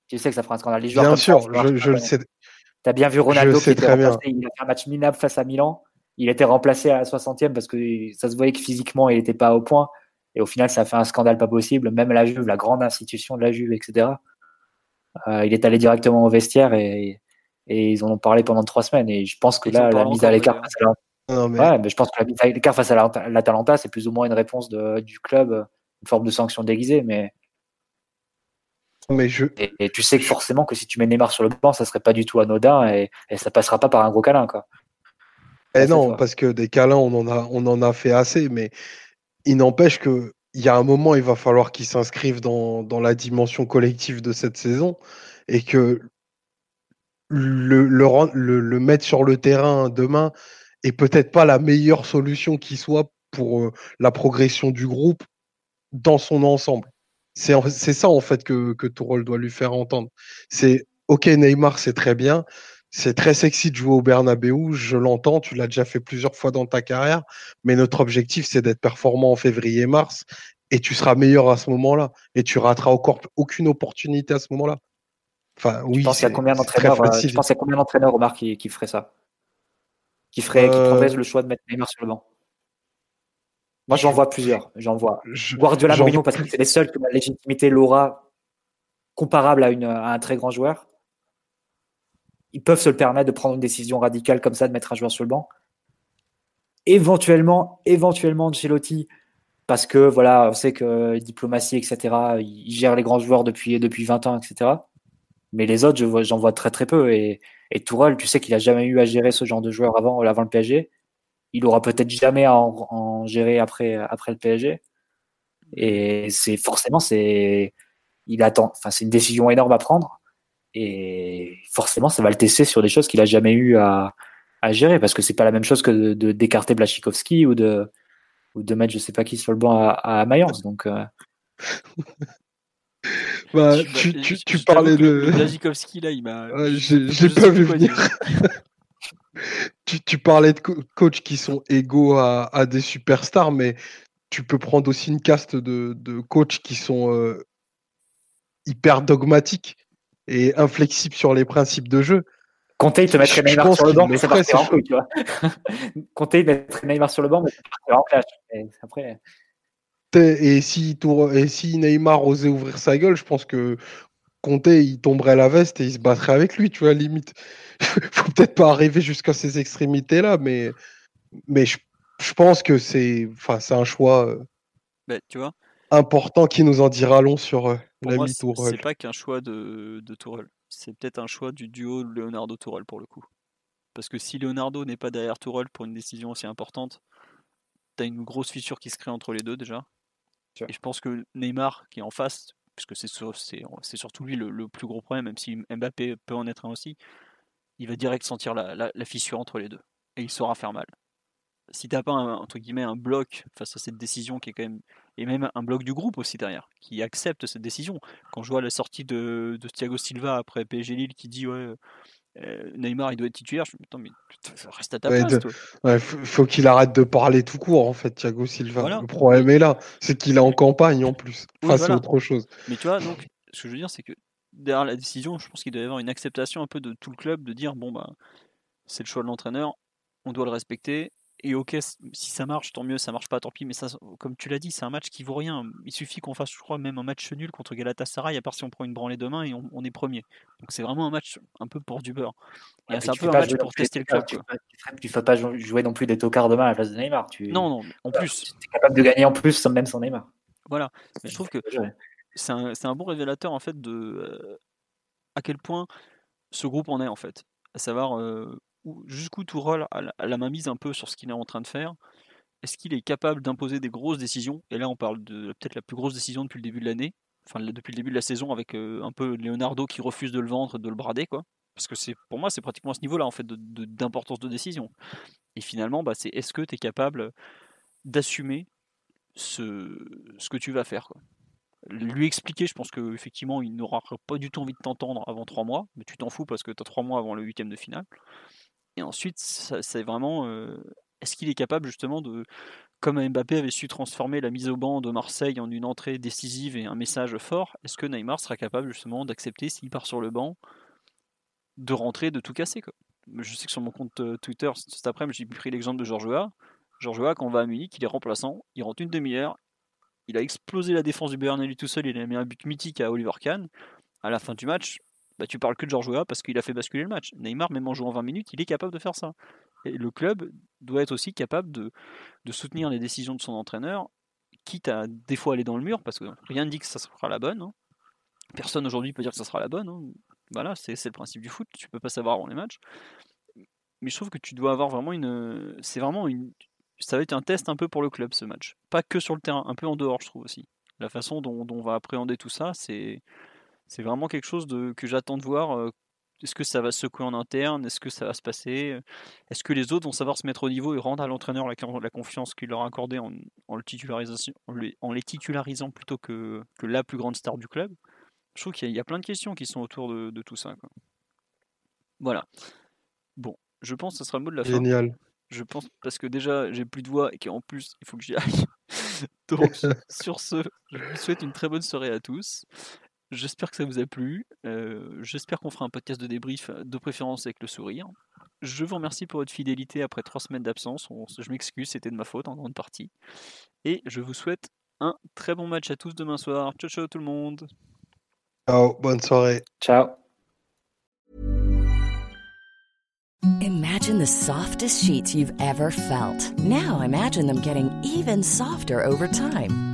Tu sais que ça fera un scandale. bien sûr, je, le sais. Tu as bien vu Ronaldo qui était il a fait un match minable face à Milan il était remplacé à la 60e parce que ça se voyait que physiquement, il n'était pas au point. Et au final, ça a fait un scandale pas possible. Même la Juve, la grande institution de la Juve, etc. Euh, il est allé directement au vestiaire et, et, ils en ont parlé pendant trois semaines. Et je pense que là, la mise à l'écart face à la... mais... je pense que la mise à l'écart face à l'Atalanta, c'est plus ou moins une réponse de, du club, une forme de sanction déguisée. Mais mais je... et, tu sais que forcément que si tu mets Neymar sur le banc, ça serait pas du tout anodin et, et ça passera pas par un gros câlin. Quoi. Eh non, parce que des câlins, on en a, on en a fait assez, mais il n'empêche que il y a un moment, il va falloir qu'il s'inscrive dans, dans, la dimension collective de cette saison et que le, le, le, mettre sur le terrain demain est peut-être pas la meilleure solution qui soit pour euh, la progression du groupe dans son ensemble. C'est ça en fait que, que Tourol doit lui faire entendre. C'est ok Neymar c'est très bien, c'est très sexy de jouer au Bernabeu, je l'entends, tu l'as déjà fait plusieurs fois dans ta carrière, mais notre objectif, c'est d'être performant en février-mars, et tu seras meilleur à ce moment-là, et tu rateras encore aucune opportunité à ce moment-là. Enfin, oui, je pense qu'il y a combien d'entraîneurs, euh, je pense qu'il y a combien d'entraîneurs, Omar, qui, qui ferait ça? Qui ferait, qui euh, le choix de mettre Neymar sur le banc? Moi, j'en vois plusieurs. J'en vois. Guardiola, Mourinho, parce que c'est les seuls qui ont la légitimité, l'aura comparable à, une, à un très grand joueur ils peuvent se le permettre de prendre une décision radicale comme ça, de mettre un joueur sur le banc. Éventuellement, éventuellement, Ancelotti, parce que voilà, on sait que diplomatie, etc., il gère les grands joueurs depuis, depuis 20 ans, etc. Mais les autres, j'en vois, très très peu. Et, et tu sais qu'il a jamais eu à gérer ce genre de joueur avant, avant le PSG. Il aura peut-être jamais à en, gérer après, après le PSG. Et c'est forcément, c'est, il attend, enfin, c'est une décision énorme à prendre. Et forcément, ça va le tester sur des choses qu'il a jamais eu à, à gérer, parce que c'est pas la même chose que de, d'écarter Blachikowski ou de, ou de mettre je sais pas qui sur le banc à, à Mayence. Donc, euh... (laughs) bah, tu, (laughs) (laughs) tu, tu parlais de. Blachikowski, là, il m'a. j'ai, pas vu venir. tu, tu, parlais de coachs qui sont égaux à, à, des superstars, mais tu peux prendre aussi une caste de, de coachs qui sont euh, hyper dogmatiques et inflexible sur les principes de jeu. Conte, il (laughs) te mettrait Neymar sur le banc, mais ça partirait en couille, tu vois. Conte, il mettrait Neymar sur le banc, mais ça partirait en clash. Et après, Et si, Tour- et si Neymar osait ouvrir sa gueule, je pense que Conte, il tomberait la veste et il se battrait avec lui, tu vois, limite. (laughs) Faut peut-être pas arriver jusqu'à ces extrémités-là, mais, mais je, je pense que c'est enfin, c'est un choix euh, Bah, tu vois, important qui nous en dira long sur euh, pour moi, c'est pas qu'un choix de, de Tourelle. C'est peut-être un choix du duo Leonardo-Tourelle pour le coup. Parce que si Leonardo n'est pas derrière Tourelle pour une décision aussi importante, t'as une grosse fissure qui se crée entre les deux déjà. Et je pense que Neymar qui est en face, puisque c'est sur- c'est c'est surtout lui le, le plus gros problème, même si Mbappé peut en être un aussi, il va direct sentir la, la- la fissure entre les deux. Et il saura faire mal. Si t'as pas un, entre guillemets un bloc face à cette décision qui est quand même. Et même un bloc du groupe aussi derrière, qui accepte cette décision. Quand je vois la sortie de, de Thiago Silva après PSG Lille qui dit ouais. euh, Neymar il doit être titulaire, je me dis mais reste à ta Ouais, place de- toi. Ouais, faut, qu'il arrête de parler tout court, en fait, Thiago Silva. Voilà. Le problème est là, c'est qu'il est en campagne en plus. Oui, c'est voilà. autre chose. Mais tu vois, donc, ce que je veux dire, c'est que derrière la décision, je pense qu'il doit y avoir une acceptation un peu de tout le club de dire bon, bah, c'est le choix de l'entraîneur, on doit le respecter. Et ok, si ça marche, tant mieux, ça marche pas, tant pis. Mais ça, comme tu l'as dit, c'est un match qui vaut rien. Il suffit qu'on fasse, je crois, même un match nul contre Galatasaray, à part si on prend une branlée demain et on, on est premier. Donc c'est vraiment un match un peu pour du beurre. Et Ouais, c'est un tu peu un pas match jouer non pour plus des tester le club. Tu ne tu, tu fais pas jou- jouer non plus des tocards demain à la place de Neymar. Tu Non, non, en plus, es capable de gagner en plus, même sans Neymar. voilà. Mais je trouve que c'est un, un bon révélateur en fait de euh, à quel point ce groupe en est en fait. À savoir euh, jusqu'où Tourelle a la, main mise un peu sur ce qu'il est en train de faire? Est-ce qu'il est capable d'imposer des grosses décisions? Et là, on parle de peut-être la plus grosse décision depuis le début de l'année, enfin depuis le début de la saison, avec euh, un peu Leonardo qui refuse de le vendre, de le brader, quoi. Parce que c'est pour moi, c'est pratiquement à ce niveau-là en fait d'importance de, décision. Et finalement, bah, c'est est-ce que tu es capable d'assumer ce, que tu vas faire. Lui expliquer, je pense qu'effectivement, il n'aura pas du tout envie de t'entendre avant trois mois, mais tu t'en fous parce que tu as trois mois avant le huitième de finale. Et ensuite, c'est vraiment. Est-ce qu'il est capable justement de. Comme Mbappé avait su transformer la mise au banc de Marseille en une entrée décisive et un message fort, est-ce que Neymar sera capable justement d'accepter, s'il part sur le banc, de rentrer, de tout casser quoi? Je sais que sur mon compte Twitter cet après-midi, j'ai pris l'exemple de Georges. Georges quand on va à Munich, il est remplaçant, il rentre une demi-heure, il a explosé la défense du Bayern lui tout seul, il a mis un but mythique à Oliver Kahn. À la fin du match, bah, tu parles que de Georges parce qu'il a fait basculer le match. Neymar, même en jouant 20 minutes, il est capable de faire ça. Et le club doit être aussi capable de, de soutenir les décisions de son entraîneur, quitte à des fois aller dans le mur, parce que rien ne dit que ça sera la bonne. hein. Personne aujourd'hui peut dire que ça sera la bonne. hein. Voilà, c'est le principe du foot, tu peux pas savoir avant les matchs. Mais je trouve que tu dois avoir vraiment une. C'est vraiment une. Ça va être un test un peu pour le club ce match. Pas que sur le terrain, un peu en dehors, je trouve aussi. La façon dont on va appréhender tout ça, c'est c'est vraiment quelque chose de, que j'attends de voir. Est-ce que ça va se secouer en interne Est-ce que ça va se passer Est-ce que les autres vont savoir se mettre au niveau et rendre à l'entraîneur la, la confiance qu'il leur a accordée en, en le titularisation, en, les, en les titularisant plutôt que, que la plus grande star du club? Je trouve qu'il y, a- il y a plein de questions qui sont autour de, de tout ça. quoi. Voilà. Bon, je pense que ce sera le mot de la fin. Génial. Je pense parce que déjà j'ai plus de voix et qu'en plus il faut que j'y aille. (laughs) Donc (laughs) sur ce, je vous souhaite une très bonne soirée à tous. J'espère que ça vous a plu. Euh, J'espère qu'on fera un podcast de débrief de préférence avec le sourire. Je vous remercie pour votre fidélité après trois semaines d'absence. Je m'excuse, c'était de ma faute en grande partie. Et je vous souhaite un très bon match à tous demain soir. Ciao ciao tout le monde. Ciao, bonne soirée. Ciao. Imagine the softest sheets you've ever felt. Now imagine them getting even softer over time.